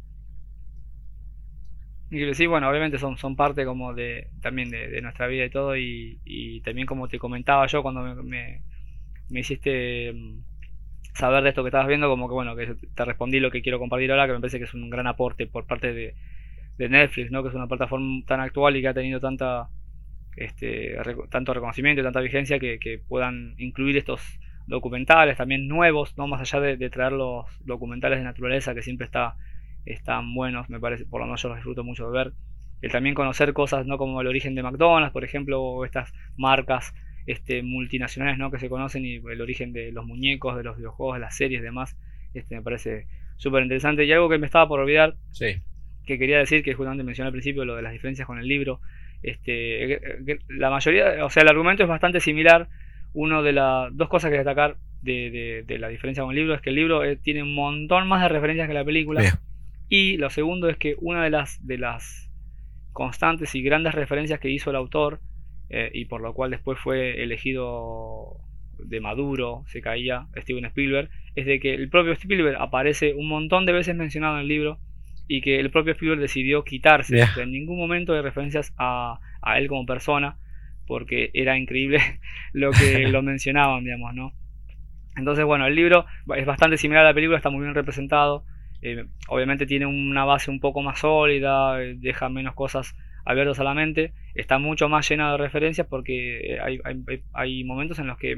Y sí, bueno, obviamente son, parte como de también de, nuestra vida y todo, y, también como te comentaba yo cuando me, me, hiciste mm, saber de esto que estabas viendo, como que bueno, que te respondí lo que quiero compartir ahora, que me parece que es un gran aporte por parte de, Netflix, ¿no? que es una plataforma tan actual y que ha tenido tanta este, tanto reconocimiento y tanta vigencia que, puedan incluir estos documentales también nuevos, no más allá de, de traer los documentales de naturaleza que siempre está están buenos, me parece, por lo menos yo los disfruto mucho de ver. El también conocer cosas, ¿no? Como el origen de McDonald's, por ejemplo, o estas marcas este, multinacionales, ¿no? Que se conocen y el origen de los muñecos, de los videojuegos, de las series y demás, este, me parece súper interesante. Y algo que me estaba por olvidar, que quería decir, que justamente mencioné al principio, lo de las diferencias con el libro. Este, la mayoría, o sea, el argumento es bastante similar. Uno de las dos cosas que destacar de, la diferencia con el libro es que el libro eh, tiene un montón más de referencias que la película. Y lo segundo es que una de las, de las constantes y grandes referencias que hizo el autor, eh, y por lo cual después fue elegido de Maduro, se caía Steven Spielberg, es de que el propio Spielberg aparece un montón de veces mencionado en el libro y que el propio Spielberg decidió quitarse. en ningún momento hay referencias a, a, él como persona, porque era increíble lo que lo mencionaban, digamos, ¿no? Entonces, bueno, el libro es bastante similar a la película, está muy bien representado. Eh, obviamente tiene una base un poco más sólida, eh, deja menos cosas abiertas a la mente. Está mucho más llena de referencias porque eh, hay, hay, momentos en los que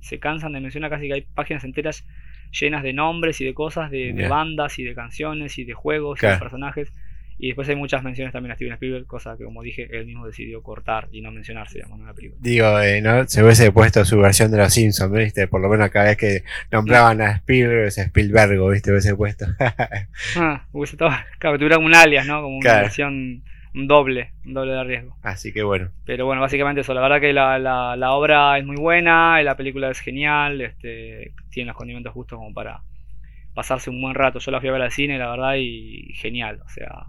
se cansan de mencionar casi que hay páginas enteras llenas de nombres y de cosas, de, bandas y de canciones y de juegos y de personajes. Y después hay muchas menciones también a Steven Spielberg, cosa que como dije, él mismo decidió cortar y no mencionarse, digamos, en la película. Digo, eh, ¿no? Se hubiese puesto su versión de los Simpsons, ¿viste? Por lo menos cada vez que nombraban a Spielberg, es Spielberg, ¿viste? Hubiese puesto. ah, hubiese estado, claro, un alias, ¿no? Como una versión un doble, un doble de riesgo. Así que bueno. Pero bueno, básicamente eso. La verdad que la, la, la obra es muy buena, la película es genial, este, tiene los condimentos justos como para pasarse un buen rato. Yo la fui a ver al cine, la verdad, y genial. O sea,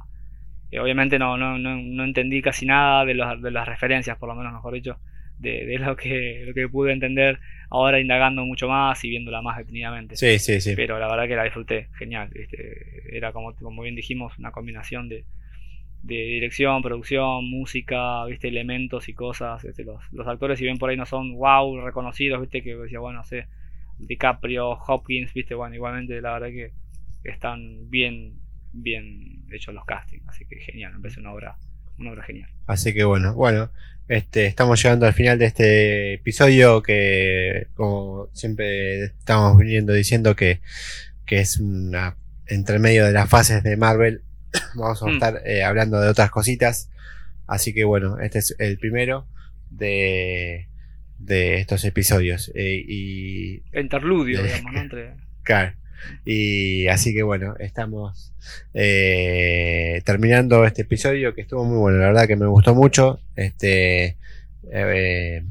eh, obviamente no, no, no, no, entendí casi nada de, los, de las referencias, por lo menos mejor dicho, de, de, lo, que, lo que pude entender ahora indagando mucho más y viéndola más detenidamente. Sí, sí, sí. Pero la verdad que la disfruté, genial. Este, era como, como bien dijimos, una combinación de, de dirección, producción, música, viste, elementos y cosas. Este, los, los, actores, si bien por ahí no son wow reconocidos, viste, que decía, bueno, no sé, DiCaprio, Hopkins, viste, bueno, igualmente la verdad que están bien, bien hechos los castings, así que genial, me parece una obra, una obra genial. Así que bueno, bueno, este, estamos llegando al final de este episodio que, como siempre estamos viniendo diciendo que, que es una entre medio de las fases de Marvel Vamos a mm. estar eh, hablando de otras cositas. Así que bueno, este es el primero de, de estos episodios. Eh, y, Interludio, digamos, ¿no? Entre... Claro. Y así que bueno, estamos eh, terminando este episodio que estuvo muy bueno, la verdad que me gustó mucho. Este eh,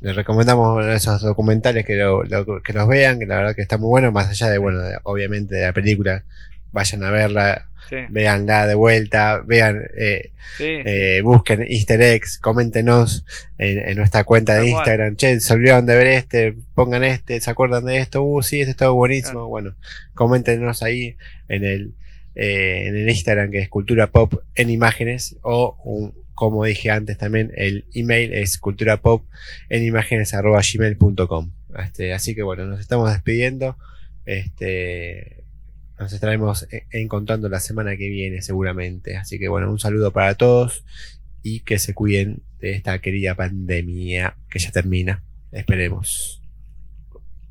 les recomendamos esos documentales que, lo, que los vean, que la verdad que está muy bueno, más allá de, bueno, obviamente de la película, vayan a verla, veanla de vuelta, vean, eh, eh, busquen easter eggs, coméntenos en, nuestra cuenta de Instagram, che, se olvidaron de ver este, pongan este, se acuerdan de esto, uh, sí, este está buenísimo, bueno, coméntenos ahí en el, eh, en el Instagram que es Cultura Pop en imágenes o como dije antes también, el email es culturapop en imágenes arroba gmail.com. Este, así que bueno, nos estamos despidiendo. Este, nos estaremos e-, encontrando la semana que viene seguramente. Así que bueno, un saludo para todos y que se cuiden de esta querida pandemia que ya termina. Esperemos.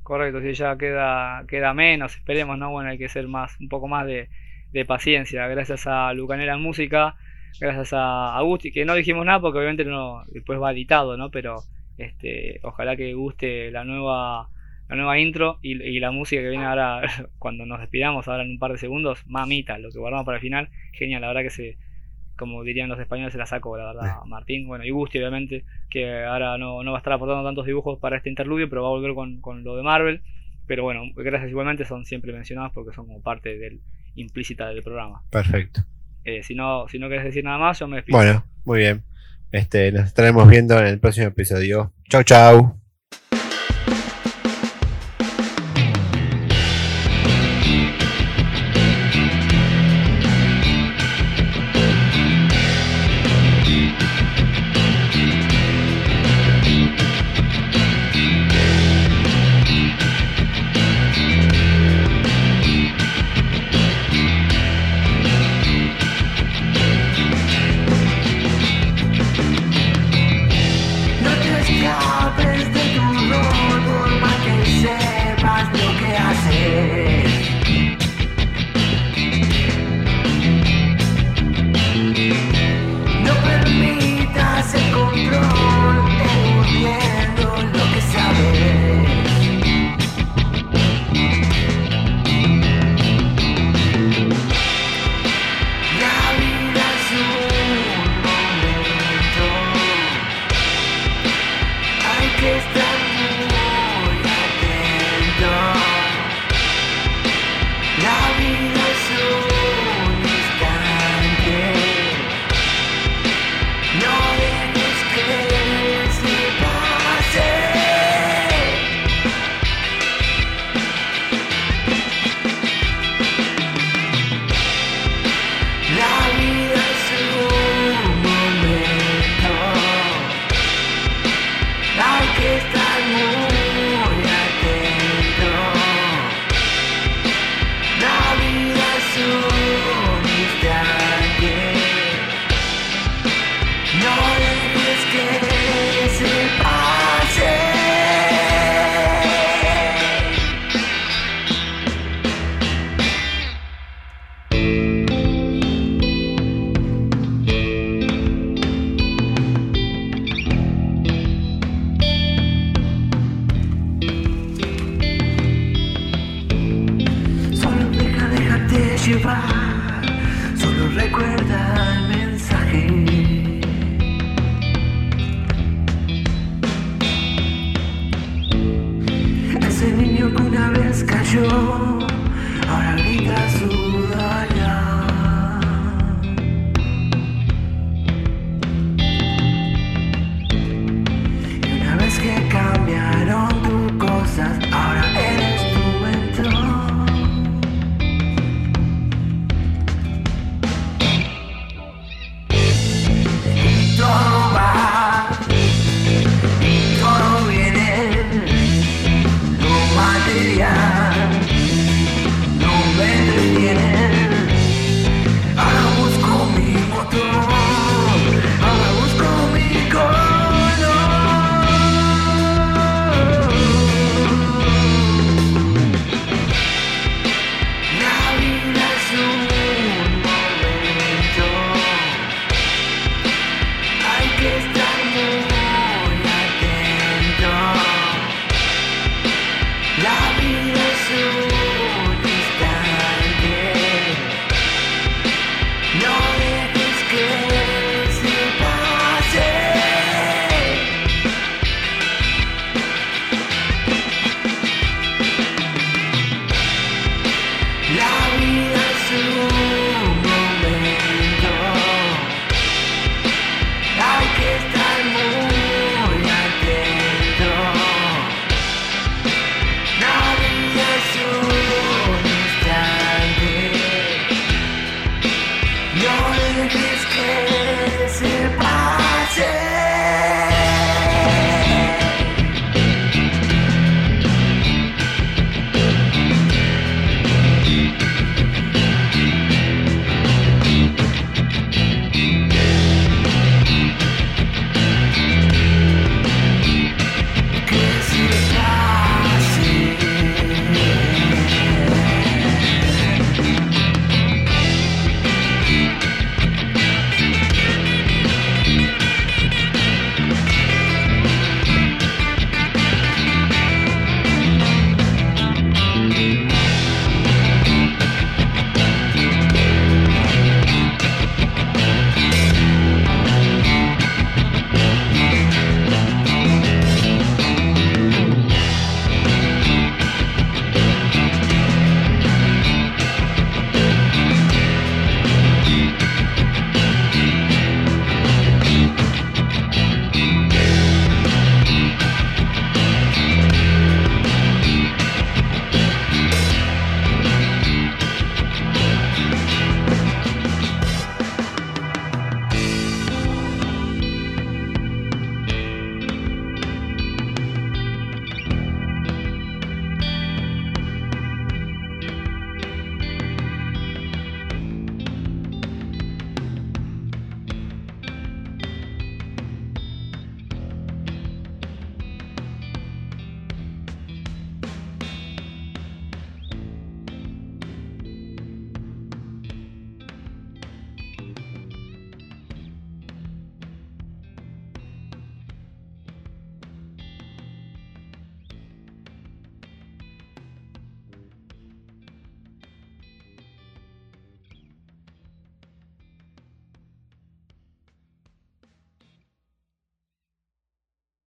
Correcto, si ya queda, queda menos, esperemos, ¿no? Bueno, hay que ser más, un poco más de, paciencia. Gracias a Lucanera Música, gracias a Agusti, que no dijimos nada porque obviamente no, después va editado, ¿no? Pero este, ojalá que guste la nueva la nueva intro y, la música que viene ahora cuando nos despidamos, ahora en un par de segundos, mamita, lo que guardamos para el final, genial, la verdad que se, como dirían los españoles, se la saco, la verdad, Martín, bueno, y Gusti obviamente, que ahora no, no, va a estar aportando tantos dibujos para este interludio, pero va a volver con, con lo de Marvel, pero bueno, gracias igualmente, son siempre mencionados porque son como parte del implícita del programa. Perfecto. Eh, si, no, si no quieres decir nada más, yo me despido. Bueno, muy bien. Este, nos estaremos viendo en el próximo episodio. Chau, chau.